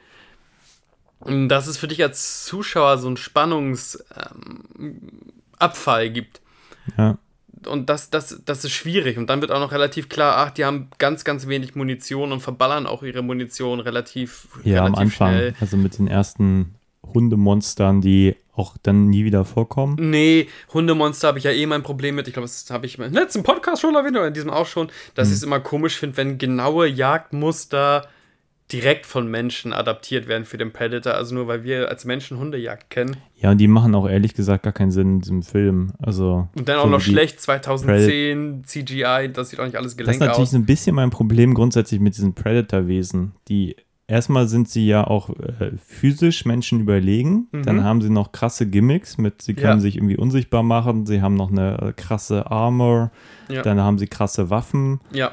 dass es für dich als Zuschauer so einen Spannungsabfall ähm, gibt. Ja. Und das, das, das ist schwierig. Und dann wird auch noch relativ klar, ach, die haben ganz, ganz wenig Munition und verballern auch ihre Munition relativ, Ja, am relativ Anfang. schnell. Also mit den ersten Hundemonstern, die auch dann nie wieder vorkommen. Nee, Hundemonster habe ich ja eh mein Problem mit. Ich glaube, das habe ich im letzten Podcast schon erwähnt oder in diesem auch schon, dass Mhm. ich es immer komisch finde, wenn genaue Jagdmuster direkt von Menschen adaptiert werden für den Predator. Also nur weil wir als Menschen Hundejagd kennen. Ja, und die machen auch ehrlich gesagt gar keinen Sinn in diesem Film. Also Und dann auch noch schlecht 2010 CGI, das sieht auch nicht alles Das ist gelenkt natürlich aus. ein bisschen mein Problem grundsätzlich mit diesen Predator-Wesen. Die erstmal sind sie ja auch äh, physisch Menschen überlegen. Dann haben sie noch krasse Gimmicks mit, sie können Mhm. Ja. sich irgendwie unsichtbar machen. Sie haben noch eine äh, krasse Armor. Ja. Dann haben sie krasse Waffen. Ja,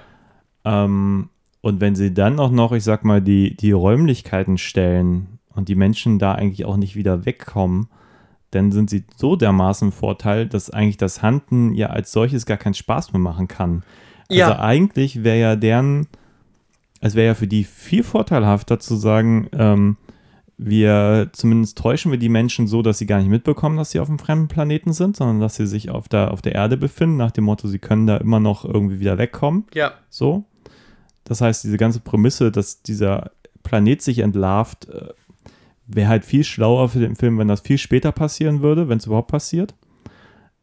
Ähm, und wenn sie dann auch noch, ich sag mal, die, die Räumlichkeiten stellen und die Menschen da eigentlich auch nicht wieder wegkommen, dann sind sie so dermaßen im Vorteil, dass eigentlich das Hunten ja als solches gar keinen Spaß mehr machen kann. Also Ja. eigentlich wäre ja deren, es wäre ja für die viel vorteilhafter zu sagen, ähm, wir zumindest täuschen wir die Menschen so, dass sie gar nicht mitbekommen, dass sie auf einem fremden Planeten sind, sondern dass sie sich auf der, auf der Erde befinden, nach dem Motto, sie können da immer noch irgendwie wieder wegkommen. ja, So. Das heißt, diese ganze Prämisse, dass dieser Planet sich entlarvt, äh, wäre halt viel schlauer für den Film, wenn das viel später passieren würde, wenn es überhaupt passiert.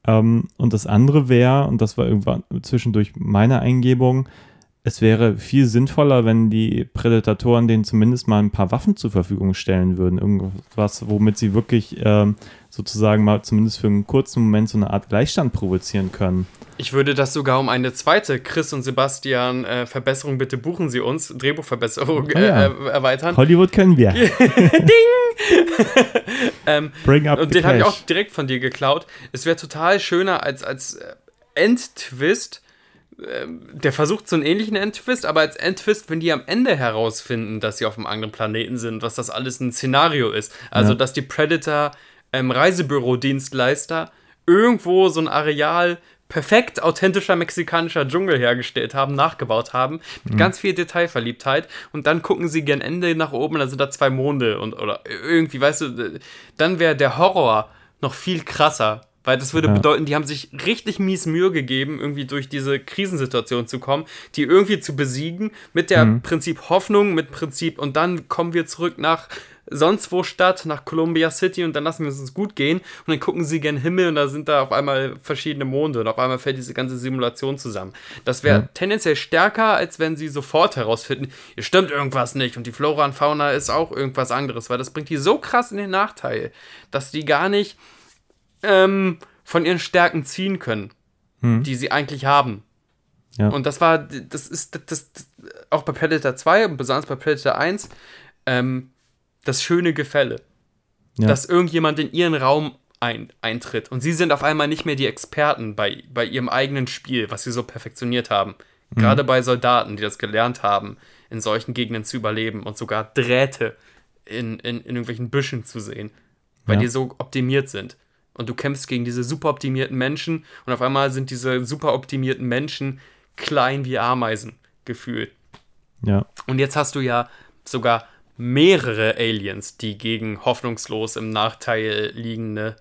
Ähm, und das andere wäre, und das war irgendwann zwischendurch meine Eingebung, es wäre viel sinnvoller, wenn die Prädatoren denen zumindest mal ein paar Waffen zur Verfügung stellen würden. Irgendwas, womit sie wirklich ähm, sozusagen mal zumindest für einen kurzen Moment so eine Art Gleichstand provozieren können. Ich würde das sogar um eine zweite Chris und Sebastian äh, Verbesserung bitte buchen Sie uns, Drehbuchverbesserung Ah, ja. äh, äh, erweitern. Hollywood können wir. Ähm, Bring up und den habe ich auch direkt von dir geklaut. Es wäre total schöner als, als äh, Endtwist. Ähm, Der versucht so einen ähnlichen Endtwist, aber als Endtwist, wenn die am Ende herausfinden, dass sie auf einem anderen Planeten sind, was das alles ein Szenario ist. Also, Ja. dass die Predator ähm, Reisebüro-Dienstleister irgendwo so ein Areal perfekt authentischer mexikanischer Dschungel hergestellt haben, nachgebaut haben, mit ganz viel Detailverliebtheit und dann gucken sie gern Ende nach oben dann sind da zwei Monde und oder irgendwie, weißt du, dann wäre der Horror noch viel krasser, weil das würde Ja. bedeuten, die haben sich richtig mies Mühe gegeben, irgendwie durch diese Krisensituation zu kommen, die irgendwie zu besiegen, mit der Prinzip Hoffnung, mit Prinzip und dann kommen wir zurück nach sonst wo Stadt, nach Columbia City und dann lassen wir es uns gut gehen und dann gucken sie gen Himmel und da sind da auf einmal verschiedene Monde und auf einmal fällt diese ganze Simulation zusammen. Das wäre Ja. tendenziell stärker, als wenn sie sofort herausfinden, hier stimmt irgendwas nicht und die Flora und Fauna ist auch irgendwas anderes, weil das bringt die so krass in den Nachteil, dass die gar nicht ähm, von ihren Stärken ziehen können, die sie eigentlich haben. Ja. Und das war, das ist das, das, auch bei Predator 2 und besonders bei Predator 1, ähm, das schöne Gefälle. Ja. Dass irgendjemand in ihren Raum ein, eintritt. Und sie sind auf einmal nicht mehr die Experten bei, bei ihrem eigenen Spiel, was sie so perfektioniert haben. Gerade bei Soldaten, die das gelernt haben, in solchen Gegenden zu überleben und sogar Drähte in, in, in irgendwelchen Büschen zu sehen, weil Ja. die so optimiert sind. Und du kämpfst gegen diese super optimierten Menschen und auf einmal sind diese super optimierten Menschen klein wie Ameisen gefühlt. Ja. Und jetzt hast du ja sogar mehrere Aliens, die gegen hoffnungslos im Nachteil liegende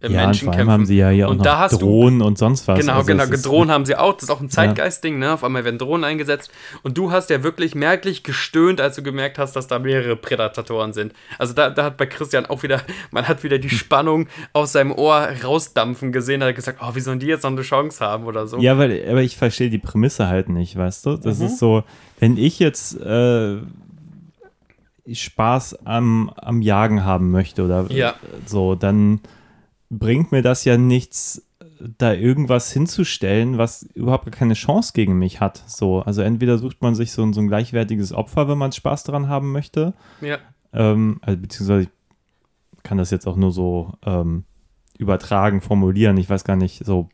im Ja, und Menschen kämpfen. haben sie ja hier auch Und noch da hast du- Drohnen und sonst was. Genau, Also genau. Drohnen haben sie auch. Das ist auch ein Zeitgeist-Ding, ne? Auf einmal werden Drohnen eingesetzt. Und du hast ja wirklich merklich gestöhnt, als du gemerkt hast, dass da mehrere Prädatoren sind. Also da, da hat bei Christian auch wieder, man hat wieder die Spannung aus seinem Ohr rausdampfen gesehen. Er hat gesagt, oh, wie sollen die jetzt noch eine Chance haben oder so. Ja, weil, aber ich verstehe die Prämisse halt nicht, weißt du? Mhm. Das ist so, wenn ich jetzt äh, Spaß am, am Jagen haben möchte oder Ja. so, dann bringt mir das ja nichts, da irgendwas hinzustellen, was überhaupt gar keine Chance gegen mich hat. So, also entweder sucht man sich so, ein- so ein gleichwertiges Opfer, wenn man Spaß daran haben möchte, Ja. ähm, also beziehungsweise ich kann das jetzt auch nur so ähm, übertragen, formulieren. Ich weiß gar nicht, so,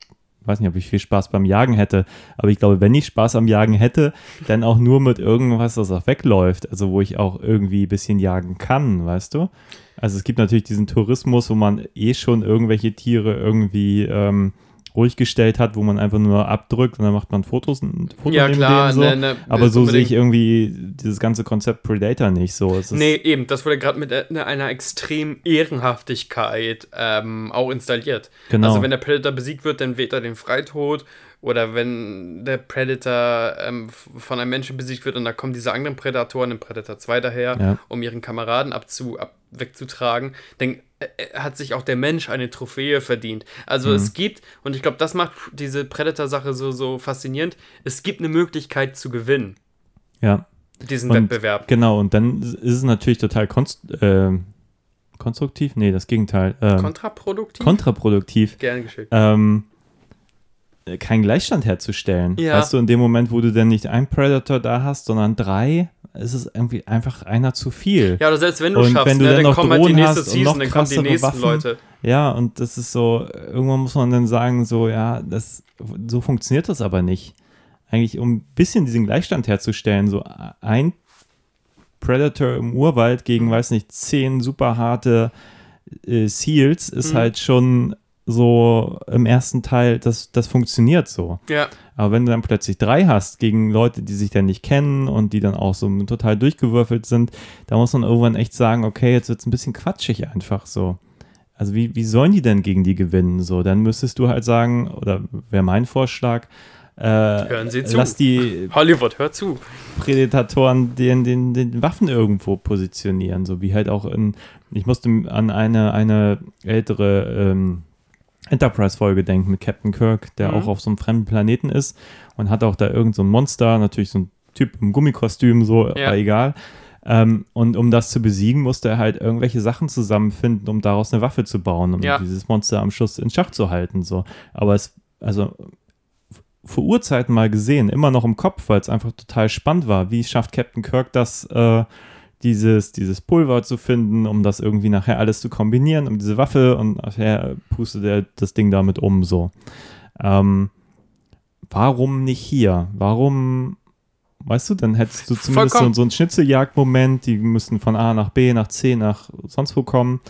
weiß nicht, ob ich viel Spaß beim Jagen hätte, aber ich glaube, wenn ich Spaß am Jagen hätte, dann auch nur mit irgendwas, das auch wegläuft, also wo ich auch irgendwie ein bisschen jagen kann, weißt du? Also es gibt natürlich diesen Tourismus, wo man eh schon irgendwelche Tiere irgendwie ähm, ruhig gestellt hat, wo man einfach nur abdrückt und dann macht man Fotos, ein Foto Ja, klar, so. ne, ne, aber so sehe ich irgendwie dieses ganze Konzept Predator nicht so. Es Nee, eben, das wurde gerade mit einer, einer extremen Ehrenhaftigkeit ähm, auch installiert. Genau. Also wenn der Predator besiegt wird, dann wählt er den Freitod. Oder wenn der Predator ähm, von einem Menschen besiegt wird und da kommen diese anderen Prädatoren im Predator 2 daher, Ja. um ihren Kameraden abzu, ab, wegzutragen, dann hat sich auch der Mensch eine Trophäe verdient. Also Mhm. es gibt, und ich glaube, das macht diese Predator-Sache so, so faszinierend, es gibt eine Möglichkeit zu gewinnen, ja. diesen Und Wettbewerb. Genau, und dann ist es natürlich total konst äh, konstruktiv, nee, das Gegenteil, ähm, Kontraproduktiv? kontraproduktiv, Gern geschickt. ähm, äh, keinen Gleichstand herzustellen. Ja. Weißt du, in dem Moment, wo du dann nicht einen Predator da hast, sondern drei, ist es irgendwie einfach einer zu viel. Ja, oder selbst wenn du Und schaffst, wenn du ne, dann dann noch kommt halt die Drohnen nächste hast und Season, noch dann kommen die nächsten Waffen. Leute. Ja, und das ist so, irgendwann muss man dann sagen, so, ja, das, so funktioniert das aber nicht. Eigentlich, um ein bisschen diesen Gleichstand herzustellen, so ein Predator im Urwald gegen, weiß nicht, zehn super harte äh, Seals ist Mhm. halt schon so im ersten Teil, das, das funktioniert so. Ja, Aber wenn du dann plötzlich drei hast gegen Leute, die sich dann nicht kennen und die dann auch so total durchgewürfelt sind, da muss man irgendwann echt sagen, okay, jetzt wird es ein bisschen quatschig einfach so. Also wie, wie sollen die denn gegen die gewinnen? So, dann müsstest du halt sagen, oder wäre mein Vorschlag, äh, Hören Sie zu. lass die Hollywood, hör zu. Prädatoren den, den, den Waffen irgendwo positionieren, so wie halt auch in, ich musste an eine, eine ältere ähm, Enterprise-Folge denken mit Captain Kirk, der Mhm. auch auf so einem fremden Planeten ist und hat auch da irgend so ein Monster, natürlich so ein Typ im Gummikostüm, so, Ja. aber egal. Ähm, und um das zu besiegen, musste er halt irgendwelche Sachen zusammenfinden, um daraus eine Waffe zu bauen, um Ja. dieses Monster am Schluss in Schach zu halten. So. Aber es, also vor Urzeiten mal gesehen, immer noch im Kopf, weil es einfach total spannend war. Wie schafft Captain Kirk das, äh, dieses, dieses Pulver zu finden, um das irgendwie nachher alles zu kombinieren, um diese Waffe und nachher pustet er das Ding damit um, so. Ähm, warum nicht hier? Warum, weißt du, dann hättest du zumindest so, Vollkommen. so einen Schnitzeljagd-Moment, die müssen von A nach B, nach C, nach sonst wo kommen.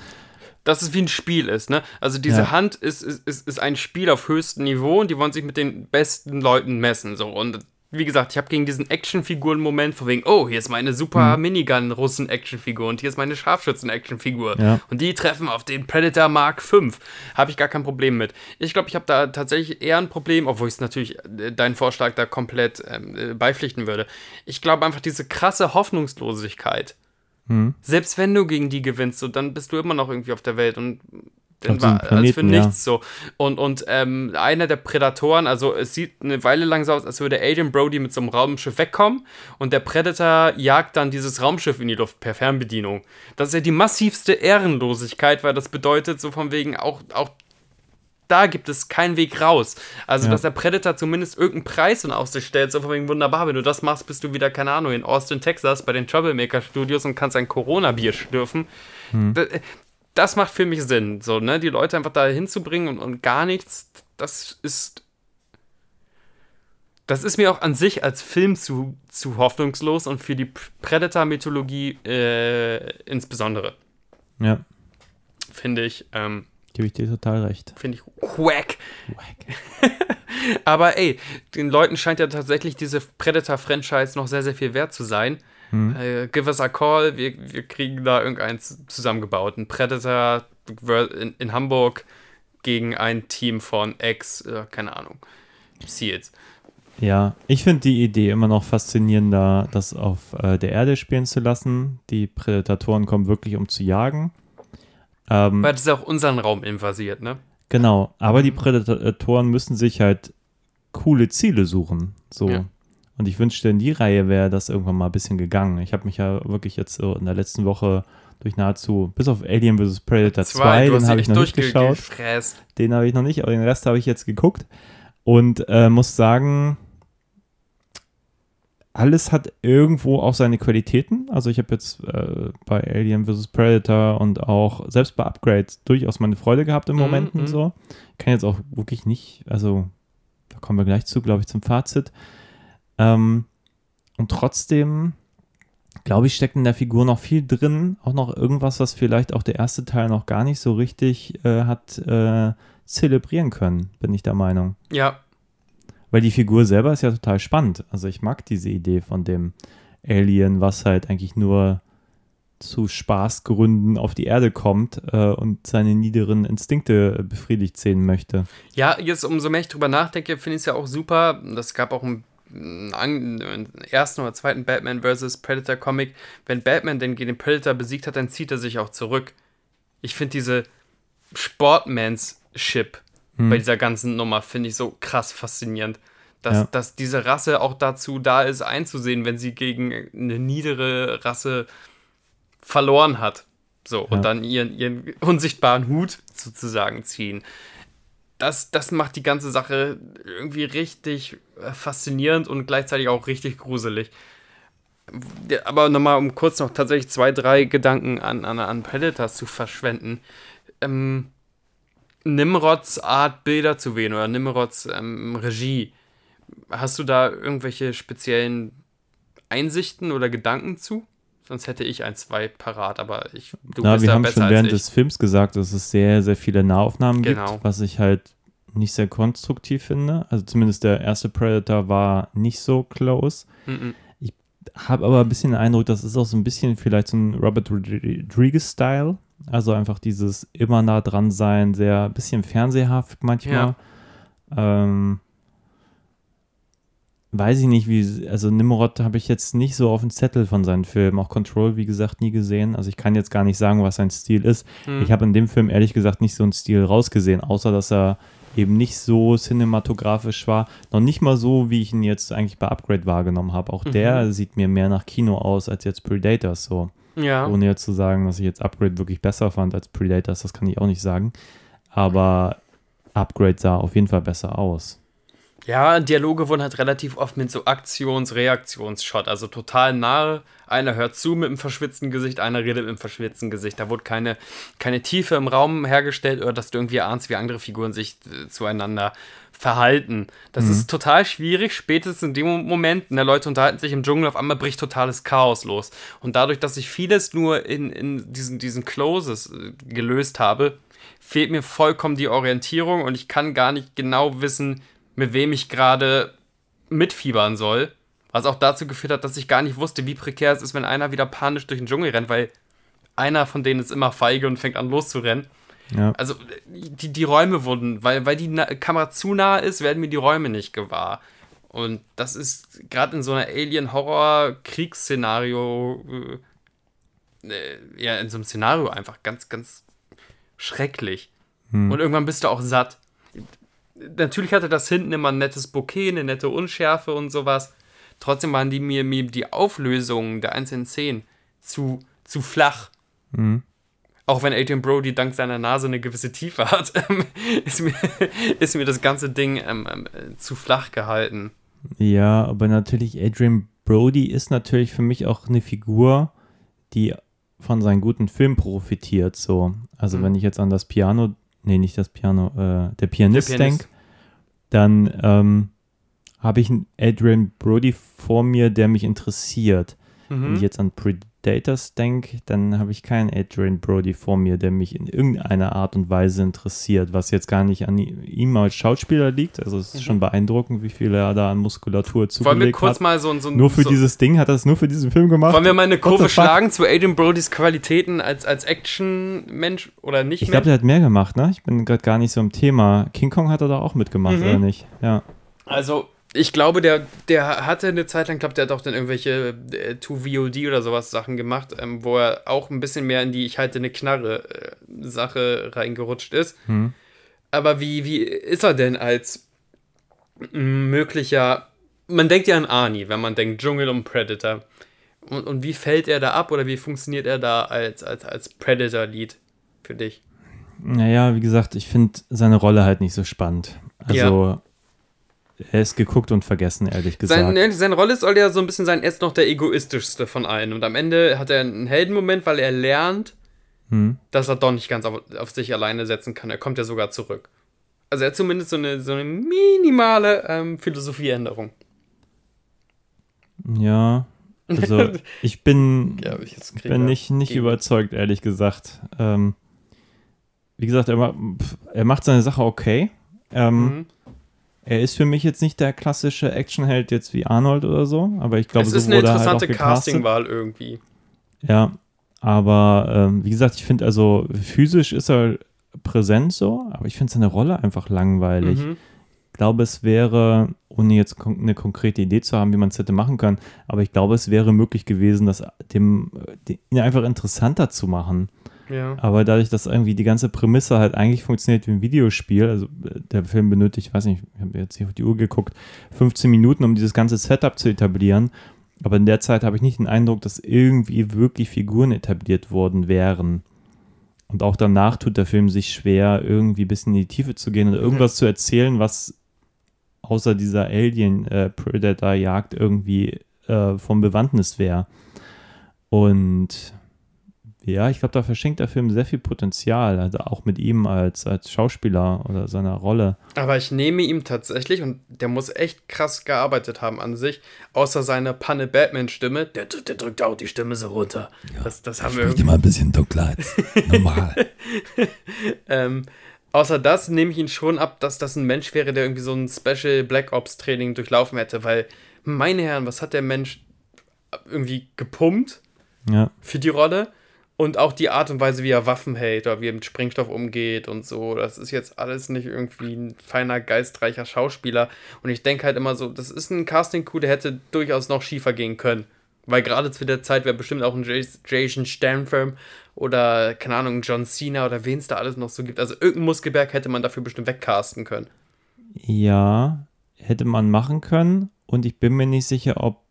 Dass es wie ein Spiel ist, ne? Also diese Ja. Hand ist, ist, ist, ist ein Spiel auf höchstem Niveau und die wollen sich mit den besten Leuten messen. So. Und wie gesagt, ich habe gegen diesen Actionfiguren-Moment von wegen, oh, hier ist meine super Minigun-Russen-Actionfigur und hier ist meine Scharfschützen-Actionfigur. Ja. Und die treffen auf den Predator Mark V. Habe ich gar kein Problem mit. Ich glaube, ich habe da tatsächlich eher ein Problem, obwohl ich es natürlich äh, deinen Vorschlag da komplett ähm, äh, beipflichten würde. Ich glaube einfach diese krasse Hoffnungslosigkeit. Hm. Selbst wenn du gegen die gewinnst, so, dann bist du immer noch irgendwie auf der Welt und dann Auf diesem war alles für Planeten, ja. nichts so. Und, und ähm, einer der Prädatoren, also es sieht eine Weile lang so aus, als würde Adrian Brody mit so einem Raumschiff wegkommen und der Predator jagt dann dieses Raumschiff in die Luft per Fernbedienung. Das ist ja die massivste Ehrenlosigkeit, weil das bedeutet so von wegen auch, auch da gibt es keinen Weg raus. Also, Ja. dass der Predator zumindest irgendeinen Preis in Aussicht stellt, so von wegen wunderbar, wenn du das machst, bist du wieder, keine Ahnung, in Austin, Texas bei den Troublemaker Studios und kannst ein Corona-Bier schlürfen. Das, das macht für mich Sinn, so, ne, die Leute einfach da hinzubringen und, und gar nichts, das ist. Das ist mir auch an sich als Film zu, zu hoffnungslos und für die Predator-Mythologie äh, insbesondere, Ja, finde ich. Ähm, gebe ich dir total recht. Finde ich wack. Aber ey, den Leuten scheint ja tatsächlich diese Predator-Franchise noch sehr, sehr viel wert zu sein. Äh, give us a call, wir, wir kriegen da irgendeins zusammengebaut. Ein Predator in, in Hamburg, gegen ein Team von Ex, äh, keine Ahnung, Seals. Ja, ich finde die Idee immer noch faszinierender, das auf äh, der Erde spielen zu lassen. Die Prädatoren kommen wirklich, um zu jagen. Ähm, Weil das ist auch unseren Raum invasiert, ne? Genau, aber die Prädatoren müssen sich halt coole Ziele suchen. So. Ja. Und ich wünschte, in die Reihe wäre das irgendwann mal ein bisschen gegangen. Ich habe mich ja wirklich jetzt so in der letzten Woche durch nahezu, bis auf Alien vs. Predator 2, du den habe ich noch nicht geschaut. Den habe ich noch nicht, aber den Rest habe ich jetzt geguckt. Und äh, muss sagen, alles hat irgendwo auch seine Qualitäten. Also ich habe jetzt äh, bei Alien vs. Predator und auch selbst bei Upgrades durchaus meine Freude gehabt in Mhm, Momenten mhm. so. Kann jetzt auch wirklich nicht, also da kommen wir gleich zu, glaube ich, zum Fazit. Ähm, und trotzdem, glaube ich, steckt in der Figur noch viel drin. Auch noch irgendwas, was vielleicht auch der erste Teil noch gar nicht so richtig äh, hat äh, zelebrieren können, bin ich der Meinung. Ja, Weil die Figur selber ist ja total spannend. Also ich mag diese Idee von dem Alien, was halt eigentlich nur zu Spaßgründen auf die Erde kommt äh, und seine niederen Instinkte befriedigt sehen möchte. Ja, jetzt umso mehr ich drüber nachdenke, finde ich es ja auch super. Das gab auch einen ersten oder zweiten Batman vs. Predator Comic. Wenn Batman den, den Predator besiegt hat, dann zieht er sich auch zurück. Ich finde diese Sportmanship bei dieser ganzen Nummer, finde ich so krass faszinierend. Dass, Ja. dass diese Rasse auch dazu da ist, einzusehen, wenn sie gegen eine niedere Rasse verloren hat. So, Ja. und dann ihren, ihren unsichtbaren Hut sozusagen ziehen das, das macht die ganze Sache irgendwie richtig äh, faszinierend und gleichzeitig auch richtig gruselig. Aber nochmal, um kurz noch tatsächlich zwei, drei Gedanken an, an, an Predators zu verschwenden. Ähm, Nimrods Art, Bilder zu wählen oder Nimrods ähm, Regie. Hast du da irgendwelche speziellen Einsichten oder Gedanken zu? Sonst hätte ich ein, zwei parat, aber ich, du Na, bist wir da haben besser schon während ich. des Films gesagt, dass es sehr, sehr viele Nahaufnahmen Genau. gibt, was ich halt nicht sehr konstruktiv finde. Also zumindest der erste Predator war nicht so close. Mhm. Habe aber ein bisschen den Eindruck, das ist auch so ein bisschen vielleicht so ein Robert Rodriguez-Style. Also einfach dieses immer nah dran sein, sehr ein bisschen fernsehhaft manchmal. Ähm, weiß ich nicht, wie, also Nimrod habe ich jetzt nicht so auf dem Zettel von seinen Filmen. Auch Control, wie gesagt, nie gesehen. Also ich kann jetzt gar nicht sagen, was sein Stil ist. Hm. Ich habe in dem Film ehrlich gesagt nicht so einen Stil rausgesehen, außer dass er eben nicht so cinematografisch war. Noch nicht mal so, wie ich ihn jetzt eigentlich bei Upgrade wahrgenommen habe. Auch der sieht mir mehr nach Kino aus als jetzt Predators so. ja. Ohne jetzt zu sagen, dass ich jetzt Upgrade wirklich besser fand als Predators, das kann ich auch nicht sagen. Aber Upgrade sah auf jeden Fall besser aus. Ja, Dialoge wurden halt relativ oft mit so Aktions-Reaktions-Shot, also total nahe. Einer hört zu mit einem verschwitzten Gesicht, einer redet mit einem verschwitzten Gesicht. Da wurde keine, keine Tiefe im Raum hergestellt oder dass du irgendwie ahnst, wie andere Figuren sich äh, zueinander verhalten. Das ist total schwierig, spätestens in dem Moment, ne, Leute unterhalten sich im Dschungel, auf einmal bricht totales Chaos los. Und dadurch, dass ich vieles nur in, in diesen, diesen Closes äh, gelöst habe, fehlt mir vollkommen die Orientierung und ich kann gar nicht genau wissen, mit wem ich gerade mitfiebern soll. Was auch dazu geführt hat, dass ich gar nicht wusste, wie prekär es ist, wenn einer wieder panisch durch den Dschungel rennt, weil einer von denen ist immer feige und fängt an loszurennen. Ja. Also die, die Räume wurden, weil, weil die Na Kamera zu nah ist, werden mir die Räume nicht gewahr. Und das ist gerade in so einer Alien-Horror-Kriegsszenario, äh, ja, in so einem Szenario einfach ganz, ganz schrecklich. Und irgendwann bist du auch satt. Natürlich hatte das hinten immer ein nettes Bouquet, eine nette Unschärfe und sowas. Trotzdem waren die mir, mir die Auflösungen der einzelnen Szenen zu, zu flach. Auch wenn Adrian Brody dank seiner Nase eine gewisse Tiefe hat, ähm, ist, mir, ist mir das ganze Ding ähm, äh, zu flach gehalten. Ja, aber natürlich, Adrian Brody ist natürlich für mich auch eine Figur, die von seinen guten Filmen profitiert. So. Also, Mhm. wenn ich jetzt an das Piano, nee, nicht das Piano, äh, der Pianist, Der Pianist. denke, dann ähm, habe ich einen Adrian Brody vor mir, der mich interessiert. Wenn ich jetzt an Predators denke, dann habe ich keinen Adrian Brody vor mir, der mich in irgendeiner Art und Weise interessiert, was jetzt gar nicht an ihm als Schauspieler liegt. Also es ist schon beeindruckend, wie viel er da an Muskulatur Wollen wir zugelegt kurz hat. mal so, so Nur für so, dieses Ding hat er es nur für diesen Film gemacht. Wollen wir mal eine Kurve schlagen zu Adrian Brodys Qualitäten als, als Action-Mensch oder nicht Ich glaube, der hat mehr gemacht, ne? Ich bin gerade gar nicht so im Thema. King Kong hat er da auch mitgemacht, Mhm. oder nicht? Ja. Also, ich glaube, der, der hatte eine Zeit lang, glaube der hat auch dann irgendwelche äh, 2VOD oder sowas Sachen gemacht, ähm, wo er auch ein bisschen mehr in die Ich halte eine Knarre äh, Sache reingerutscht ist. Hm. Aber wie, wie ist er denn als möglicher. Man denkt ja an Arnie, wenn man denkt Dschungel und Predator. Und, und wie fällt er da ab oder wie funktioniert er da als, als, als Predator-Lead für dich? Naja, wie gesagt, ich finde seine Rolle halt nicht so spannend. Also, er ist geguckt und vergessen, ehrlich gesagt. Sein, ne, seine Rolle soll ja so ein bisschen sein, er ist noch der egoistischste von allen. Und am Ende hat er einen Heldenmoment, weil er lernt, Hm. dass er doch nicht ganz auf, auf sich alleine setzen kann. Er kommt ja sogar zurück. Also er hat zumindest so eine, so eine minimale ähm, Philosophieänderung. Ja, also ich bin, Ja, ich bin nicht, nicht gegen- überzeugt, ehrlich gesagt. Ähm, wie gesagt, er, er macht seine Sache okay. Ähm, Mhm. Er ist für mich jetzt nicht der klassische Actionheld jetzt wie Arnold oder so, aber ich glaube, Es so ist eine wurde er halt interessante gecastet. Castingwahl irgendwie. Ja, aber ähm, wie gesagt, ich finde also physisch ist er präsent so, aber ich finde seine Rolle einfach langweilig. Mhm. Ich glaube, es wäre, ohne jetzt kon eine konkrete Idee zu haben, wie man es hätte machen können, aber ich glaube, es wäre möglich gewesen, das dem, äh, den- ihn einfach interessanter zu machen. Ja. Aber dadurch, dass irgendwie die ganze Prämisse halt eigentlich funktioniert wie ein Videospiel, also äh, der Film benötigt, ich weiß nicht, ich habe jetzt hier auf die Uhr geguckt, 15 Minuten, um dieses ganze Setup zu etablieren. Aber in der Zeit habe ich nicht den Eindruck, dass irgendwie wirklich Figuren etabliert worden wären. Und auch danach tut der Film sich schwer, irgendwie ein bisschen in die Tiefe zu gehen oder irgendwas zu erzählen, was außer dieser Alien-Predator-Jagd irgendwie äh, vom Bewandtnis wäre. Und ja, ich glaube, da verschenkt der Film sehr viel Potenzial, also auch mit ihm als, als Schauspieler oder seiner Rolle. Aber ich nehme ihm tatsächlich, und der muss echt krass gearbeitet haben an sich, außer seiner Panne-Batman-Stimme, der, drückt- der drückt auch die Stimme so runter. Das, das haben wir immer ein bisschen dunkler als normal. Ähm, außer das nehme ich ihn schon ab, dass das ein Mensch wäre, der irgendwie so ein Special Black Ops Training durchlaufen hätte, weil, meine Herren, was hat der Mensch irgendwie gepumpt Ja, für die Rolle? Und auch die Art und Weise, wie er Waffen hält oder wie er mit Sprengstoff umgeht und so, das ist jetzt alles nicht irgendwie ein feiner, geistreicher Schauspieler. Und ich denke halt immer so, das ist ein Casting-Coup, der hätte durchaus noch schiefer gehen können. Weil gerade zu der Zeit wäre bestimmt auch ein Jas- Jason Statham oder, keine Ahnung, John Cena oder wen es da alles noch so gibt. Also irgendein Muskelberg hätte man dafür bestimmt wegcasten können. ja, hätte man machen können und ich bin mir nicht sicher, ob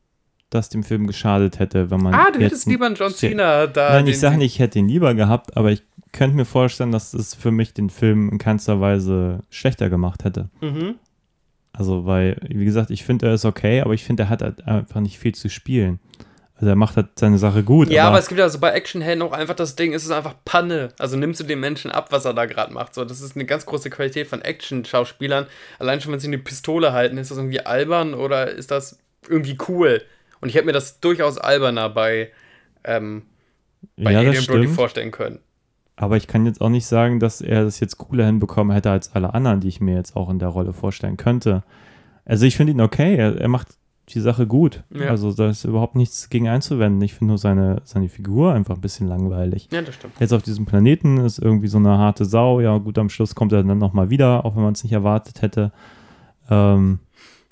das dem Film geschadet hätte, wenn man Ah, du hättest lieber einen John Cena da. Nein, ich den sage nicht, ich hätte ihn lieber gehabt, aber ich könnte mir vorstellen, dass es für mich den Film in keinster Weise schlechter gemacht hätte. Mhm. Also, weil, wie gesagt, ich finde, er ist okay, aber ich finde, er hat halt einfach nicht viel zu spielen. Also, er macht halt seine Sache gut. Ja, aber, aber es gibt ja so bei Actionhelden auch einfach das Ding, es ist einfach Panne. Also nimmst du dem Menschen ab, was er da gerade macht. So, das ist eine ganz große Qualität von Action-Schauspielern. Allein schon, wenn sie eine Pistole halten, ist das irgendwie albern oder ist das irgendwie cool? Und ich hätte mir das durchaus alberner bei, ähm, bei ja, Adrian Brody vorstellen können. Aber ich kann jetzt auch nicht sagen, dass er das jetzt cooler hinbekommen hätte als alle anderen, die ich mir jetzt auch in der Rolle vorstellen könnte. Also, ich finde ihn okay. Er, er macht die Sache gut. Ja. Also, da ist überhaupt nichts gegen einzuwenden. Ich finde nur seine, seine Figur einfach ein bisschen langweilig. Ja, das stimmt. Jetzt auf diesem Planeten ist irgendwie so eine harte Sau. Ja, gut, am Schluss kommt er dann nochmal wieder, auch wenn man es nicht erwartet hätte. Ähm,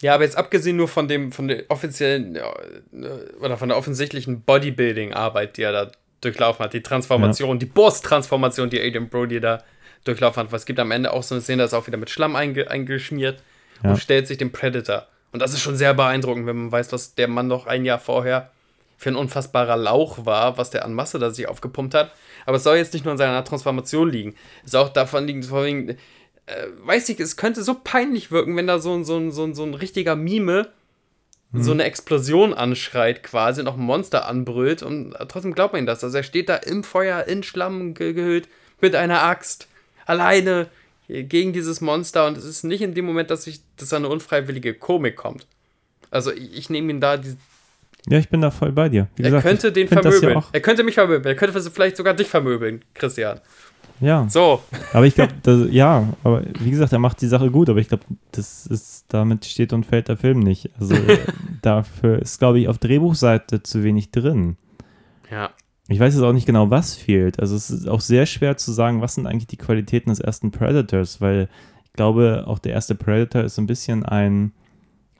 Ja, aber jetzt abgesehen nur von dem, von der offiziellen ja, äh, oder von der offensichtlichen Bodybuilding-Arbeit, die er da durchlaufen hat, die Transformation, die Boss-Transformation, die Adrian Brody da durchlaufen hat. Was gibt am Ende auch so eine Szene, da ist er auch wieder mit Schlamm einge eingeschmiert Ja. und stellt sich dem Predator. Und das ist schon sehr beeindruckend, wenn man weiß, was der Mann noch ein Jahr vorher für ein unfassbarer Lauch war, was der an Masse da sich aufgepumpt hat. Aber es soll jetzt nicht nur an seiner Transformation liegen. Es soll auch davon liegen, vor allem, äh, weiß ich, es könnte so peinlich wirken, wenn da so, ein- so, ein- so, ein- so ein richtiger Mime so eine Explosion anschreit quasi und auch ein Monster anbrüllt und trotzdem glaubt man ihm das. Also er steht da im Feuer, in Schlamm ge gehüllt, mit einer Axt, alleine gegen dieses Monster und es ist nicht in dem Moment, dass, ich, dass da eine unfreiwillige Komik kommt. Also ich, ich nehme ihn da die, Ja, ich bin da voll bei dir. Wie Er gesagt, könnte den ja vermöbeln. auch- Er könnte mich vermöbeln. Er könnte vielleicht sogar dich vermöbeln, Christian. Ja, So, aber ich glaube, ja, aber wie gesagt, er macht die Sache gut, aber ich glaube, das ist, damit steht und fällt der Film nicht. Also dafür ist, glaube ich, auf Drehbuchseite zu wenig drin. ja. Ich weiß jetzt auch nicht genau, was fehlt. Also es ist auch sehr schwer zu sagen, was sind eigentlich die Qualitäten des ersten Predators, weil ich glaube, auch der erste Predator ist so ein bisschen ein,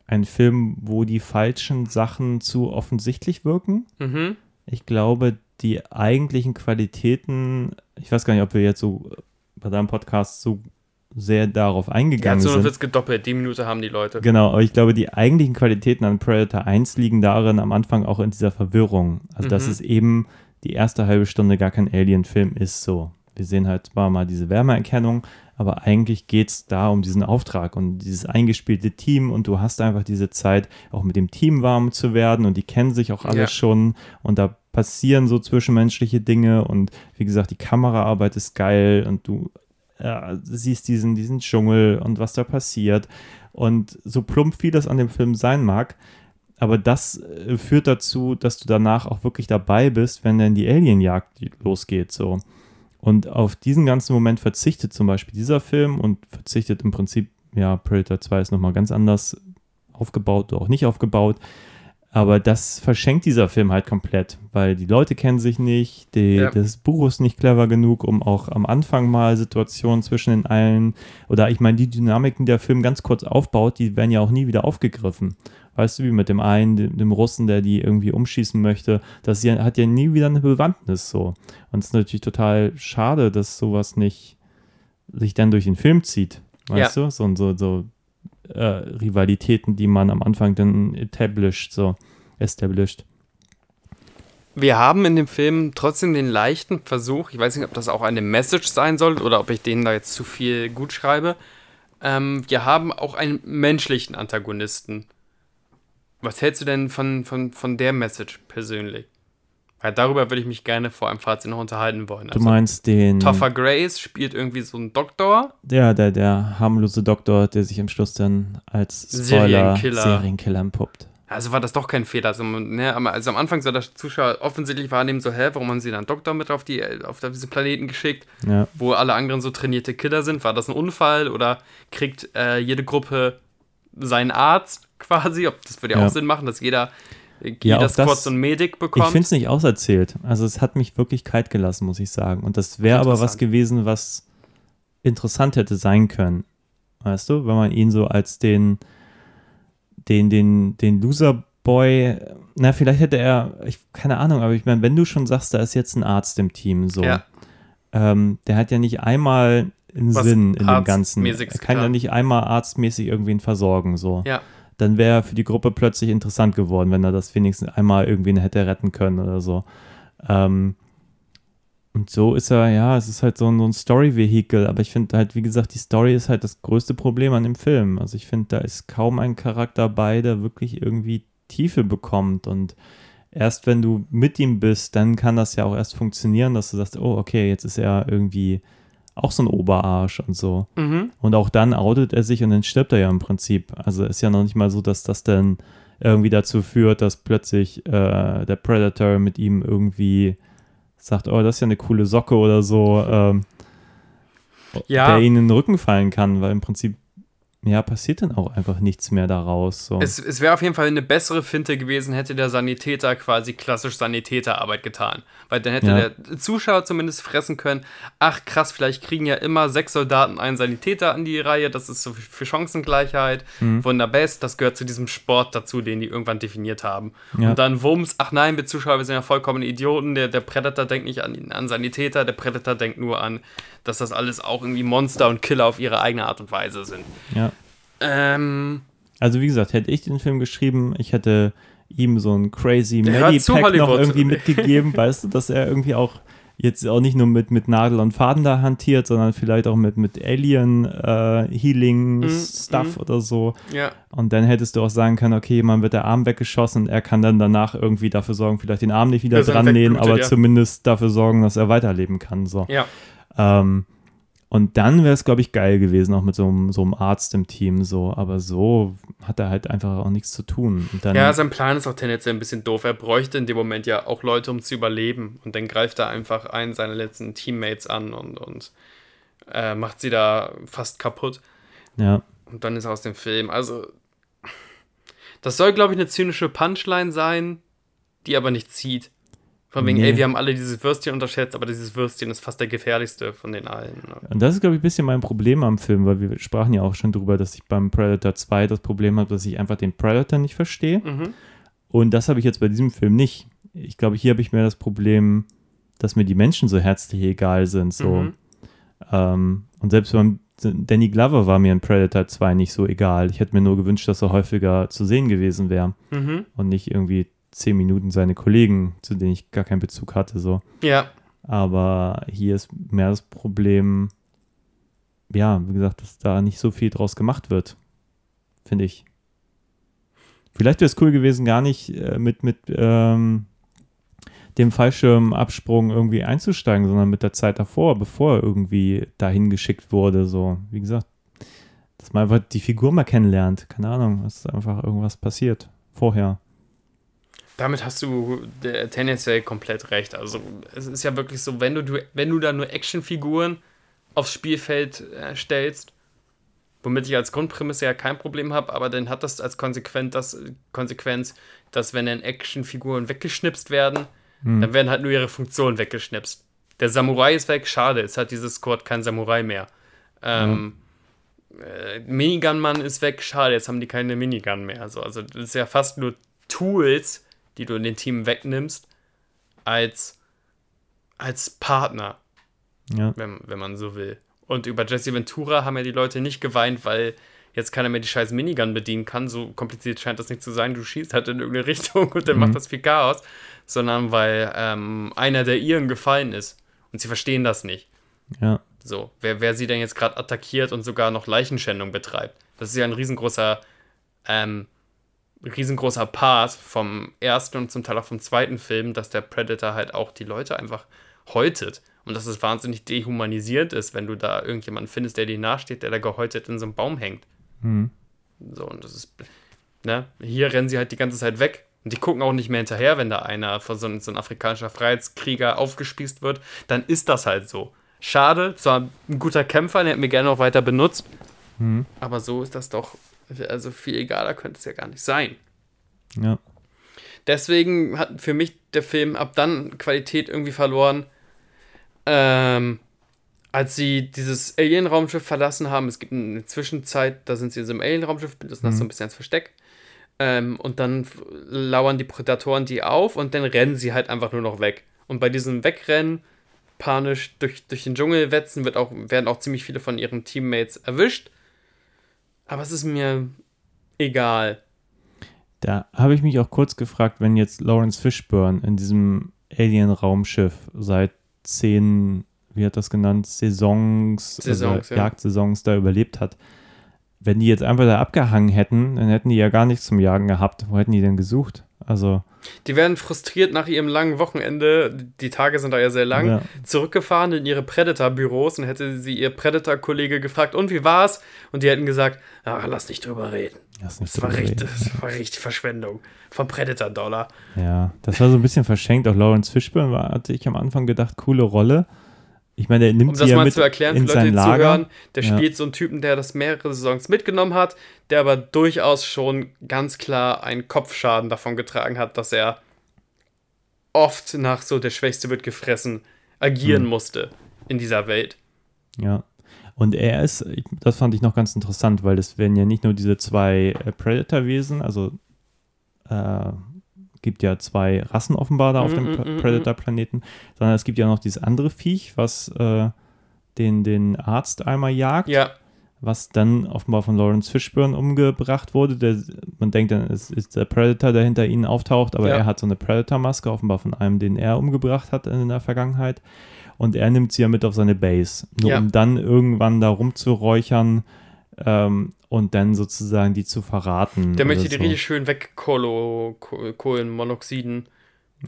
ein Film, wo die falschen Sachen zu offensichtlich wirken. Mhm. Ich glaube, die eigentlichen Qualitäten, ich weiß gar nicht, ob wir jetzt so bei deinem Podcast so sehr darauf Ja, eingegangen so sind. wird's gedoppelt. Die Minute haben die Leute. Genau, aber ich glaube, die eigentlichen Qualitäten an Predator 1 liegen darin am Anfang auch in dieser Verwirrung. Also, dass Mhm. es eben die erste halbe Stunde gar kein Alien-Film ist so. Wir sehen halt zwar mal diese Wärmeerkennung, aber eigentlich geht es da um diesen Auftrag und dieses eingespielte Team und du hast einfach diese Zeit, auch mit dem Team warm zu werden und die kennen sich auch alle Ja. schon und da passieren so zwischenmenschliche Dinge und wie gesagt, die Kameraarbeit ist geil und du äh, siehst diesen, diesen Dschungel und was da passiert. Und so plump wie das an dem Film sein mag, aber das äh, führt dazu, dass du danach auch wirklich dabei bist, wenn dann die Alienjagd losgeht. So. Und auf diesen ganzen Moment verzichtet zum Beispiel dieser Film und verzichtet im Prinzip, ja, Predator 2 ist nochmal ganz anders aufgebaut oder auch nicht aufgebaut. Aber das verschenkt dieser Film halt komplett, weil die Leute kennen sich nicht, die, Ja. das Buch ist nicht clever genug, um auch am Anfang mal Situationen zwischen den allen, oder ich meine, die Dynamiken, die der Film ganz kurz aufbaut, die werden ja auch nie wieder aufgegriffen. Weißt du, wie mit dem einen, dem, dem Russen, der die irgendwie umschießen möchte, das ja, hat ja nie wieder eine Bewandtnis so. Und es ist natürlich total schade, dass sowas nicht sich dann durch den Film zieht. Weißt du? So, so, so äh, Rivalitäten, die man am Anfang dann established, so established. Wir haben in dem Film trotzdem den leichten Versuch, ich weiß nicht, ob das auch eine Message sein soll oder ob ich denen da jetzt zu viel gut schreibe. Ähm, wir haben auch einen menschlichen Antagonisten. Was hältst du denn von, von, von der Message persönlich? Weil darüber würde ich mich gerne vor einem Fazit noch unterhalten wollen. Du meinst den, Topher Grace spielt irgendwie so einen Doktor. ja, der, der harmlose Doktor, der sich am Schluss dann als Spoiler Serienkiller. Serienkiller entpuppt. Also war das doch kein Fehler. Also, ne, am- also am Anfang soll der Zuschauer offensichtlich wahrnehmen, so, hä, warum haben sie dann einen Doktor mit auf, die, auf diesen Planeten geschickt? Ja. wo alle anderen so trainierte Killer sind. War das ein Unfall oder kriegt äh, jede Gruppe seinen Arzt quasi? Ob das würde ja, Ja. auch Sinn machen, dass jeder, äh, Ja, auch das- Squad so einen Medic Ich bekommt. finde es nicht auserzählt. Also es hat mich wirklich kalt gelassen, muss ich sagen. Und das wäre aber was gewesen, was interessant hätte sein können. Weißt du, wenn man ihn so als den, den, den, den Loser-Boy, na, vielleicht hätte er, ich, keine Ahnung, aber ich meine, wenn du schon sagst, da ist jetzt ein Arzt im Team, so, Ja. ähm, der hat ja nicht einmal einen Was Sinn in dem Ganzen. Er kann ja klar. nicht einmal arztmäßig irgendwen versorgen, so ja, dann wäre er für die Gruppe plötzlich interessant geworden, wenn er das wenigstens einmal irgendwie hätte retten können oder so. Ähm, und so ist er, ja, es ist halt so ein, so ein Story-Vehikel, aber ich finde halt, wie gesagt, die Story ist halt das größte Problem an dem Film. Also ich finde, da ist kaum ein Charakter bei, der wirklich irgendwie Tiefe bekommt und erst wenn du mit ihm bist, dann kann das ja auch erst funktionieren, dass du sagst, oh, okay, jetzt ist er irgendwie auch so ein Oberarsch und so. mhm. Und auch dann outet er sich und dann stirbt er ja im Prinzip. Also ist ja noch nicht mal so, dass das dann irgendwie dazu führt, dass plötzlich äh, der Predator mit ihm irgendwie sagt, oh, das ist ja eine coole Socke oder so, ähm, Ja. der ihnen in den Rücken fallen kann, weil im Prinzip, ja, passiert dann auch einfach nichts mehr daraus. So. Es, es wäre auf jeden Fall eine bessere Finte gewesen, hätte der Sanitäter quasi klassisch Sanitäterarbeit getan. Weil dann hätte Ja. der Zuschauer zumindest fressen können, ach krass, vielleicht kriegen ja immer sechs Soldaten einen Sanitäter an die Reihe, das ist so für Chancengleichheit. Mhm. Wunderbest, das gehört zu diesem Sport dazu, den die irgendwann definiert haben. Ja. Und dann Wumms, ach nein, wir Zuschauer, wir sind ja vollkommen Idioten, der, der Predator denkt nicht an, an Sanitäter, der Predator denkt nur an, dass das alles auch irgendwie Monster und Killer auf ihre eigene Art und Weise sind. ja. Ähm, Also wie gesagt, hätte ich den Film geschrieben, ich hätte ihm so ein crazy Medipack noch irgendwie mitgegeben, weißt du, dass er irgendwie auch jetzt auch nicht nur mit, mit Nadel und Faden da hantiert, sondern vielleicht auch mit, mit Alien äh, Healing Mhm, Stuff mhm. oder so. ja. Und dann hättest du auch sagen können, okay, jemand wird der Arm weggeschossen und er kann dann danach irgendwie dafür sorgen, vielleicht den Arm nicht wieder er dran nähen, aber ja. zumindest dafür sorgen, dass er weiterleben kann. So. Ja. Ähm, Und dann wäre es, glaube ich, geil gewesen, auch mit so einem, so einem Arzt im Team, so. Aber so hat er halt einfach auch nichts zu tun. Und dann, Ja, sein Plan ist auch tendenziell ein bisschen doof. Er bräuchte in dem Moment ja auch Leute, um zu überleben. Und dann greift er einfach einen seiner letzten Teammates an und, und äh, macht sie da fast kaputt. ja, Und dann ist er aus dem Film. Also, das soll, glaube ich, eine zynische Punchline sein, die aber nicht zieht. Von wegen, Nee. ey, wir haben alle dieses Würstchen unterschätzt, aber dieses Würstchen ist fast der gefährlichste von den allen. ne? Und das ist, glaube ich, ein bisschen mein Problem am Film, weil wir sprachen ja auch schon drüber, dass ich beim Predator 2 das Problem habe, dass ich einfach den Predator nicht verstehe. Mhm. Und das habe ich jetzt bei diesem Film nicht. Ich glaube, hier habe ich mehr das Problem, dass mir die Menschen so herzlich egal sind. So. Mhm. Ähm, und selbst beim Danny Glover war mir in Predator 2 nicht so egal. Ich hätte mir nur gewünscht, dass er häufiger zu sehen gewesen wäre Mhm. und nicht irgendwie zehn Minuten seine Kollegen, zu denen ich gar keinen Bezug hatte. So. Ja, Aber hier ist mehr das Problem, ja, wie gesagt, dass da nicht so viel draus gemacht wird, finde ich. Vielleicht wäre es cool gewesen, gar nicht äh, mit, mit ähm, dem Fallschirmabsprung irgendwie einzusteigen, sondern mit der Zeit davor, bevor er irgendwie dahin geschickt wurde. So, wie gesagt, dass man einfach die Figur mal kennenlernt. Keine Ahnung, dass einfach irgendwas passiert vorher. Damit hast du tendenziell komplett recht. Also, es ist ja wirklich so, wenn du, wenn du da nur Actionfiguren aufs Spielfeld äh, stellst, womit ich als Grundprämisse ja kein Problem habe, aber dann hat das als Konsequenz, das, Konsequenz dass wenn dann Actionfiguren weggeschnipst werden, dann werden halt nur ihre Funktionen weggeschnipst. Der Samurai ist weg, schade, es hat dieses Squad kein Samurai mehr. Ähm, äh, Minigun-Mann ist weg, schade, jetzt haben die keine Minigun mehr. Also, also das ist ja fast nur Tools, die du in den Team wegnimmst, als, als Partner Ja, wenn, wenn man so will. Und über Jesse Ventura haben ja die Leute nicht geweint, weil jetzt keiner mehr die scheiß Minigun bedienen kann. So kompliziert scheint das nicht zu sein. Du schießt halt in irgendeine Richtung und dann macht das viel Chaos. Sondern weil ähm, einer der ihren gefallen ist. Und sie verstehen das nicht. ja, So, wer, wer sie denn jetzt gerade attackiert und sogar noch Leichenschändung betreibt. Das ist ja ein riesengroßer, ähm, riesengroßer Part vom ersten und zum Teil auch vom zweiten Film, dass der Predator halt auch die Leute einfach häutet. Und dass es wahnsinnig dehumanisiert ist, wenn du da irgendjemanden findest, der dir nahesteht, der da gehäutet in so einem Baum hängt. So, und das ist, ne, hier rennen sie halt die ganze Zeit weg. Und die gucken auch nicht mehr hinterher, wenn da einer von so, ein- so ein afrikanischer Freiheitskrieger aufgespießt wird. Dann ist das halt so. Schade, zwar ein guter Kämpfer, den hätten wir gerne noch weiter benutzt. Aber so ist das doch, also viel egaler könnte es ja gar nicht sein. ja. Deswegen hat für mich der Film ab dann Qualität irgendwie verloren, ähm, als sie dieses Alien-Raumschiff verlassen haben. Es gibt eine Zwischenzeit, da sind sie in so einem Alien-Raumschiff, das ist so ein bisschen als Versteck. Ähm, und dann lauern die Prädatoren die auf und dann rennen sie halt einfach nur noch weg. Und bei diesem Wegrennen, panisch durch, durch den Dschungel wetzen, wird auch, werden auch ziemlich viele von ihren Teammates erwischt. Aber es ist mir egal. Da habe ich mich auch kurz gefragt, wenn jetzt Lawrence Fishburne in diesem Alien-Raumschiff seit zehn, wie hat das genannt, Saisons, Saisons, also ja. Jagdsaisons da überlebt hat. Wenn die jetzt einfach da abgehangen hätten, dann hätten die ja gar nichts zum Jagen gehabt. Wo hätten die denn gesucht? Also, Die werden frustriert nach ihrem langen Wochenende, die Tage sind da ja sehr lang, Ja. zurückgefahren in ihre Predator-Büros und hätte sie ihr Predator-Kollege gefragt, und wie war's? Und die hätten gesagt, ah, lass nicht drüber reden. lass nicht Das war, drüber richtig, reden. das war richtig Verschwendung vom Predator-Dollar. Ja, das war so ein bisschen verschenkt. Auch Lawrence Fishburne war, hatte ich am Anfang gedacht, coole Rolle. Ich meine, er nimmt Um sie das ja mal mit zu erklären in für Leute, die zuhören, der Ja. spielt so einen Typen, der das mehrere Saisons mitgenommen hat, der aber durchaus schon ganz klar einen Kopfschaden davon getragen hat, dass er oft nach so der Schwächste wird gefressen Hm. agieren musste in dieser Welt. Ja. Und er ist, das fand ich noch ganz interessant, weil es werden ja nicht nur diese zwei äh, Predator-Wesen, also äh, gibt ja zwei Rassen offenbar da auf Mhm, dem mhm, mhm, Predator-Planeten, sondern es gibt ja noch dieses andere Viech, was äh, den, den Arzt einmal jagt, Ja, was dann offenbar von Lawrence Fishburne umgebracht wurde. Der, man denkt dann, es ist der Predator, der hinter ihnen auftaucht, aber Ja. er hat so eine Predator-Maske, offenbar von einem, den er umgebracht hat in der Vergangenheit. Und er nimmt sie ja mit auf seine Base, nur Ja. um dann irgendwann da rumzuräuchern ähm, und dann sozusagen die zu verraten. der möchte die so. richtig schön wegkohlenmonoxiden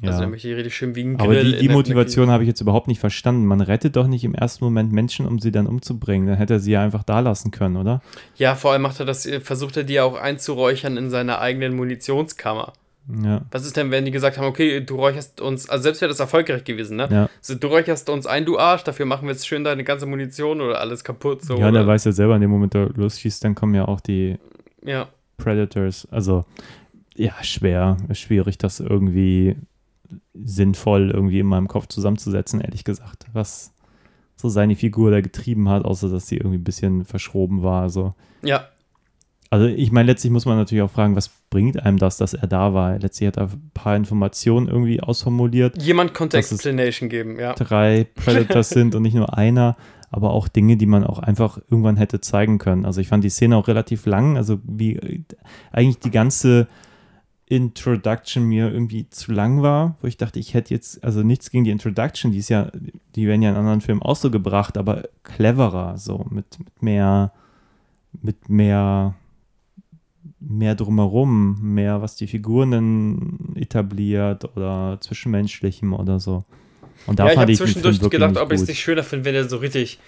Ja. Also dann möchte ich richtig schön wie ein Grill. Aber die, die der- Motivation habe ich jetzt überhaupt nicht verstanden. Man rettet doch nicht im ersten Moment Menschen, um sie dann umzubringen. Dann hätte er sie ja einfach da lassen können, oder? Ja, vor allem macht er das, versucht er die ja auch einzuräuchern in seiner eigenen Munitionskammer. Ja. Was ist denn, wenn die gesagt haben, okay, du räucherst uns, also selbst wäre das erfolgreich gewesen, ne? Ja. So, du räucherst uns ein, du Arsch, dafür machen wir jetzt schön deine ganze Munition oder alles kaputt. So, ja, er oder? weiß ja selber, in dem Moment, der losschießt, dann kommen ja auch die Ja, Predators. Also, ja, schwer. Schwierig, das irgendwie sinnvoll irgendwie in meinem Kopf zusammenzusetzen, ehrlich gesagt. Was so seine Figur da getrieben hat, außer dass sie irgendwie ein bisschen verschroben war. Also, ja, also ich meine, letztlich muss man natürlich auch fragen, was bringt einem das, dass er da war? Letztlich hat er ein paar Informationen irgendwie ausformuliert. jemand konnte Explanation geben, ja. drei Predators sind und nicht nur einer, aber auch Dinge, die man auch einfach irgendwann hätte zeigen können. Also ich fand die Szene auch relativ lang, also wie eigentlich die ganze Introduction mir irgendwie zu lang war, wo ich dachte, ich hätte jetzt, also nichts gegen die Introduction, die ist ja, die werden ja in anderen Filmen auch so gebracht, aber cleverer, so mit, mit mehr, mit mehr, mehr drumherum, mehr, was die Figuren dann etabliert oder zwischenmenschlichem oder so. Und da ja, ich fand habe ich Film zwischendurch gedacht, ob ich es nicht schöner finde, wenn er so richtig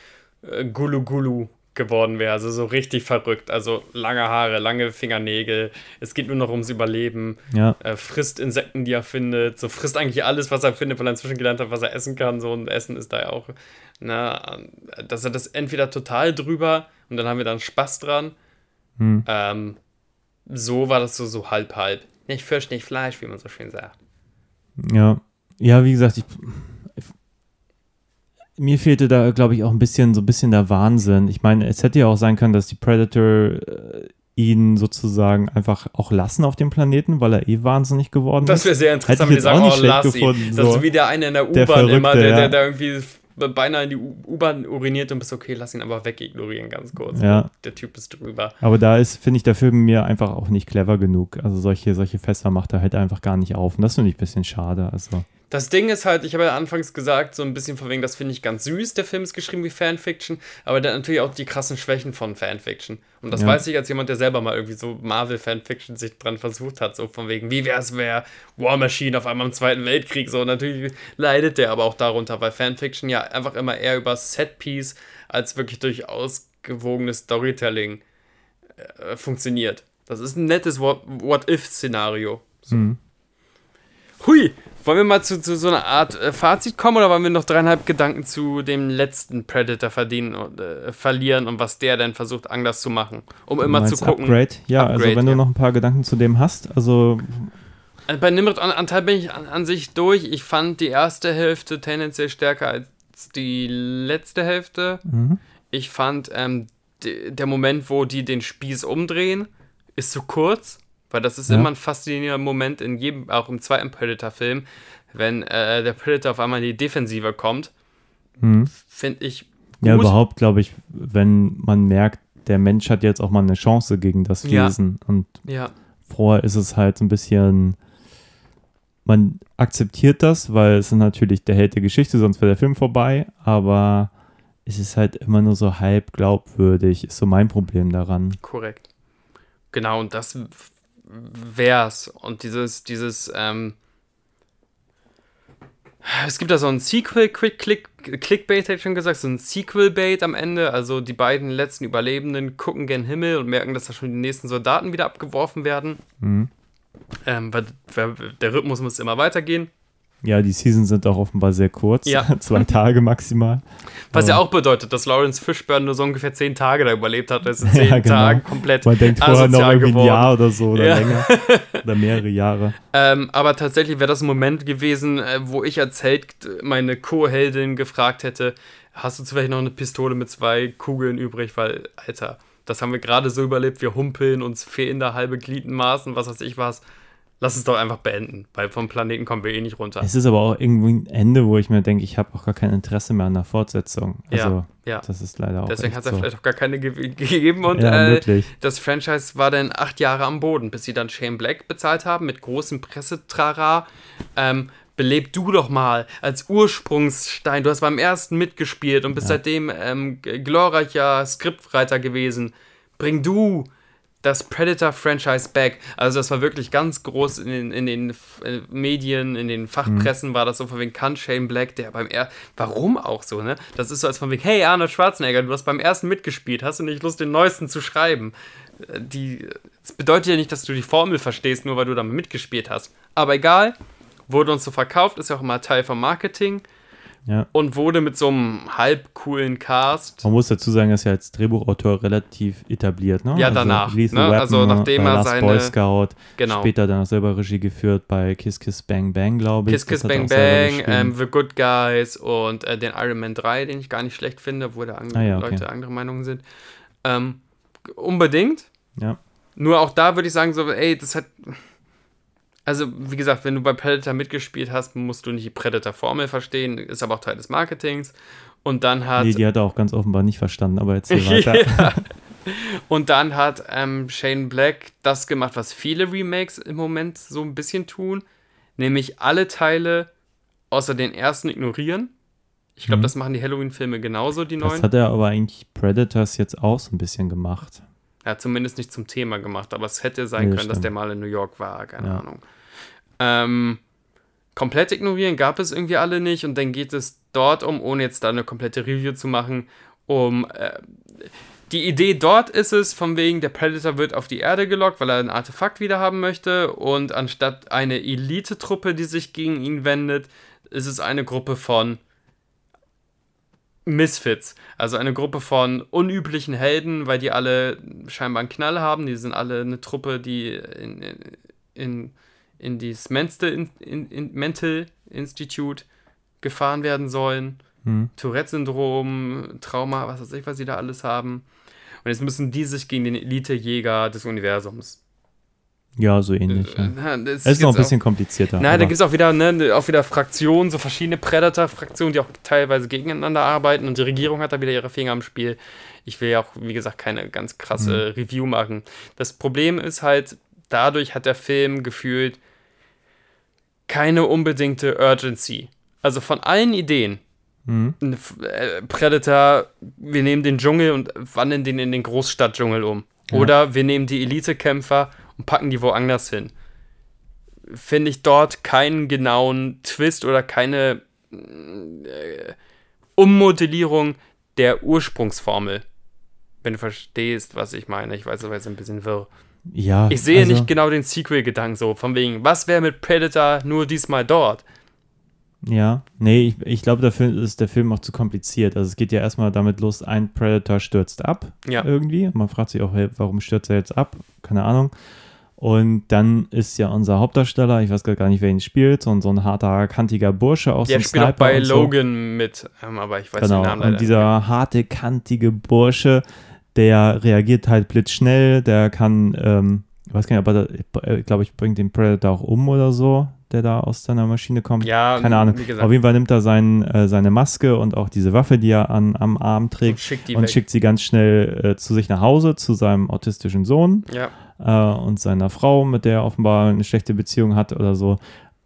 äh, Gulu Gulu geworden wäre. Also so richtig verrückt. Also lange Haare, lange Fingernägel. Es geht nur noch ums Überleben. Ja, Er frisst Insekten, die er findet. So frisst eigentlich alles, was er findet, weil er inzwischen gelernt hat, was er essen kann. So und Essen ist da ja auch. Na, dass er das entweder total drüber und dann haben wir dann Spaß dran. Hm. Ähm, so war das so, so halb, halb. Nicht Fisch, nicht Fleisch, wie man so schön sagt. ja. Ja, wie gesagt, ich, ich, mir fehlte da, glaube ich, auch ein bisschen, so ein bisschen der Wahnsinn. Ich meine, es hätte ja auch sein können, dass die Predator äh, ihn sozusagen einfach auch lassen auf dem Planeten, weil er eh wahnsinnig geworden Das ist. wäre sehr interessant, wenn die auch sagen, oh, lass ihn. gefunden, Das so. ist wie der eine in der U-Bahn immer, der, der, ja. der irgendwie beinahe in die U-Bahn uriniert und bist okay, lass ihn aber wegignorieren ganz kurz. Ja. Der Typ ist drüber. Aber da ist, finde ich, der Film mir einfach auch nicht clever genug. Also solche, solche Fässer macht er halt einfach gar nicht auf. Und das finde ich ein bisschen schade. Also, Das Ding ist halt, ich habe ja anfangs gesagt, so ein bisschen von wegen, das finde ich ganz süß, der Film ist geschrieben wie Fanfiction, aber hat natürlich auch die krassen Schwächen von Fanfiction. Und das Ja. weiß ich als jemand, der selber mal irgendwie so Marvel-Fanfiction sich dran versucht hat, so von wegen, wie wäre es, wäre War Machine auf einmal im Zweiten Weltkrieg, so natürlich leidet der aber auch darunter, weil Fanfiction ja einfach immer eher über Setpiece als wirklich durch ausgewogenes Storytelling äh, funktioniert. Das ist ein nettes What- What-If-Szenario. mhm. Hui, wollen wir mal zu, zu so einer Art äh, Fazit kommen oder wollen wir noch dreieinhalb Gedanken zu dem letzten Predator verdienen und, äh, verlieren und was der denn versucht anders zu machen, um immer zu gucken. Upgrade? Ja, also Upgrade, wenn du ja. noch ein paar Gedanken zu dem hast, also Also bei Nimrod an Anteil bin ich an, an sich durch. Ich fand die erste Hälfte tendenziell stärker als die letzte Hälfte. mhm. Ich fand ähm, de, der Moment, wo die den Spieß umdrehen, ist zu kurz, weil das ist Ja. immer ein faszinierender Moment in jedem, auch im zweiten Predator-Film, wenn äh, der Predator auf einmal in die Defensive kommt, Mhm. finde ich Ja, gut. überhaupt, glaube ich, wenn man merkt, der Mensch hat jetzt auch mal eine Chance gegen das Ja. Wesen. Und Ja, vorher ist es halt so ein bisschen, man akzeptiert das, weil es ist natürlich der Held der Geschichte, sonst wäre der Film vorbei, aber es ist halt immer nur so halb glaubwürdig, ist so mein Problem daran. korrekt. Genau, und das wär's. Und dieses, dieses, ähm, es gibt da so ein Sequel, Quick Click, Clickbait hätte ich schon gesagt, so ein Sequel-Bait am Ende. Also die gen letzten Überlebenden gucken gen Himmel und merken, dass da schon die nächsten Soldaten wieder abgeworfen werden. Mhm. Ähm, weil, weil der Rhythmus muss immer weitergehen. Ja, die Seasons sind auch offenbar sehr kurz, Ja. zwei Tage maximal. Was ja auch bedeutet, dass Lawrence Fishburne nur so ungefähr zehn Tage da überlebt hat. Das ist in zehn Ja, genau. Tagen komplett Man denkt vorher noch irgendwie ein geworden. Jahr oder so oder Ja. länger oder mehrere Jahre. Ähm, aber tatsächlich wäre das ein Moment gewesen, äh, wo ich als Held meine Co-Heldin gefragt hätte, hast du zufällig noch eine Pistole mit zwei Kugeln übrig? Weil, Alter, das haben wir gerade so überlebt, wir humpeln, uns fehlen da halbe Gliedmaßen, was weiß ich was. Lass es doch einfach beenden, weil vom Planeten kommen wir eh nicht runter. Es ist aber auch irgendwie ein Ende, wo ich mir denke, ich habe auch gar kein Interesse mehr an der Fortsetzung. Also, ja, ja. das ist leider auch. Deswegen hat es ja so. vielleicht auch gar keine ge gegeben und Ja, äh, das Franchise war dann acht Jahre am Boden, bis sie dann Shane Black bezahlt haben mit großem Pressetrara. Ähm, beleb du doch mal als Ursprungsstein. Du hast beim ersten mitgespielt und bist seitdem ähm, glorreicher Skriptwriter gewesen. Bring du das Predator-Franchise back. Also das war wirklich ganz groß in den, in den äh, Medien, in den Fachpressen war das so von wegen kann Shane Black, der beim er Warum auch so, ne? Das ist so als von wegen, hey Arnold Schwarzenegger, du hast beim ersten mitgespielt, hast du nicht Lust, den neuesten zu schreiben? Äh, Die, das bedeutet ja nicht, dass du die Formel verstehst, nur weil du damit mitgespielt hast. Aber egal, wurde uns so verkauft, ist ja auch immer Teil vom Marketing Ja. und wurde mit so einem halb coolen Cast. Man muss dazu sagen, er ist ja als Drehbuchautor relativ etabliert, ne? Ja, danach, Lethal ne? Weapon, Also nachdem er seine- Boy Scout, Genau. später dann auch selber Regie geführt bei Kiss Kiss Bang Bang, glaube ich. Kiss Kiss Das Bang Bang, ähm, The Good Guys und äh, den Iron Man 3, den ich gar nicht schlecht finde, obwohl da andere Ah ja, okay. Leute andere Meinungen sind. Ähm, unbedingt. ja. Nur auch da würde ich sagen, so, ey, das hat. Also, wie gesagt, wenn du bei Predator mitgespielt hast, musst du nicht die Predator-Formel verstehen, ist aber auch Teil des Marketings. Und dann hat. Nee, die hat er auch ganz offenbar nicht verstanden, aber erzähl weiter. Ja. Und dann hat ähm, Shane Black das gemacht, was viele Remakes im Moment so ein bisschen tun, nämlich alle Teile außer den ersten ignorieren. Ich glaube, Mhm. das machen die Halloween-Filme genauso, die Das neuen. hat er aber eigentlich Predators jetzt auch so ein bisschen gemacht. Er hat zumindest nicht zum Thema gemacht, aber es hätte sein Nee, das können, dass stimmt. der mal in New York war, keine Ja. Ahnung. Ähm, komplett ignorieren gab es irgendwie alle nicht und dann geht es dort um, ohne jetzt da eine komplette Review zu machen, um äh, die Idee dort ist es, von wegen, der Predator wird auf die Erde gelockt, weil er ein Artefakt wieder haben möchte und anstatt eine Elite-Truppe, die sich gegen ihn wendet, ist es eine Gruppe von Misfits. Also eine Gruppe von unüblichen Helden, weil die alle scheinbar einen Knall haben. Die sind alle eine Truppe, die in, in, in dieses Mental, in, in, in Mental Institute gefahren werden sollen. Hm. Tourette-Syndrom, Trauma, was weiß ich, was sie da alles haben. Und jetzt müssen die sich gegen den Elite-Jäger des Universums. Ja, so ähnlich. Ja. Na, das Es ist noch ein jetzt auch- bisschen komplizierter. Nein, da gibt es auch wieder, ne, auch wieder Fraktionen, so verschiedene Predator-Fraktionen, die auch teilweise gegeneinander arbeiten und die Regierung hat da wieder ihre Finger am Spiel. Ich will ja auch, wie gesagt, keine ganz krasse Review machen. Das Problem ist halt, dadurch hat der Film gefühlt keine unbedingte Urgency. Also von allen Ideen, Mhm. äh, Predator, wir nehmen den Dschungel und wandeln den in den Großstadtdschungel um. Ja. Oder wir nehmen die Elitekämpfer und packen die woanders hin. Finde ich dort keinen genauen Twist oder keine äh, Ummodellierung der Ursprungsformel. Wenn du verstehst, was ich meine. Ich weiß jetzt ein bisschen wirr. Ja, Ich sehe also, nicht genau den Sequel-Gedanken so, von wegen, was wäre mit Predator nur diesmal dort? Ja, nee, ich, ich glaube, dafür ist der Film auch zu kompliziert. Also es geht ja erstmal damit los, ein Predator stürzt ab Ja. irgendwie. Man fragt sich auch, hey, warum stürzt er jetzt ab? Keine Ahnung. Und dann ist ja unser Hauptdarsteller, ich weiß gar nicht, wer ihn spielt, so, ein- so ein harter, kantiger Bursche aus Der so spielt auch bei und so. Logan mit, ähm, aber ich weiß Genau, den Namen leider und dieser harte, kantige Bursche, der reagiert halt blitzschnell, der kann, ähm, ich weiß gar nicht, aber ich glaube, ich bringt den Predator auch um oder so, der da aus seiner Maschine kommt. Ja, Keine Ahnung. Auf jeden Fall nimmt er sein, äh, seine Maske und auch diese Waffe, die er an, am Arm und trägt, schickt die und schickt sie ganz schnell äh, zu sich nach Hause, zu seinem autistischen Sohn ja. äh, und seiner Frau, mit der er offenbar eine schlechte Beziehung hat oder so,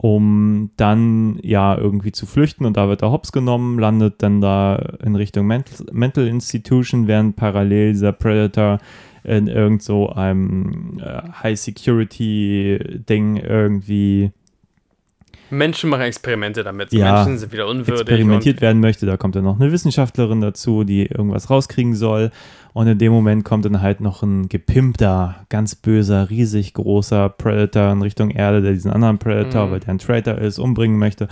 um dann ja irgendwie zu flüchten und da wird er hops genommen, landet dann da in Richtung Mental, Mental Institution, während parallel dieser Predator in irgend so einem äh, High-Security-Ding irgendwie Menschen machen Experimente damit. Ja, Menschen sind wieder unwürdig. experimentiert werden möchte. Da kommt dann noch eine Wissenschaftlerin dazu, die irgendwas rauskriegen soll. Und in dem Moment kommt dann halt noch ein gepimpter, ganz böser, riesig großer Predator in Richtung Erde, der diesen anderen Predator, Mhm. weil der ein Traitor ist, umbringen möchte.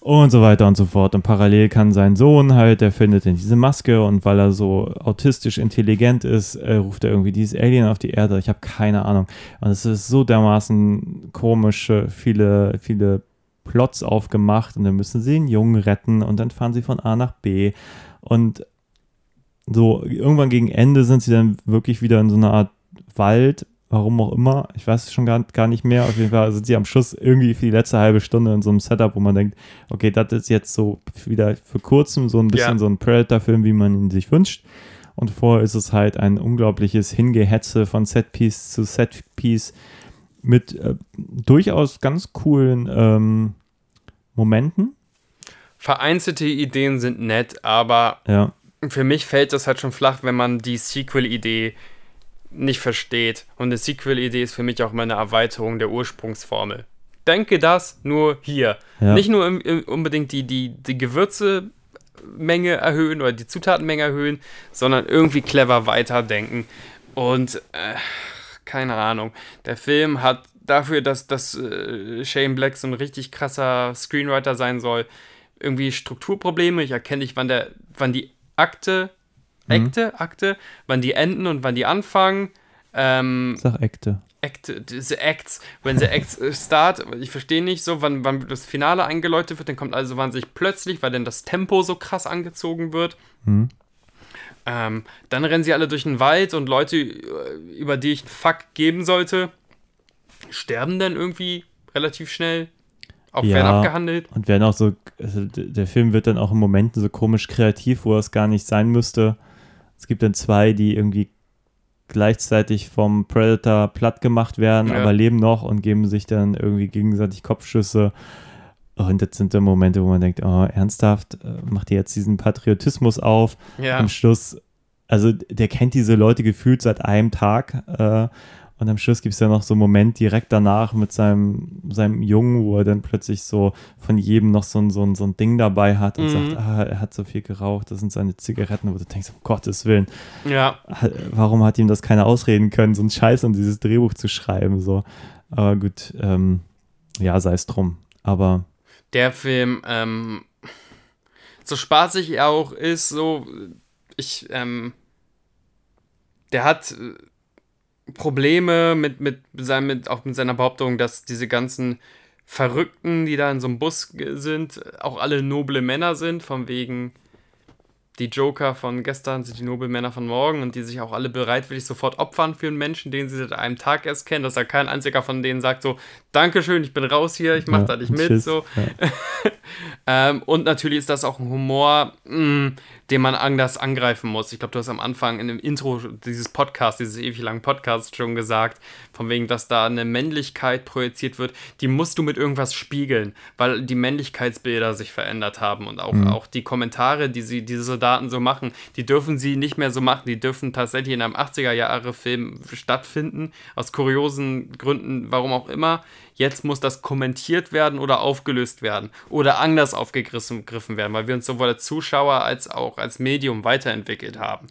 Und so weiter und so fort. Und parallel kann sein Sohn halt, der findet dann diese Maske und weil er so autistisch intelligent ist, äh, ruft er irgendwie dieses Alien auf die Erde. Ich habe keine Ahnung. Und es ist so dermaßen komische, viele, viele Plots aufgemacht und dann müssen sie den Jungen retten und dann fahren sie von A nach B. Und so irgendwann gegen Ende sind sie dann wirklich wieder in so einer Art Wald, warum auch immer. Ich weiß es schon gar, gar nicht mehr. Auf jeden Fall sind sie am Schluss irgendwie für die letzte halbe Stunde in so einem Setup, wo man denkt, okay, das ist jetzt so wieder für kurzem so ein bisschen Ja. so ein Predator-Film, wie man ihn sich wünscht. Und vorher ist es halt ein unglaubliches Hingehetze von Setpiece zu Setpiece mit äh, durchaus ganz coolen ähm, Momenten. Vereinzelte Ideen sind nett, aber Ja, für mich fällt das halt schon flach, wenn man die Sequel-Idee nicht versteht. Und eine Sequel-Idee ist für mich auch immer eine Erweiterung der Ursprungsformel. Denke das nur hier. Ja. Nicht nur im, im, unbedingt die, die, die Gewürze Menge erhöhen oder die Zutatenmenge erhöhen, sondern irgendwie clever weiterdenken. Und äh, keine Ahnung, der Film hat dafür, dass, dass äh, Shane Black so ein richtig krasser Screenwriter sein soll, irgendwie Strukturprobleme. Ich erkenne nicht, wann, der, wann die Akte, Akte, Akte, wann die enden und wann die anfangen. Ähm, Sag Ekte. Act, diese Acts, wenn sie Acts start, ich verstehe nicht so, wann, wann das Finale eingeläutet wird, dann kommt also wahnsinnig plötzlich, weil dann das Tempo so krass angezogen wird. Hm. Ähm, dann rennen sie alle durch den Wald und Leute, äh, über die ich einen Fuck geben sollte, sterben dann irgendwie relativ schnell. Auch Ja. werden abgehandelt. Und werden auch so, also der Film wird dann auch in Momenten so komisch kreativ, wo es gar nicht sein müsste. Es gibt dann zwei, die irgendwie gleichzeitig vom Predator platt gemacht werden, Ja. aber leben noch und geben sich dann irgendwie gegenseitig Kopfschüsse. Und das sind dann Momente, wo man denkt, oh, ernsthaft, äh, macht ihr jetzt diesen Patriotismus auf? Ja. Am Schluss, also der kennt diese Leute gefühlt seit einem Tag. Äh, und am Schluss gibt es ja noch so einen Moment direkt danach mit seinem, seinem Jungen, wo er dann plötzlich so von jedem noch so ein, so ein, so ein Ding dabei hat und Mhm. sagt, ah, er hat so viel geraucht, das sind seine Zigaretten, wo du denkst, um Gottes Willen, Ja. warum hat ihm das keiner ausreden können, so einen Scheiß um dieses Drehbuch zu schreiben, so. Aber gut, ähm, ja, sei es drum. Aber der Film, ähm, so spaßig er auch ist, so, ich, ähm, der hat äh, Probleme mit, mit, seinem, mit, auch mit seiner Behauptung, dass diese ganzen Verrückten, die da in so einem Bus ge- sind, auch alle noble Männer sind, von wegen die Joker von gestern sind die Nobelmänner von morgen und die sich auch alle bereitwillig sofort opfern für einen Menschen, den sie seit einem Tag erst kennen, dass da kein einziger von denen sagt so, Dankeschön, ich bin raus hier, ich mach ja, da nicht mit, so. Ja. Ähm, und natürlich ist das auch ein Humor, mh, den man anders angreifen muss. Ich glaube, du hast am Anfang in dem Intro dieses Podcasts, dieses ewig langen Podcasts schon gesagt, von wegen, dass da eine Männlichkeit projiziert wird, die musst du mit irgendwas spiegeln, weil die Männlichkeitsbilder sich verändert haben und auch, auch die Kommentare, die sie, diese Soldaten so machen, die dürfen sie nicht mehr so machen. Die dürfen tatsächlich in einem 80er-Jahre-Film stattfinden, aus kuriosen Gründen, warum auch immer. Jetzt muss das kommentiert werden oder aufgelöst werden oder anders aufgegriffen gegriffen werden, weil wir uns sowohl als Zuschauer als auch als Medium weiterentwickelt haben.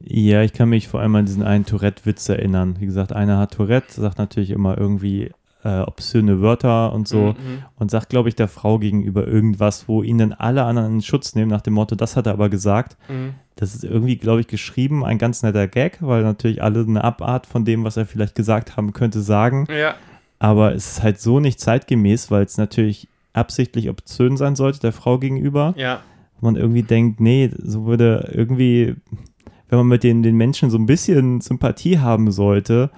Ja, ich kann mich vor allem an diesen einen Tourette-Witz erinnern. Wie gesagt, einer hat Tourette, sagt natürlich immer irgendwie äh, obszöne Wörter und so Mhm. und sagt, glaube ich, der Frau gegenüber irgendwas, wo ihn dann alle anderen in Schutz nehmen, nach dem Motto, das hat er aber gesagt. Mhm. Das ist irgendwie, glaube ich, geschrieben, ein ganz netter Gag, weil natürlich alle eine Abart von dem, was er vielleicht gesagt haben könnte, sagen. Ja, Aber es ist halt so nicht zeitgemäß, weil es natürlich absichtlich obszön sein sollte, der Frau gegenüber ja, man irgendwie denkt, nee, so würde irgendwie, wenn man mit den, den Menschen so ein bisschen Sympathie haben sollte,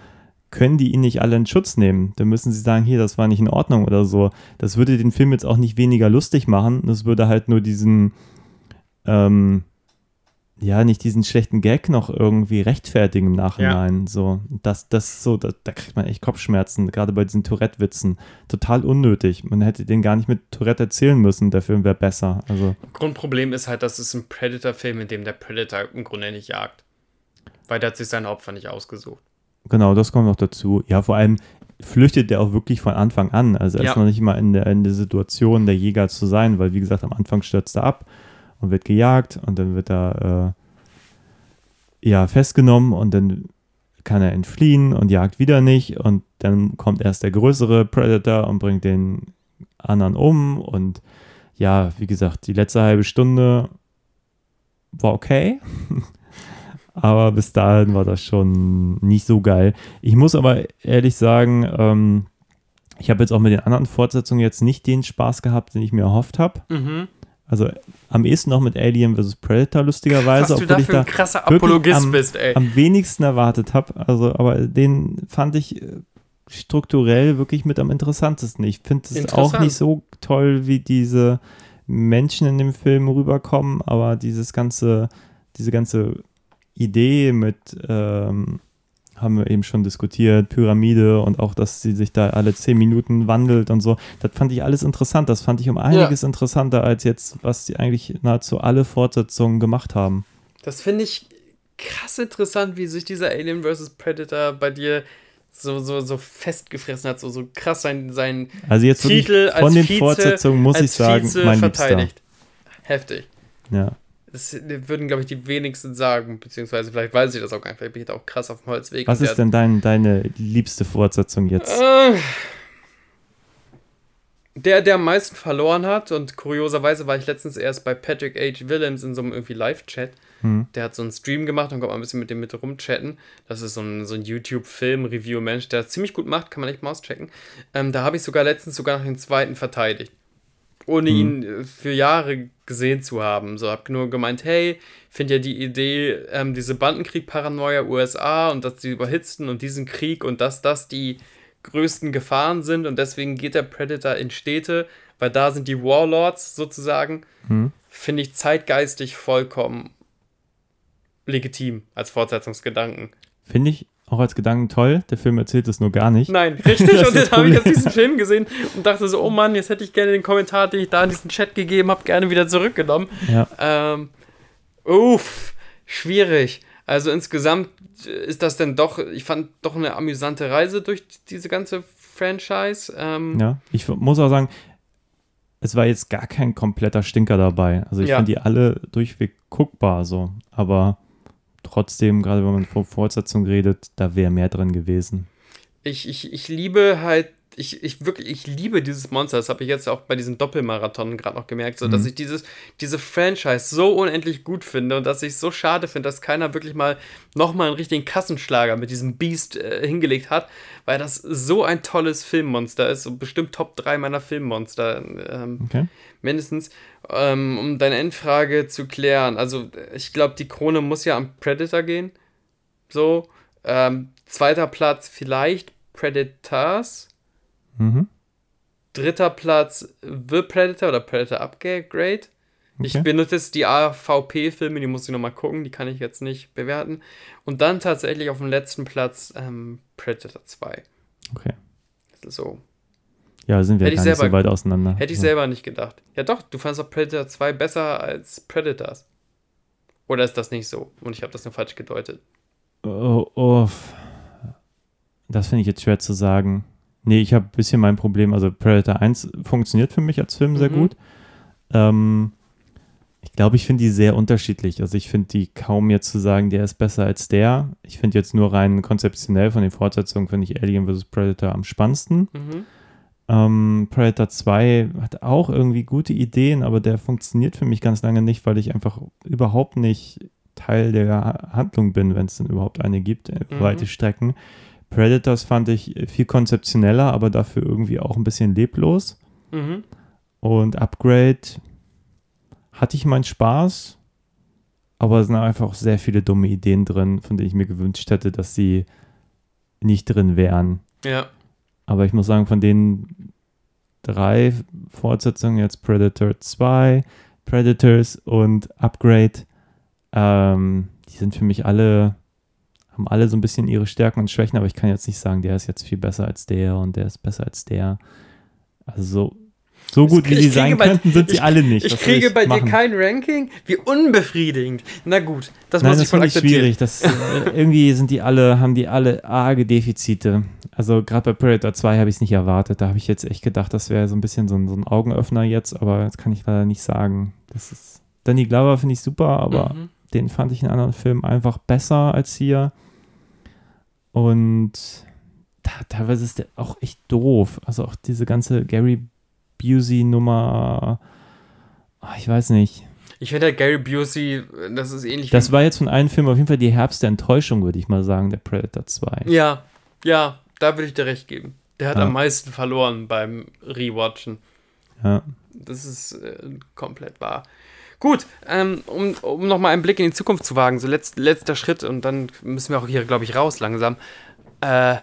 können die ihn nicht alle in Schutz nehmen. Dann müssen sie sagen, hier, das war nicht in Ordnung oder so. Das würde den Film jetzt auch nicht weniger lustig machen. Das würde halt nur diesen, ähm, ja, nicht diesen schlechten Gag noch irgendwie rechtfertigen im Nachhinein. So, das, das so, da, da kriegt man echt Kopfschmerzen, gerade bei diesen Tourette-Witzen. Total unnötig. Man hätte den gar nicht mit Tourette erzählen müssen. Der Film wäre besser. Also, Grundproblem ist halt, dass es ein Predator-Film, in dem der Predator im Grunde nicht jagt. Weil der hat sich seine Opfer nicht ausgesucht. Genau, das kommt noch dazu. Ja, vor allem flüchtet der auch wirklich von Anfang an. Also er Ja. ist noch nicht mal in der, in der Situation, der Jäger zu sein, weil wie gesagt, am Anfang stürzt er ab und wird gejagt und dann wird er äh, ja festgenommen und dann kann er entfliehen und jagt wieder nicht und dann kommt erst der größere Predator und bringt den anderen um und ja, wie gesagt, die letzte halbe Stunde war okay. Aber bis dahin war das schon nicht so geil. Ich muss aber ehrlich sagen, ähm, ich habe jetzt auch mit den anderen Fortsetzungen jetzt nicht den Spaß gehabt, den ich mir erhofft habe. Mhm. Also am ehesten noch mit Alien vs. Predator, lustigerweise, Was du da für ein krasser Apologist am- bist, ey. am wenigsten erwartet habe. Also, aber den fand ich äh, strukturell wirklich mit am interessantesten. Ich finde es auch nicht so toll, wie diese Menschen in dem Film rüberkommen, aber dieses ganze, diese ganze Idee mit, ähm, haben wir eben schon diskutiert, Pyramide und auch, dass sie sich da alle zehn Minuten wandelt und so. Das fand ich alles interessant. Das fand ich um einiges interessanter als jetzt, was die eigentlich nahezu alle Fortsetzungen gemacht haben. Das finde ich krass interessant, wie sich dieser Alien vs. Predator bei dir so, so, so festgefressen hat, so, so krass sein, sein Also jetzt Titel als von den Vize- Fortsetzungen muss ich sagen, Vize mein Liebster. verteidigt. Heftig. Ja. Das würden, glaube ich, die wenigsten sagen, beziehungsweise vielleicht weiß ich das auch gar nicht, vielleicht bin ich da auch krass auf dem Holzweg. Was ist denn dein, deine liebste Fortsetzung jetzt? Äh, Der, der am meisten verloren hat, und kurioserweise war ich letztens erst bei Patrick H. Willems in so einem irgendwie Live-Chat. Hm. Der hat so einen Stream gemacht und kommt mal ein bisschen mit dem mit rumchatten. Das ist so ein, so ein YouTube-Film-Review-Mensch, der das ziemlich gut macht, kann man echt mal auschecken. Ähm, da habe ich sogar letztens sogar noch den zweiten verteidigt. Ohne ihn äh, für Jahre gesehen zu haben. So, hab nur gemeint, hey, finde ja die Idee, ähm, diese Bandenkrieg-Paranoia USA und dass die überhitzten und diesen Krieg und dass das die größten Gefahren sind und deswegen geht der Predator in Städte, weil da sind die Warlords sozusagen, Hm. finde ich zeitgeistig vollkommen legitim als Fortsetzungsgedanken. Finde ich auch als Gedanken toll. Der Film erzählt es nur gar nicht. Nein, richtig. Das und dann habe ich jetzt diesen Film gesehen und dachte so, oh Mann, jetzt hätte ich gerne den Kommentar, den ich da in diesen Chat gegeben habe, gerne wieder zurückgenommen. Ja. Ähm, uff, schwierig. Also insgesamt ist das denn doch, ich fand doch eine amüsante Reise durch diese ganze Franchise. Ähm, Ja, ich muss auch sagen, es war jetzt gar kein kompletter Stinker dabei. Also ich Ja. fand die alle durchweg guckbar so. Aber trotzdem, gerade wenn man von Fortsetzung redet, da wäre mehr drin gewesen. Ich, ich, ich liebe halt, ich, ich wirklich, ich liebe dieses Monster. Das habe ich jetzt auch bei diesem Doppelmarathon gerade noch gemerkt, so dass Mhm. ich dieses, diese Franchise so unendlich gut finde und dass ich es so schade finde, dass keiner wirklich mal nochmal einen richtigen Kassenschlager mit diesem Beast äh, hingelegt hat, weil das so ein tolles Filmmonster ist und bestimmt Top 3 meiner Filmmonster. Ähm, Okay. mindestens, ähm, um deine Endfrage zu klären. Also, ich glaube, die Krone muss ja am Predator gehen. So. Ähm, zweiter Platz vielleicht Predators. Mhm. Dritter Platz The Predator oder Predator Upgrade. Ich Okay. benutze jetzt die AVP-Filme, die muss ich nochmal gucken, die kann ich jetzt nicht bewerten. Und dann tatsächlich auf dem letzten Platz ähm, Predator 2. Okay. So. Ja, sind wir gar nicht so selber- weit auseinander. Hätte ich ja. selber nicht gedacht. Ja doch, du fandest auch Predator 2 besser als Predators. Oder ist das nicht so? Und ich habe das nur falsch gedeutet. Oh, oh. Das finde ich jetzt schwer zu sagen. Nee, ich habe ein bisschen mein Problem. Also Predator 1 funktioniert für mich als Film sehr Mhm. gut. Ähm, ich glaube, ich finde die sehr unterschiedlich. Also ich finde die kaum jetzt zu sagen, der ist besser als der. Ich finde jetzt nur rein konzeptionell von den Fortsetzungen, finde ich Alien vs. Predator am spannendsten. Mhm. Ähm, Predator 2 hat auch irgendwie gute Ideen, aber der funktioniert für mich ganz lange nicht, weil ich einfach überhaupt nicht Teil der Ha- Handlung bin, wenn es denn überhaupt eine gibt, äh, Mhm. weite Strecken. Predators fand ich viel konzeptioneller, aber dafür irgendwie auch ein bisschen leblos. Mhm. Und Upgrade hatte ich meinen Spaß, aber es sind einfach auch sehr viele dumme Ideen drin, von denen ich mir gewünscht hätte, dass sie nicht drin wären. Ja. Aber ich muss sagen, von den drei Fortsetzungen, jetzt Predator 2, Predators und Upgrade, ähm, die sind für mich alle, haben alle so ein bisschen ihre Stärken und Schwächen, aber ich kann jetzt nicht sagen, der ist jetzt viel besser als der und der ist besser als der. Also so, so gut wie sie sein bei- könnten, sind sie ich- alle nicht. Ich kriege bei machen? dir kein Ranking? Wie unbefriedigend. Na gut, das Nein, muss das ich wohl finde ich akzeptieren. schwierig. Das, irgendwie sind die alle, haben die alle arge Defizite. Also gerade bei Predator 2 habe ich es nicht erwartet. Da habe ich jetzt echt gedacht, das wäre so ein bisschen so ein, so ein Augenöffner jetzt, aber das kann ich leider nicht sagen. Das ist. Danny Glover finde ich super, aber Mhm. den fand ich in anderen Filmen einfach besser als hier. Und da, teilweise ist der auch echt doof. Also auch diese ganze Gary Busey-Nummer. ah, Ich weiß nicht. Ich finde halt Gary Busey, das ist ähnlich Das war jetzt von einem Film auf jeden Fall die Herbst der Enttäuschung, würde ich mal sagen, der Predator 2. Ja, ja, da würde ich dir recht geben. Der hat Ja. am meisten verloren beim Rewatchen. Ja. Das ist äh, komplett wahr. Gut, ähm, um, um nochmal einen Blick in die Zukunft zu wagen, so letzt, letzter Schritt und dann müssen wir auch hier, glaube ich, raus langsam. Äh,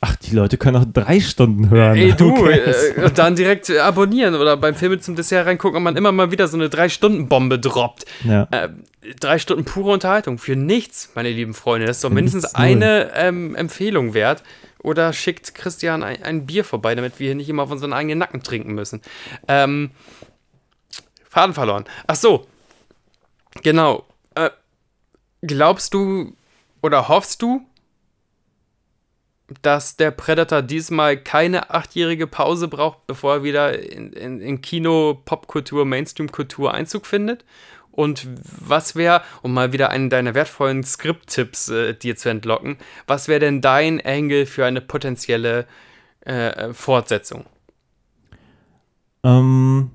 Ach, die Leute können auch drei Stunden hören. ey, du, Okay. äh, dann direkt äh, abonnieren oder beim Film zum Dessert reingucken, ob man immer mal wieder so eine Drei-Stunden-Bombe droppt. ja. Äh, drei Stunden pure Unterhaltung für nichts, meine lieben Freunde. Das ist doch mindestens nichts, null. eine ähm, Empfehlung wert. Oder schickt Christian ein, ein Bier vorbei, damit wir hier nicht immer auf unseren eigenen Nacken trinken müssen. Ähm, Faden verloren. Ach so. Genau. Äh, Glaubst du oder hoffst du, dass der Predator diesmal keine achtjährige Pause braucht, bevor er wieder in, in, in Kino, Popkultur, Mainstream-Kultur Einzug findet? Und was wäre, um mal wieder einen deiner wertvollen Skript-Tipps äh, dir zu entlocken, was wäre denn dein Angle für eine potenzielle äh, Fortsetzung? Ähm,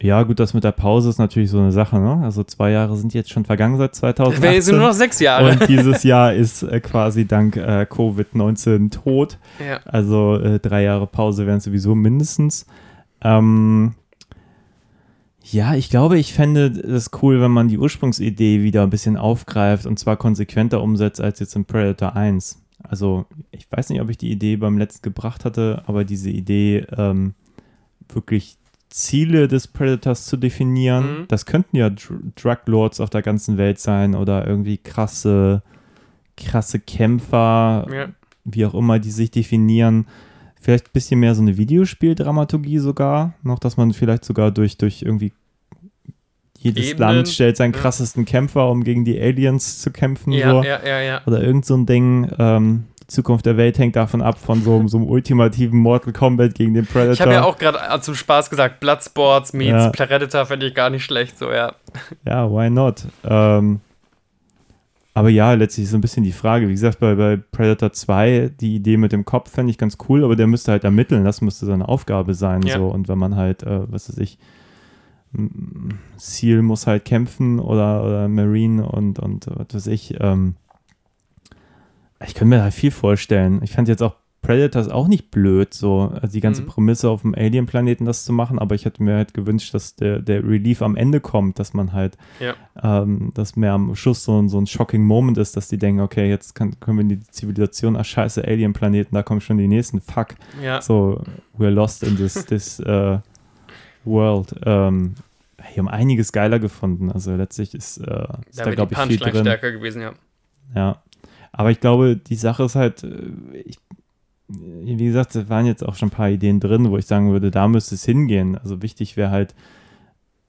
ja, gut, das mit der Pause ist natürlich so eine Sache, ne? Also zwei Jahre sind jetzt schon vergangen seit 2018. Wir sind nur noch sechs Jahre. Und dieses Jahr ist äh, quasi dank äh, Covid-19 tot. ja. Also äh, drei Jahre Pause wären sowieso mindestens. Ähm, ja, ich glaube, ich fände es cool, wenn man die Ursprungsidee wieder ein bisschen aufgreift und zwar konsequenter umsetzt als jetzt in Predator 1. Also, ich weiß nicht, ob ich die Idee beim letzten gebracht hatte, aber diese Idee, ähm, wirklich Ziele des Predators zu definieren, Mhm. das könnten ja Dr Drug Lords auf der ganzen Welt sein oder irgendwie krasse, krasse Kämpfer, ja. wie auch immer die sich definieren. Vielleicht ein bisschen mehr so eine Videospieldramaturgie sogar, noch, dass man vielleicht sogar durch, durch irgendwie jedes Ebenen, Land stellt seinen krassesten Kämpfer, um gegen die Aliens zu kämpfen. Ja, so. ja, ja, ja. Oder irgend so ein Ding. Ähm, Zukunft der Welt hängt davon ab, von so, so einem ultimativen Mortal Kombat gegen den Predator. Ich habe ja auch gerade zum Spaß gesagt, Bloodsports meets Ja. Predator fände ich gar nicht schlecht, so, ja. Ja, why not? Ähm, aber ja, letztlich ist so ein bisschen die Frage. Wie gesagt, bei, bei Predator 2, die Idee mit dem Kopf fände ich ganz cool, aber der müsste halt ermitteln. Das müsste seine Aufgabe sein. Ja. So. Und wenn man halt, äh, was weiß ich, Seal muss halt kämpfen oder, oder Marine und, und äh, was weiß ich. Ähm, ich könnte mir halt viel vorstellen. Ich fand jetzt auch Predators auch nicht blöd, so also die ganze Mhm. Prämisse auf dem Alien-Planeten das zu machen, aber ich hätte mir halt gewünscht, dass der, der Relief am Ende kommt, dass man halt, Ja. ähm, dass mehr am Schluss so, ein- so ein shocking Moment ist, dass die denken, okay, jetzt kann, können wir in die Zivilisation, ach scheiße, Alien-Planeten, da kommen schon die nächsten, fuck, Ja. so, we're lost in this, this äh, world. Ähm, ich habe einiges geiler gefunden, also letztlich ist, äh, ist Da da, glaube ich, viel drin. stärker gewesen, ja. Ja. Aber ich glaube, die Sache ist halt, äh, ich, wie gesagt, da waren jetzt auch schon ein paar Ideen drin, wo ich sagen würde, da müsste es hingehen. Also wichtig wäre halt,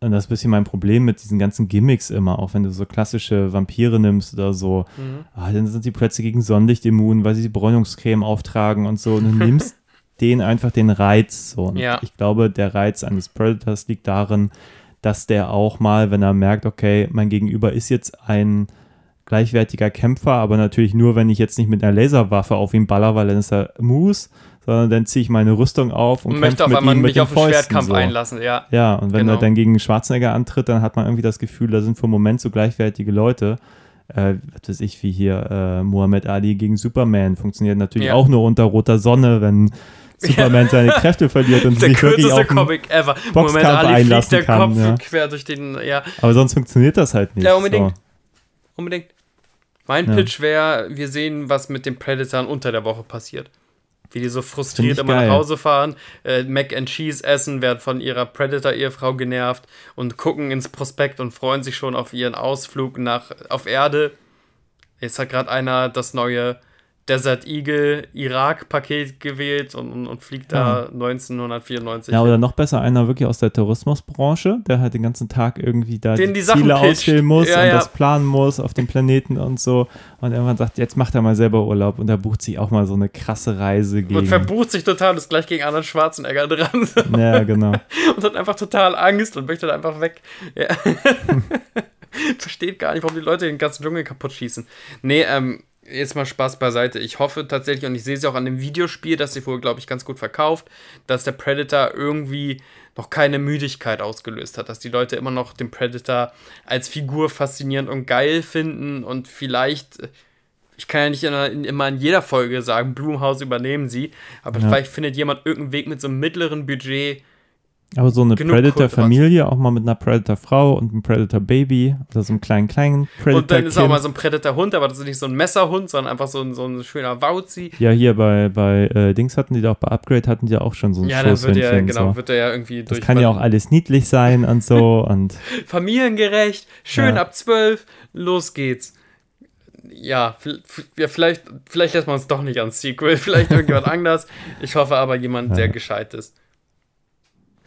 und das ist ein bisschen mein Problem mit diesen ganzen Gimmicks immer, auch wenn du so klassische Vampire nimmst oder so, Mhm. ah, dann sind sie plötzlich gegen Sonnenlicht immun, weil sie die Bräunungscreme auftragen und so. Und du nimmst denen einfach den Reiz. So. Und Ja. ich glaube, der Reiz eines Predators liegt darin, dass der auch mal, wenn er merkt, okay, mein Gegenüber ist jetzt ein gleichwertiger Kämpfer, aber natürlich nur, wenn ich jetzt nicht mit einer Laserwaffe auf ihn baller, weil dann ist er Moose, sondern dann ziehe ich meine Rüstung auf und, Und möchte auf mit einmal ihm mit mich auf den Fäusten. Schwertkampf so. einlassen, ja. Ja, und wenn Genau. er dann gegen Schwarzenegger antritt, dann hat man irgendwie das Gefühl, da sind für einen Moment so gleichwertige Leute. Äh, was weiß ich, wie hier äh, Muhammad Ali gegen Superman. Funktioniert natürlich Ja. auch nur unter roter Sonne, wenn Superman seine Kräfte verliert und Der sich wirklich auf Comic ever. Boxkampf Moment, Ali fliegt einlassen der kann, Kopf ja. quer durch den, ja, Aber sonst funktioniert das halt nicht. Ja, unbedingt. So. unbedingt. Mein Ja. Pitch wäre, wir sehen, was mit den Predators unter der Woche passiert. Wie die so frustriert immer geil. nach Hause fahren, äh, Mac and Cheese essen, werden von ihrer Predator-Ehefrau genervt und gucken ins Prospekt und freuen sich schon auf ihren Ausflug nach, auf Erde. Jetzt hat gerade einer das neue Desert Eagle Irak-Paket gewählt und, und, und fliegt da 1994. Ja, oder noch besser einer wirklich aus der Tourismusbranche, der halt den ganzen Tag irgendwie da Den die Sachen Ziele auswählen muss Ja, und ja. das planen muss auf dem Planeten und so. Und irgendwann sagt, jetzt macht er mal selber Urlaub und er bucht sich auch mal so eine krasse Reise gegen. und verbucht sich total und ist gleich gegen Arnold Schwarzenegger dran. ja, genau. und hat einfach total Angst und möchte dann einfach weg. Ja. Versteht gar nicht, warum die Leute den ganzen Dschungel kaputt schießen. Nee, ähm, jetzt mal Spaß beiseite. Ich hoffe tatsächlich, und ich sehe es auch an dem Videospiel, das sich wohl, glaube ich, ganz gut verkauft, dass der Predator irgendwie noch keine Müdigkeit ausgelöst hat, dass die Leute immer noch den Predator als Figur faszinierend und geil finden und vielleicht, ich kann ja nicht in, immer in jeder Folge sagen, Blumhaus übernehmen sie, aber Ja. vielleicht findet jemand irgendeinen Weg mit so einem mittleren Budget, Aber so eine Predator-Familie, auch mal mit einer Predator-Frau und einem Predator-Baby oder so einem kleinen, kleinen Und dann ist auch mal so ein Predator-Hund, aber das ist nicht so ein Messerhund, sondern einfach so ein, so ein schöner Wauzi. Ja, hier bei, bei äh, Dings hatten die doch, bei Upgrade hatten die ja auch schon so ein Ja, dann wird Schoßhündchen. er, genau, so. wird er ja irgendwie Das durch kann ja auch alles niedlich sein und so und familiengerecht, schön Ja. ab 12, los geht's. Ja, ja, vielleicht, vielleicht lässt man uns doch nicht ans Sequel, vielleicht irgendjemand anders. Ich hoffe aber jemand, der gescheit ist.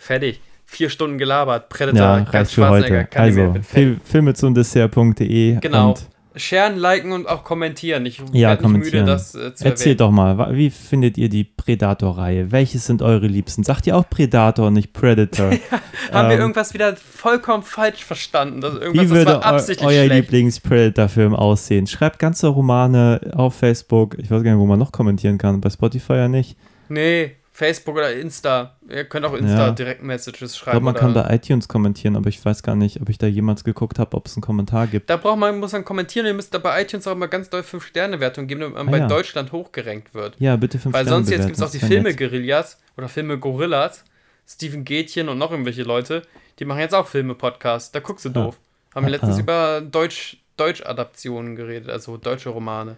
Fertig. Vier Stunden gelabert. Predator, ja, ganz reicht für heute. kann Also, Fil filme zum Dessert.de Genau. und Sharen, liken und auch kommentieren. Ich Ja, nicht müde, kommentieren. das äh, zu Erzählt doch mal, wie findet ihr die Predator-Reihe? Welches sind eure Liebsten? Sagt ihr auch Predator nicht Predator? Haben wir Ähm, irgendwas wieder vollkommen falsch verstanden? Das, irgendwas, Wie das würde war eu euer. Lieblings-Predator-Film aussehen? Schreibt ganze Romane auf Facebook. Ich weiß gar nicht, wo man noch kommentieren kann. Bei Spotify ja nicht. Nee, Facebook oder Insta. Ihr könnt auch Insta Ja. direkt Messages Ich schreiben. glaube, man kann bei iTunes kommentieren, aber ich weiß gar nicht, ob ich da jemals geguckt habe, ob es einen Kommentar gibt. da braucht man, muss man kommentieren. Ihr müsst da bei iTunes auch mal ganz doll 5-Sterne-Wertung geben, damit man Ah, bei ja. Deutschland hochgerankt wird. Ja, bitte fünf Weil Sterne sonst jetzt gibt es auch die nett. Filme-Guerillas oder Filme-Gorillas. Steven Gätchen und noch irgendwelche Leute. Die machen jetzt auch Filme-Podcasts. Da guckst du doof. Haben Ah, letztens ah. über Deutsch, Deutsch-Adaptionen geredet, also deutsche Romane.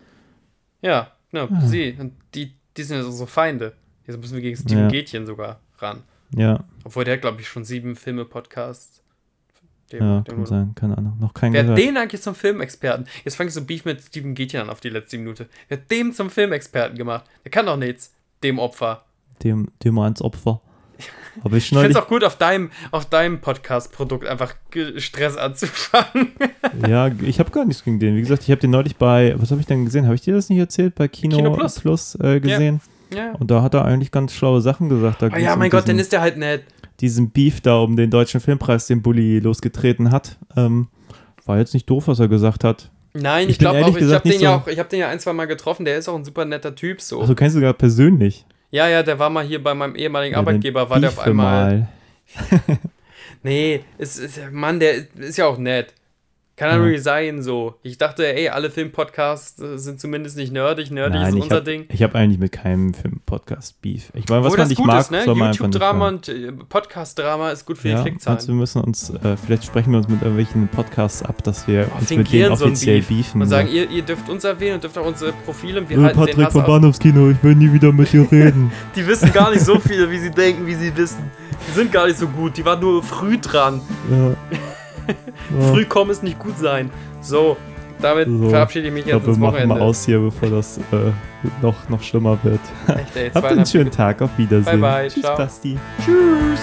Ja, ja Ah. sie. Und die, die sind jetzt unsere Feinde. Jetzt müssen wir gegen Steven Ja. Gätchen sogar ran. Ja, Obwohl der, glaube ich, schon sieben Filme-Podcasts. Ja, dem kann sein, keine Ahnung. Noch kein Wer gehört. den eigentlich zum Filmexperten? Jetzt fange ich so Beef mit Steven Gätchen an auf die letzte Minute. Wer hat dem zum Filmexperten gemacht? Der kann doch nichts. Dem Opfer. Dem, dem ans Opfer. Aber ich Ich finde es auch gut, auf deinem, auf deinem Podcast-Produkt einfach Stress anzufangen. ja, ich habe gar nichts gegen den. Wie gesagt, ich habe den neulich bei, was habe ich denn gesehen? Habe ich dir das nicht erzählt? Bei Kino, Kino Plus, Plus. äh, gesehen. Ja. Und da hat er eigentlich ganz schlaue Sachen gesagt. Da Oh ja, um mein Gott, diesen, dann ist der halt nett. diesen Beef da um den deutschen Filmpreis, den Bully losgetreten hat. Ähm, war jetzt nicht doof, was er gesagt hat. Nein, Ich ich, glaube auch, ich habe den nicht ja so- auch, ich habe den ja ein, zwei Mal getroffen, der ist auch ein super netter Typ so. Also kennst du sogar persönlich. ja, ja, der war mal hier bei meinem ehemaligen Ja, Arbeitgeber, war der auf einmal. mal. Nee, es ist, Mann, der ist ja auch nett. Kann ja Ja. really sein so. Ich dachte, ey, alle Filmpodcasts äh, sind zumindest nicht nerdig. Nerdig Nein, ist ich unser habe Ding. hab eigentlich mit keinem Film-Podcast Beef. Ich meine, was Obwohl man nicht mag, ist, ne? soll man einfach YouTube-Drama und äh, Podcast-Drama ist gut für die Ja, Klickzahlen. also wir müssen uns, äh, vielleicht sprechen wir uns mit irgendwelchen Podcasts ab, dass wir Oh, uns mit denen fingieren so offiziell Beef. beefen. und ja. sagen, ihr, ihr dürft uns erwähnen und dürft auch unsere Profile und wir Äh, halten den Patrick Hass von auf. Bahnhofskino, ich will nie wieder mit dir reden. Die wissen gar nicht so viel, wie sie denken, wie sie wissen. Die sind gar nicht so gut. Die waren nur früh dran. ja. Ja. Früh kommen ist nicht gut sein. So, damit So, verabschiede ich mich Ich jetzt glaube, wir ins machen Wochenende. mal aus hier, bevor das äh, noch, noch schlimmer wird. Echt, ey, Habt einen schönen Tag, auf Wiedersehen. Bye, bye, Tschüss, ciao. Basti. Tschüss.